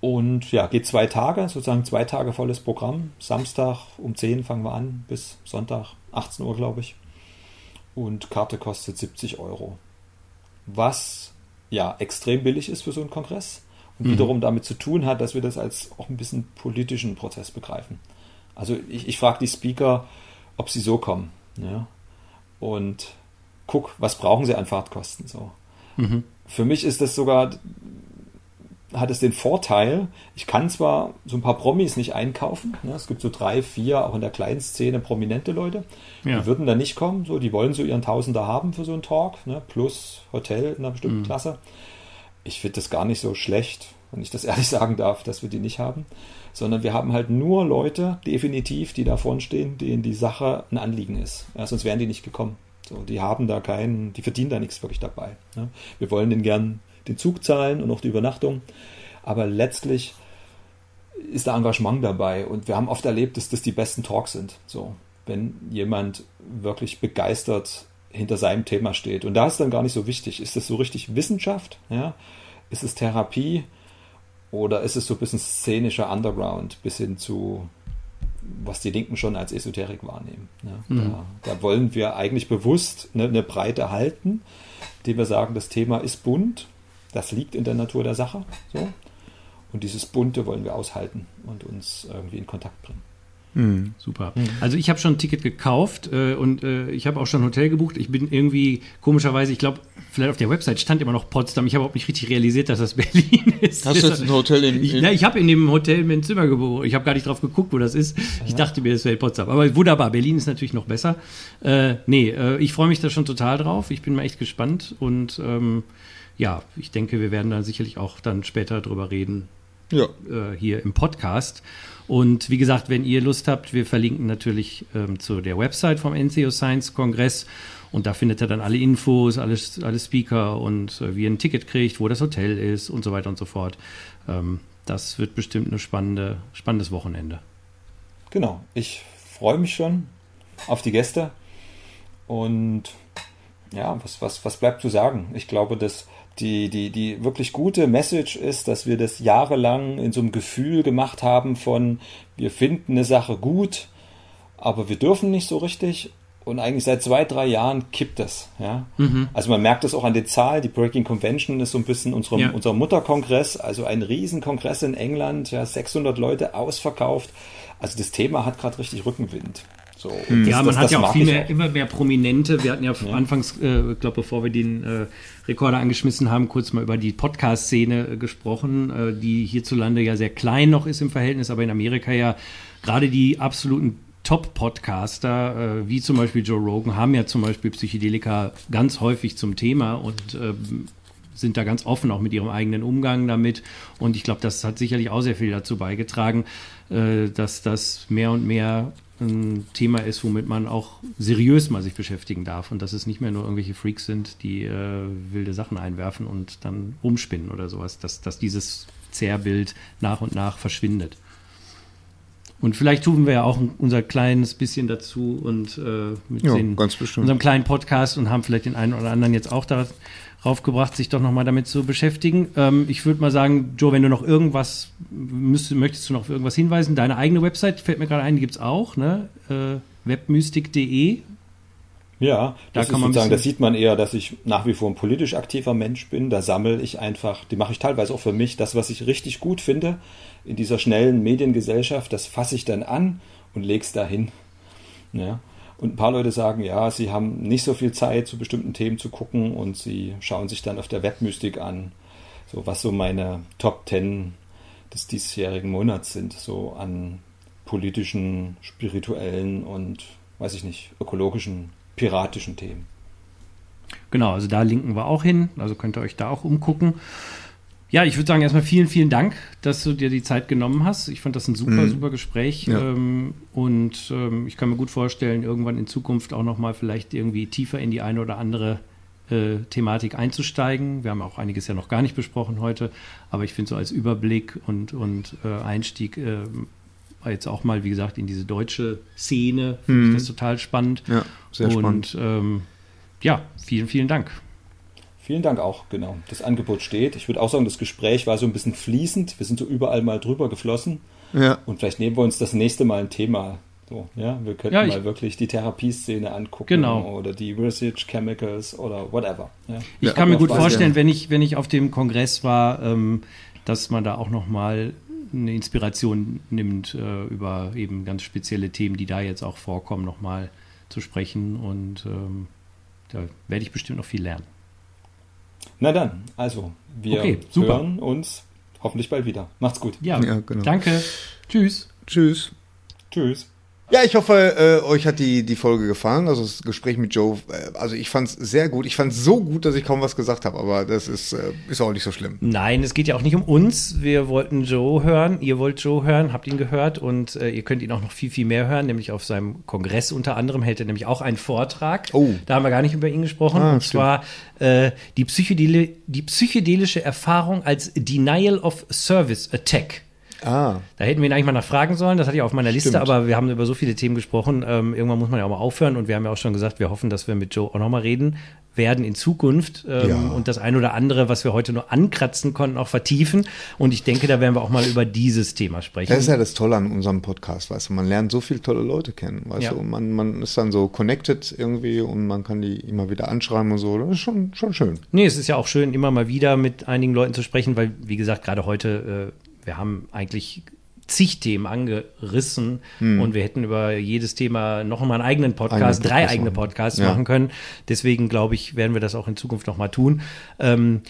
Und ja, geht zwei Tage, sozusagen zwei Tage volles Programm. Samstag um 10 fangen wir an, bis Sonntag 18 Uhr, glaube ich. Und Karte kostet 70 Euro. Was ja extrem billig ist für so einen Kongress. Und mhm. wiederum damit zu tun hat, dass wir das als auch ein bisschen politischen Prozess begreifen. Also ich, ich frage die Speaker, ob sie so kommen. Ja? Und guck, was brauchen sie an Fahrtkosten so. Mhm. Für mich ist das sogar hat es den Vorteil, ich kann zwar so ein paar Promis nicht einkaufen, ne? es gibt so drei, vier, auch in der kleinen Szene prominente Leute, ja. die würden da nicht kommen, so, die wollen so ihren Tausender haben für so einen Talk, ne? plus Hotel in einer bestimmten mhm. Klasse. Ich finde das gar nicht so schlecht, wenn ich das ehrlich sagen darf, dass wir die nicht haben, sondern wir haben halt nur Leute, definitiv, die da vorne stehen, denen die Sache ein Anliegen ist. Ja, sonst wären die nicht gekommen. So, die haben da keinen, die verdienen da nichts wirklich dabei. Ne? Wir wollen den gern den Zug zahlen und auch die Übernachtung. Aber letztlich ist da Engagement dabei und wir haben oft erlebt, dass das die besten Talks sind. So, wenn jemand wirklich begeistert hinter seinem Thema steht. Und da ist dann gar nicht so wichtig, ist das so richtig Wissenschaft? Ja? Ist es Therapie? Oder ist es so ein bisschen szenischer Underground bis hin zu, was die Linken schon als Esoterik wahrnehmen? Ja? Mhm. Da, da, wollen wir eigentlich bewusst eine, eine Breite halten, indem wir sagen, das Thema ist bunt, das liegt in der Natur der Sache. So. Und dieses Bunte wollen wir aushalten und uns irgendwie in Kontakt bringen. Mhm, super. Mhm. Also ich habe schon ein Ticket gekauft äh, und äh, ich habe auch schon ein Hotel gebucht. Ich bin irgendwie komischerweise, ich glaube, vielleicht auf der Website stand immer noch Potsdam. Ich habe auch nicht richtig realisiert, dass das Berlin ist. Hast du jetzt ein Hotel in? Ich, ich habe in dem Hotel mein Zimmer gebucht. Ich habe gar nicht drauf geguckt, wo das ist. Ich dachte mir, das wäre Potsdam. Aber wunderbar. Berlin ist natürlich noch besser. Äh, nee, äh, ich freue mich da schon total drauf. Ich bin mal echt gespannt und ähm, ja, ich denke, wir werden da sicherlich auch dann später drüber reden, ja. äh, hier im Podcast. Und wie gesagt, wenn ihr Lust habt, wir verlinken natürlich ähm, zu der Website vom NCO Science Kongress. Und da findet ihr dann alle Infos, alles, alle Speaker und äh, wie ihr ein Ticket kriegt, wo das Hotel ist und so weiter und so fort. Ähm, das wird bestimmt ein spannende, spannendes Wochenende. Genau, ich freue mich schon auf die Gäste. Und ja, was, was, was bleibt zu sagen? Ich glaube, dass die, die, die wirklich gute Message ist, dass wir das jahrelang in so einem Gefühl gemacht haben von, wir finden eine Sache gut, aber wir dürfen nicht so richtig. Und eigentlich seit zwei, drei Jahren kippt das. Ja? Mhm. Also man merkt das auch an den Zahlen. Die Breaking Convention ist so ein bisschen unserem, ja. unser Mutterkongress, also ein Riesenkongress in England, ja, 600 Leute ausverkauft. Also das Thema hat gerade richtig Rückenwind. So, hm. ja, das, man das, hat das ja auch viel mehr, auch. immer mehr Prominente. Wir hatten ja, ja. anfangs, äh, ich glaube, bevor wir den äh, Rekorder angeschmissen haben, kurz mal über die Podcast-Szene äh, gesprochen, äh, die hierzulande ja sehr klein noch ist im Verhältnis, aber in Amerika ja gerade die absoluten Top-Podcaster, äh, wie zum Beispiel Joe Rogan, haben ja zum Beispiel Psychedelika ganz häufig zum Thema und ähm, sind da ganz offen auch mit ihrem eigenen Umgang damit. Und ich glaube, das hat sicherlich auch sehr viel dazu beigetragen, äh, dass das mehr und mehr ein Thema ist, womit man auch seriös mal sich beschäftigen darf und dass es nicht mehr nur irgendwelche Freaks sind, die äh, wilde Sachen einwerfen und dann rumspinnen oder sowas, dass, dass dieses Zerrbild nach und nach verschwindet. Und vielleicht tun wir ja auch unser kleines bisschen dazu und äh, mit ja, den, unserem kleinen Podcast und haben vielleicht den einen oder anderen jetzt auch da raufgebracht, sich doch nochmal damit zu beschäftigen. Ähm, ich würde mal sagen, Joe, wenn du noch irgendwas, müsst, möchtest du noch auf irgendwas hinweisen? Deine eigene Website fällt mir gerade ein, die gibt es auch, ne? Äh, webmystik.de. Ja, da kann man sagen, das sieht man eher, dass ich nach wie vor ein politisch aktiver Mensch bin. Da sammle ich einfach, die mache ich teilweise auch für mich, das, was ich richtig gut finde in dieser schnellen Mediengesellschaft, das fasse ich dann an und lege es dahin. Ja. Und ein paar Leute sagen, ja, sie haben nicht so viel Zeit, zu bestimmten Themen zu gucken und sie schauen sich dann auf der Webmystik an, so was so meine Top Ten des diesjährigen Monats sind, so an politischen, spirituellen und, weiß ich nicht, ökologischen, piratischen Themen. Genau, also da linken wir auch hin, also könnt ihr euch da auch umgucken. Ja, ich würde sagen, erstmal vielen, vielen Dank, dass du dir die Zeit genommen hast. Ich fand das ein super, mhm. super Gespräch. Ja. Ähm, und ähm, ich kann mir gut vorstellen, irgendwann in Zukunft auch nochmal vielleicht irgendwie tiefer in die eine oder andere äh, Thematik einzusteigen. Wir haben auch einiges ja noch gar nicht besprochen heute, aber ich finde so als Überblick und, und äh, Einstieg äh, jetzt auch mal, wie gesagt, in diese deutsche Szene, finde mhm. ich das total spannend. Ja, sehr und, spannend. Ähm, ja, vielen, vielen Dank. Vielen Dank auch, genau. Das Angebot steht. Ich würde auch sagen, das Gespräch war so ein bisschen fließend. Wir sind so überall mal drüber geflossen. Ja. Und vielleicht nehmen wir uns das nächste Mal ein Thema. So, ja, wir könnten ja, mal wirklich die Therapieszene angucken genau. oder die Research Chemicals oder whatever. Ja. Ich kann mir gut vorstellen, wenn ich, wenn ich auf dem Kongress war, ähm, dass man da auch nochmal eine Inspiration nimmt, äh, über eben ganz spezielle Themen, die da jetzt auch vorkommen, nochmal zu sprechen. Und ähm, da werde ich bestimmt noch viel lernen. Na dann, also, wir okay, hören uns hoffentlich bald wieder. Macht's gut. Ja, ja genau. danke. Tschüss. Tschüss. Tschüss. Ja, ich hoffe, äh, euch hat die, die Folge gefallen. Also das Gespräch mit Joe, äh, also ich fand es sehr gut. Ich fand es so gut, dass ich kaum was gesagt habe, aber das ist, äh, ist auch nicht so schlimm. Nein, es geht ja auch nicht um uns. Wir wollten Joe hören, ihr wollt Joe hören, habt ihn gehört und äh, ihr könnt ihn auch noch viel, viel mehr hören, nämlich auf seinem Kongress unter anderem hält er nämlich auch einen Vortrag. Oh. Da haben wir gar nicht über ihn gesprochen. Ah, und stimmt. zwar äh, die, Psychedel die psychedelische Erfahrung als Denial of Service Attack. Ah. Da hätten wir ihn eigentlich mal nachfragen sollen. Das hatte ich auf meiner Liste, Stimmt. aber wir haben über so viele Themen gesprochen. Ähm, irgendwann muss man ja auch mal aufhören. Und wir haben ja auch schon gesagt, wir hoffen, dass wir mit Joe auch nochmal reden werden in Zukunft ähm, ja. und das ein oder andere, was wir heute nur ankratzen konnten, auch vertiefen. Und ich denke, da werden wir auch mal über dieses Thema sprechen. Das ist ja das Tolle an unserem Podcast, weißt du, man lernt so viele tolle Leute kennen, weißt ja. du, und man, man ist dann so connected irgendwie und man kann die immer wieder anschreiben und so. Das ist schon, schon schön. Nee, es ist ja auch schön, immer mal wieder mit einigen Leuten zu sprechen, weil, wie gesagt, gerade heute äh, wir haben eigentlich zig Themen angerissen hm. und wir hätten über jedes Thema noch mal einen eigenen Podcast, Eine drei Podcast eigene Podcasts ja. machen können. Deswegen glaube ich, werden wir das auch in Zukunft noch mal tun. Ähm,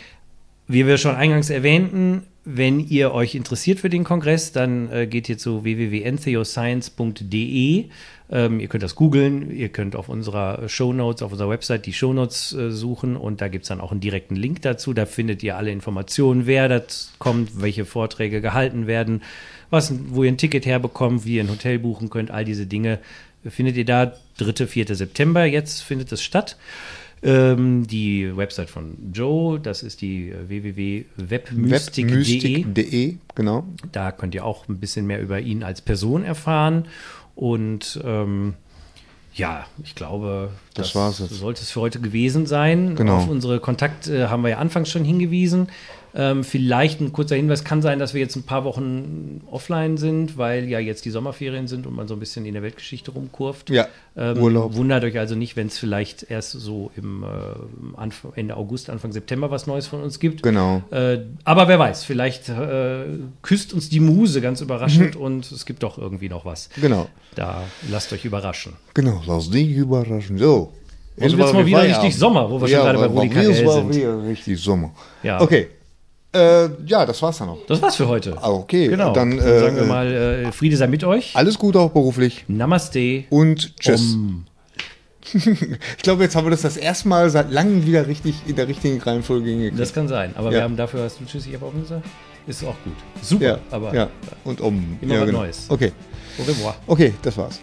wie wir schon eingangs erwähnten, wenn ihr euch interessiert für den Kongress, dann äh, geht ihr zu www.entheoscience.de. Ähm, ihr könnt das googeln, ihr könnt auf unserer Shownotes, auf unserer Website die Shownotes äh, suchen und da gibt es dann auch einen direkten Link dazu. Da findet ihr alle Informationen, wer das kommt, welche Vorträge gehalten werden, was, wo ihr ein Ticket herbekommt, wie ihr ein Hotel buchen könnt, all diese Dinge findet ihr da. 3., 4. September, jetzt findet es statt. Ähm, die Website von Joe, das ist die www.webmystik.de. Webmystik.de, genau. Da könnt ihr auch ein bisschen mehr über ihn als Person erfahren. Und ähm, ja, ich glaube, das, das sollte es für heute gewesen sein. Genau. Auf unsere Kontakte haben wir ja anfangs schon hingewiesen. Ähm, vielleicht ein kurzer Hinweis kann sein, dass wir jetzt ein paar Wochen offline sind, weil ja jetzt die Sommerferien sind und man so ein bisschen in der Weltgeschichte rumkurft. Ja, ähm, Urlaub. Wundert euch also nicht, wenn es vielleicht erst so im äh, Anfang, Ende August, Anfang September was Neues von uns gibt. Genau. Äh, aber wer weiß, vielleicht äh, küsst uns die Muse ganz überraschend mhm. und es gibt doch irgendwie noch was. Genau. Da lasst euch überraschen. Genau, lasst dich überraschen. So. Jetzt wird es mal wieder richtig Sommer, wo wir ja, schon gerade bei Rudi KL sind. Wieder richtig Sommer. Ja. Okay. Äh, ja, das war's dann noch. Das war's für heute. Ah, okay. Genau. Dann, Dann äh, sagen wir mal, äh, Friede sei mit euch. Alles Gute auch beruflich. Namaste. Und tschüss. Um. ich glaube, jetzt haben wir das das erste Mal seit langem wieder richtig in der richtigen Reihenfolge hingekriegt. Das kann sein. Aber Ja. wir haben dafür, hast du Tschüss, ich habe auch gesagt? Ist auch gut. Super. ja, aber ja. Und um. Immer ja, was genau. Neues. Okay. au revoir. Okay, das war's.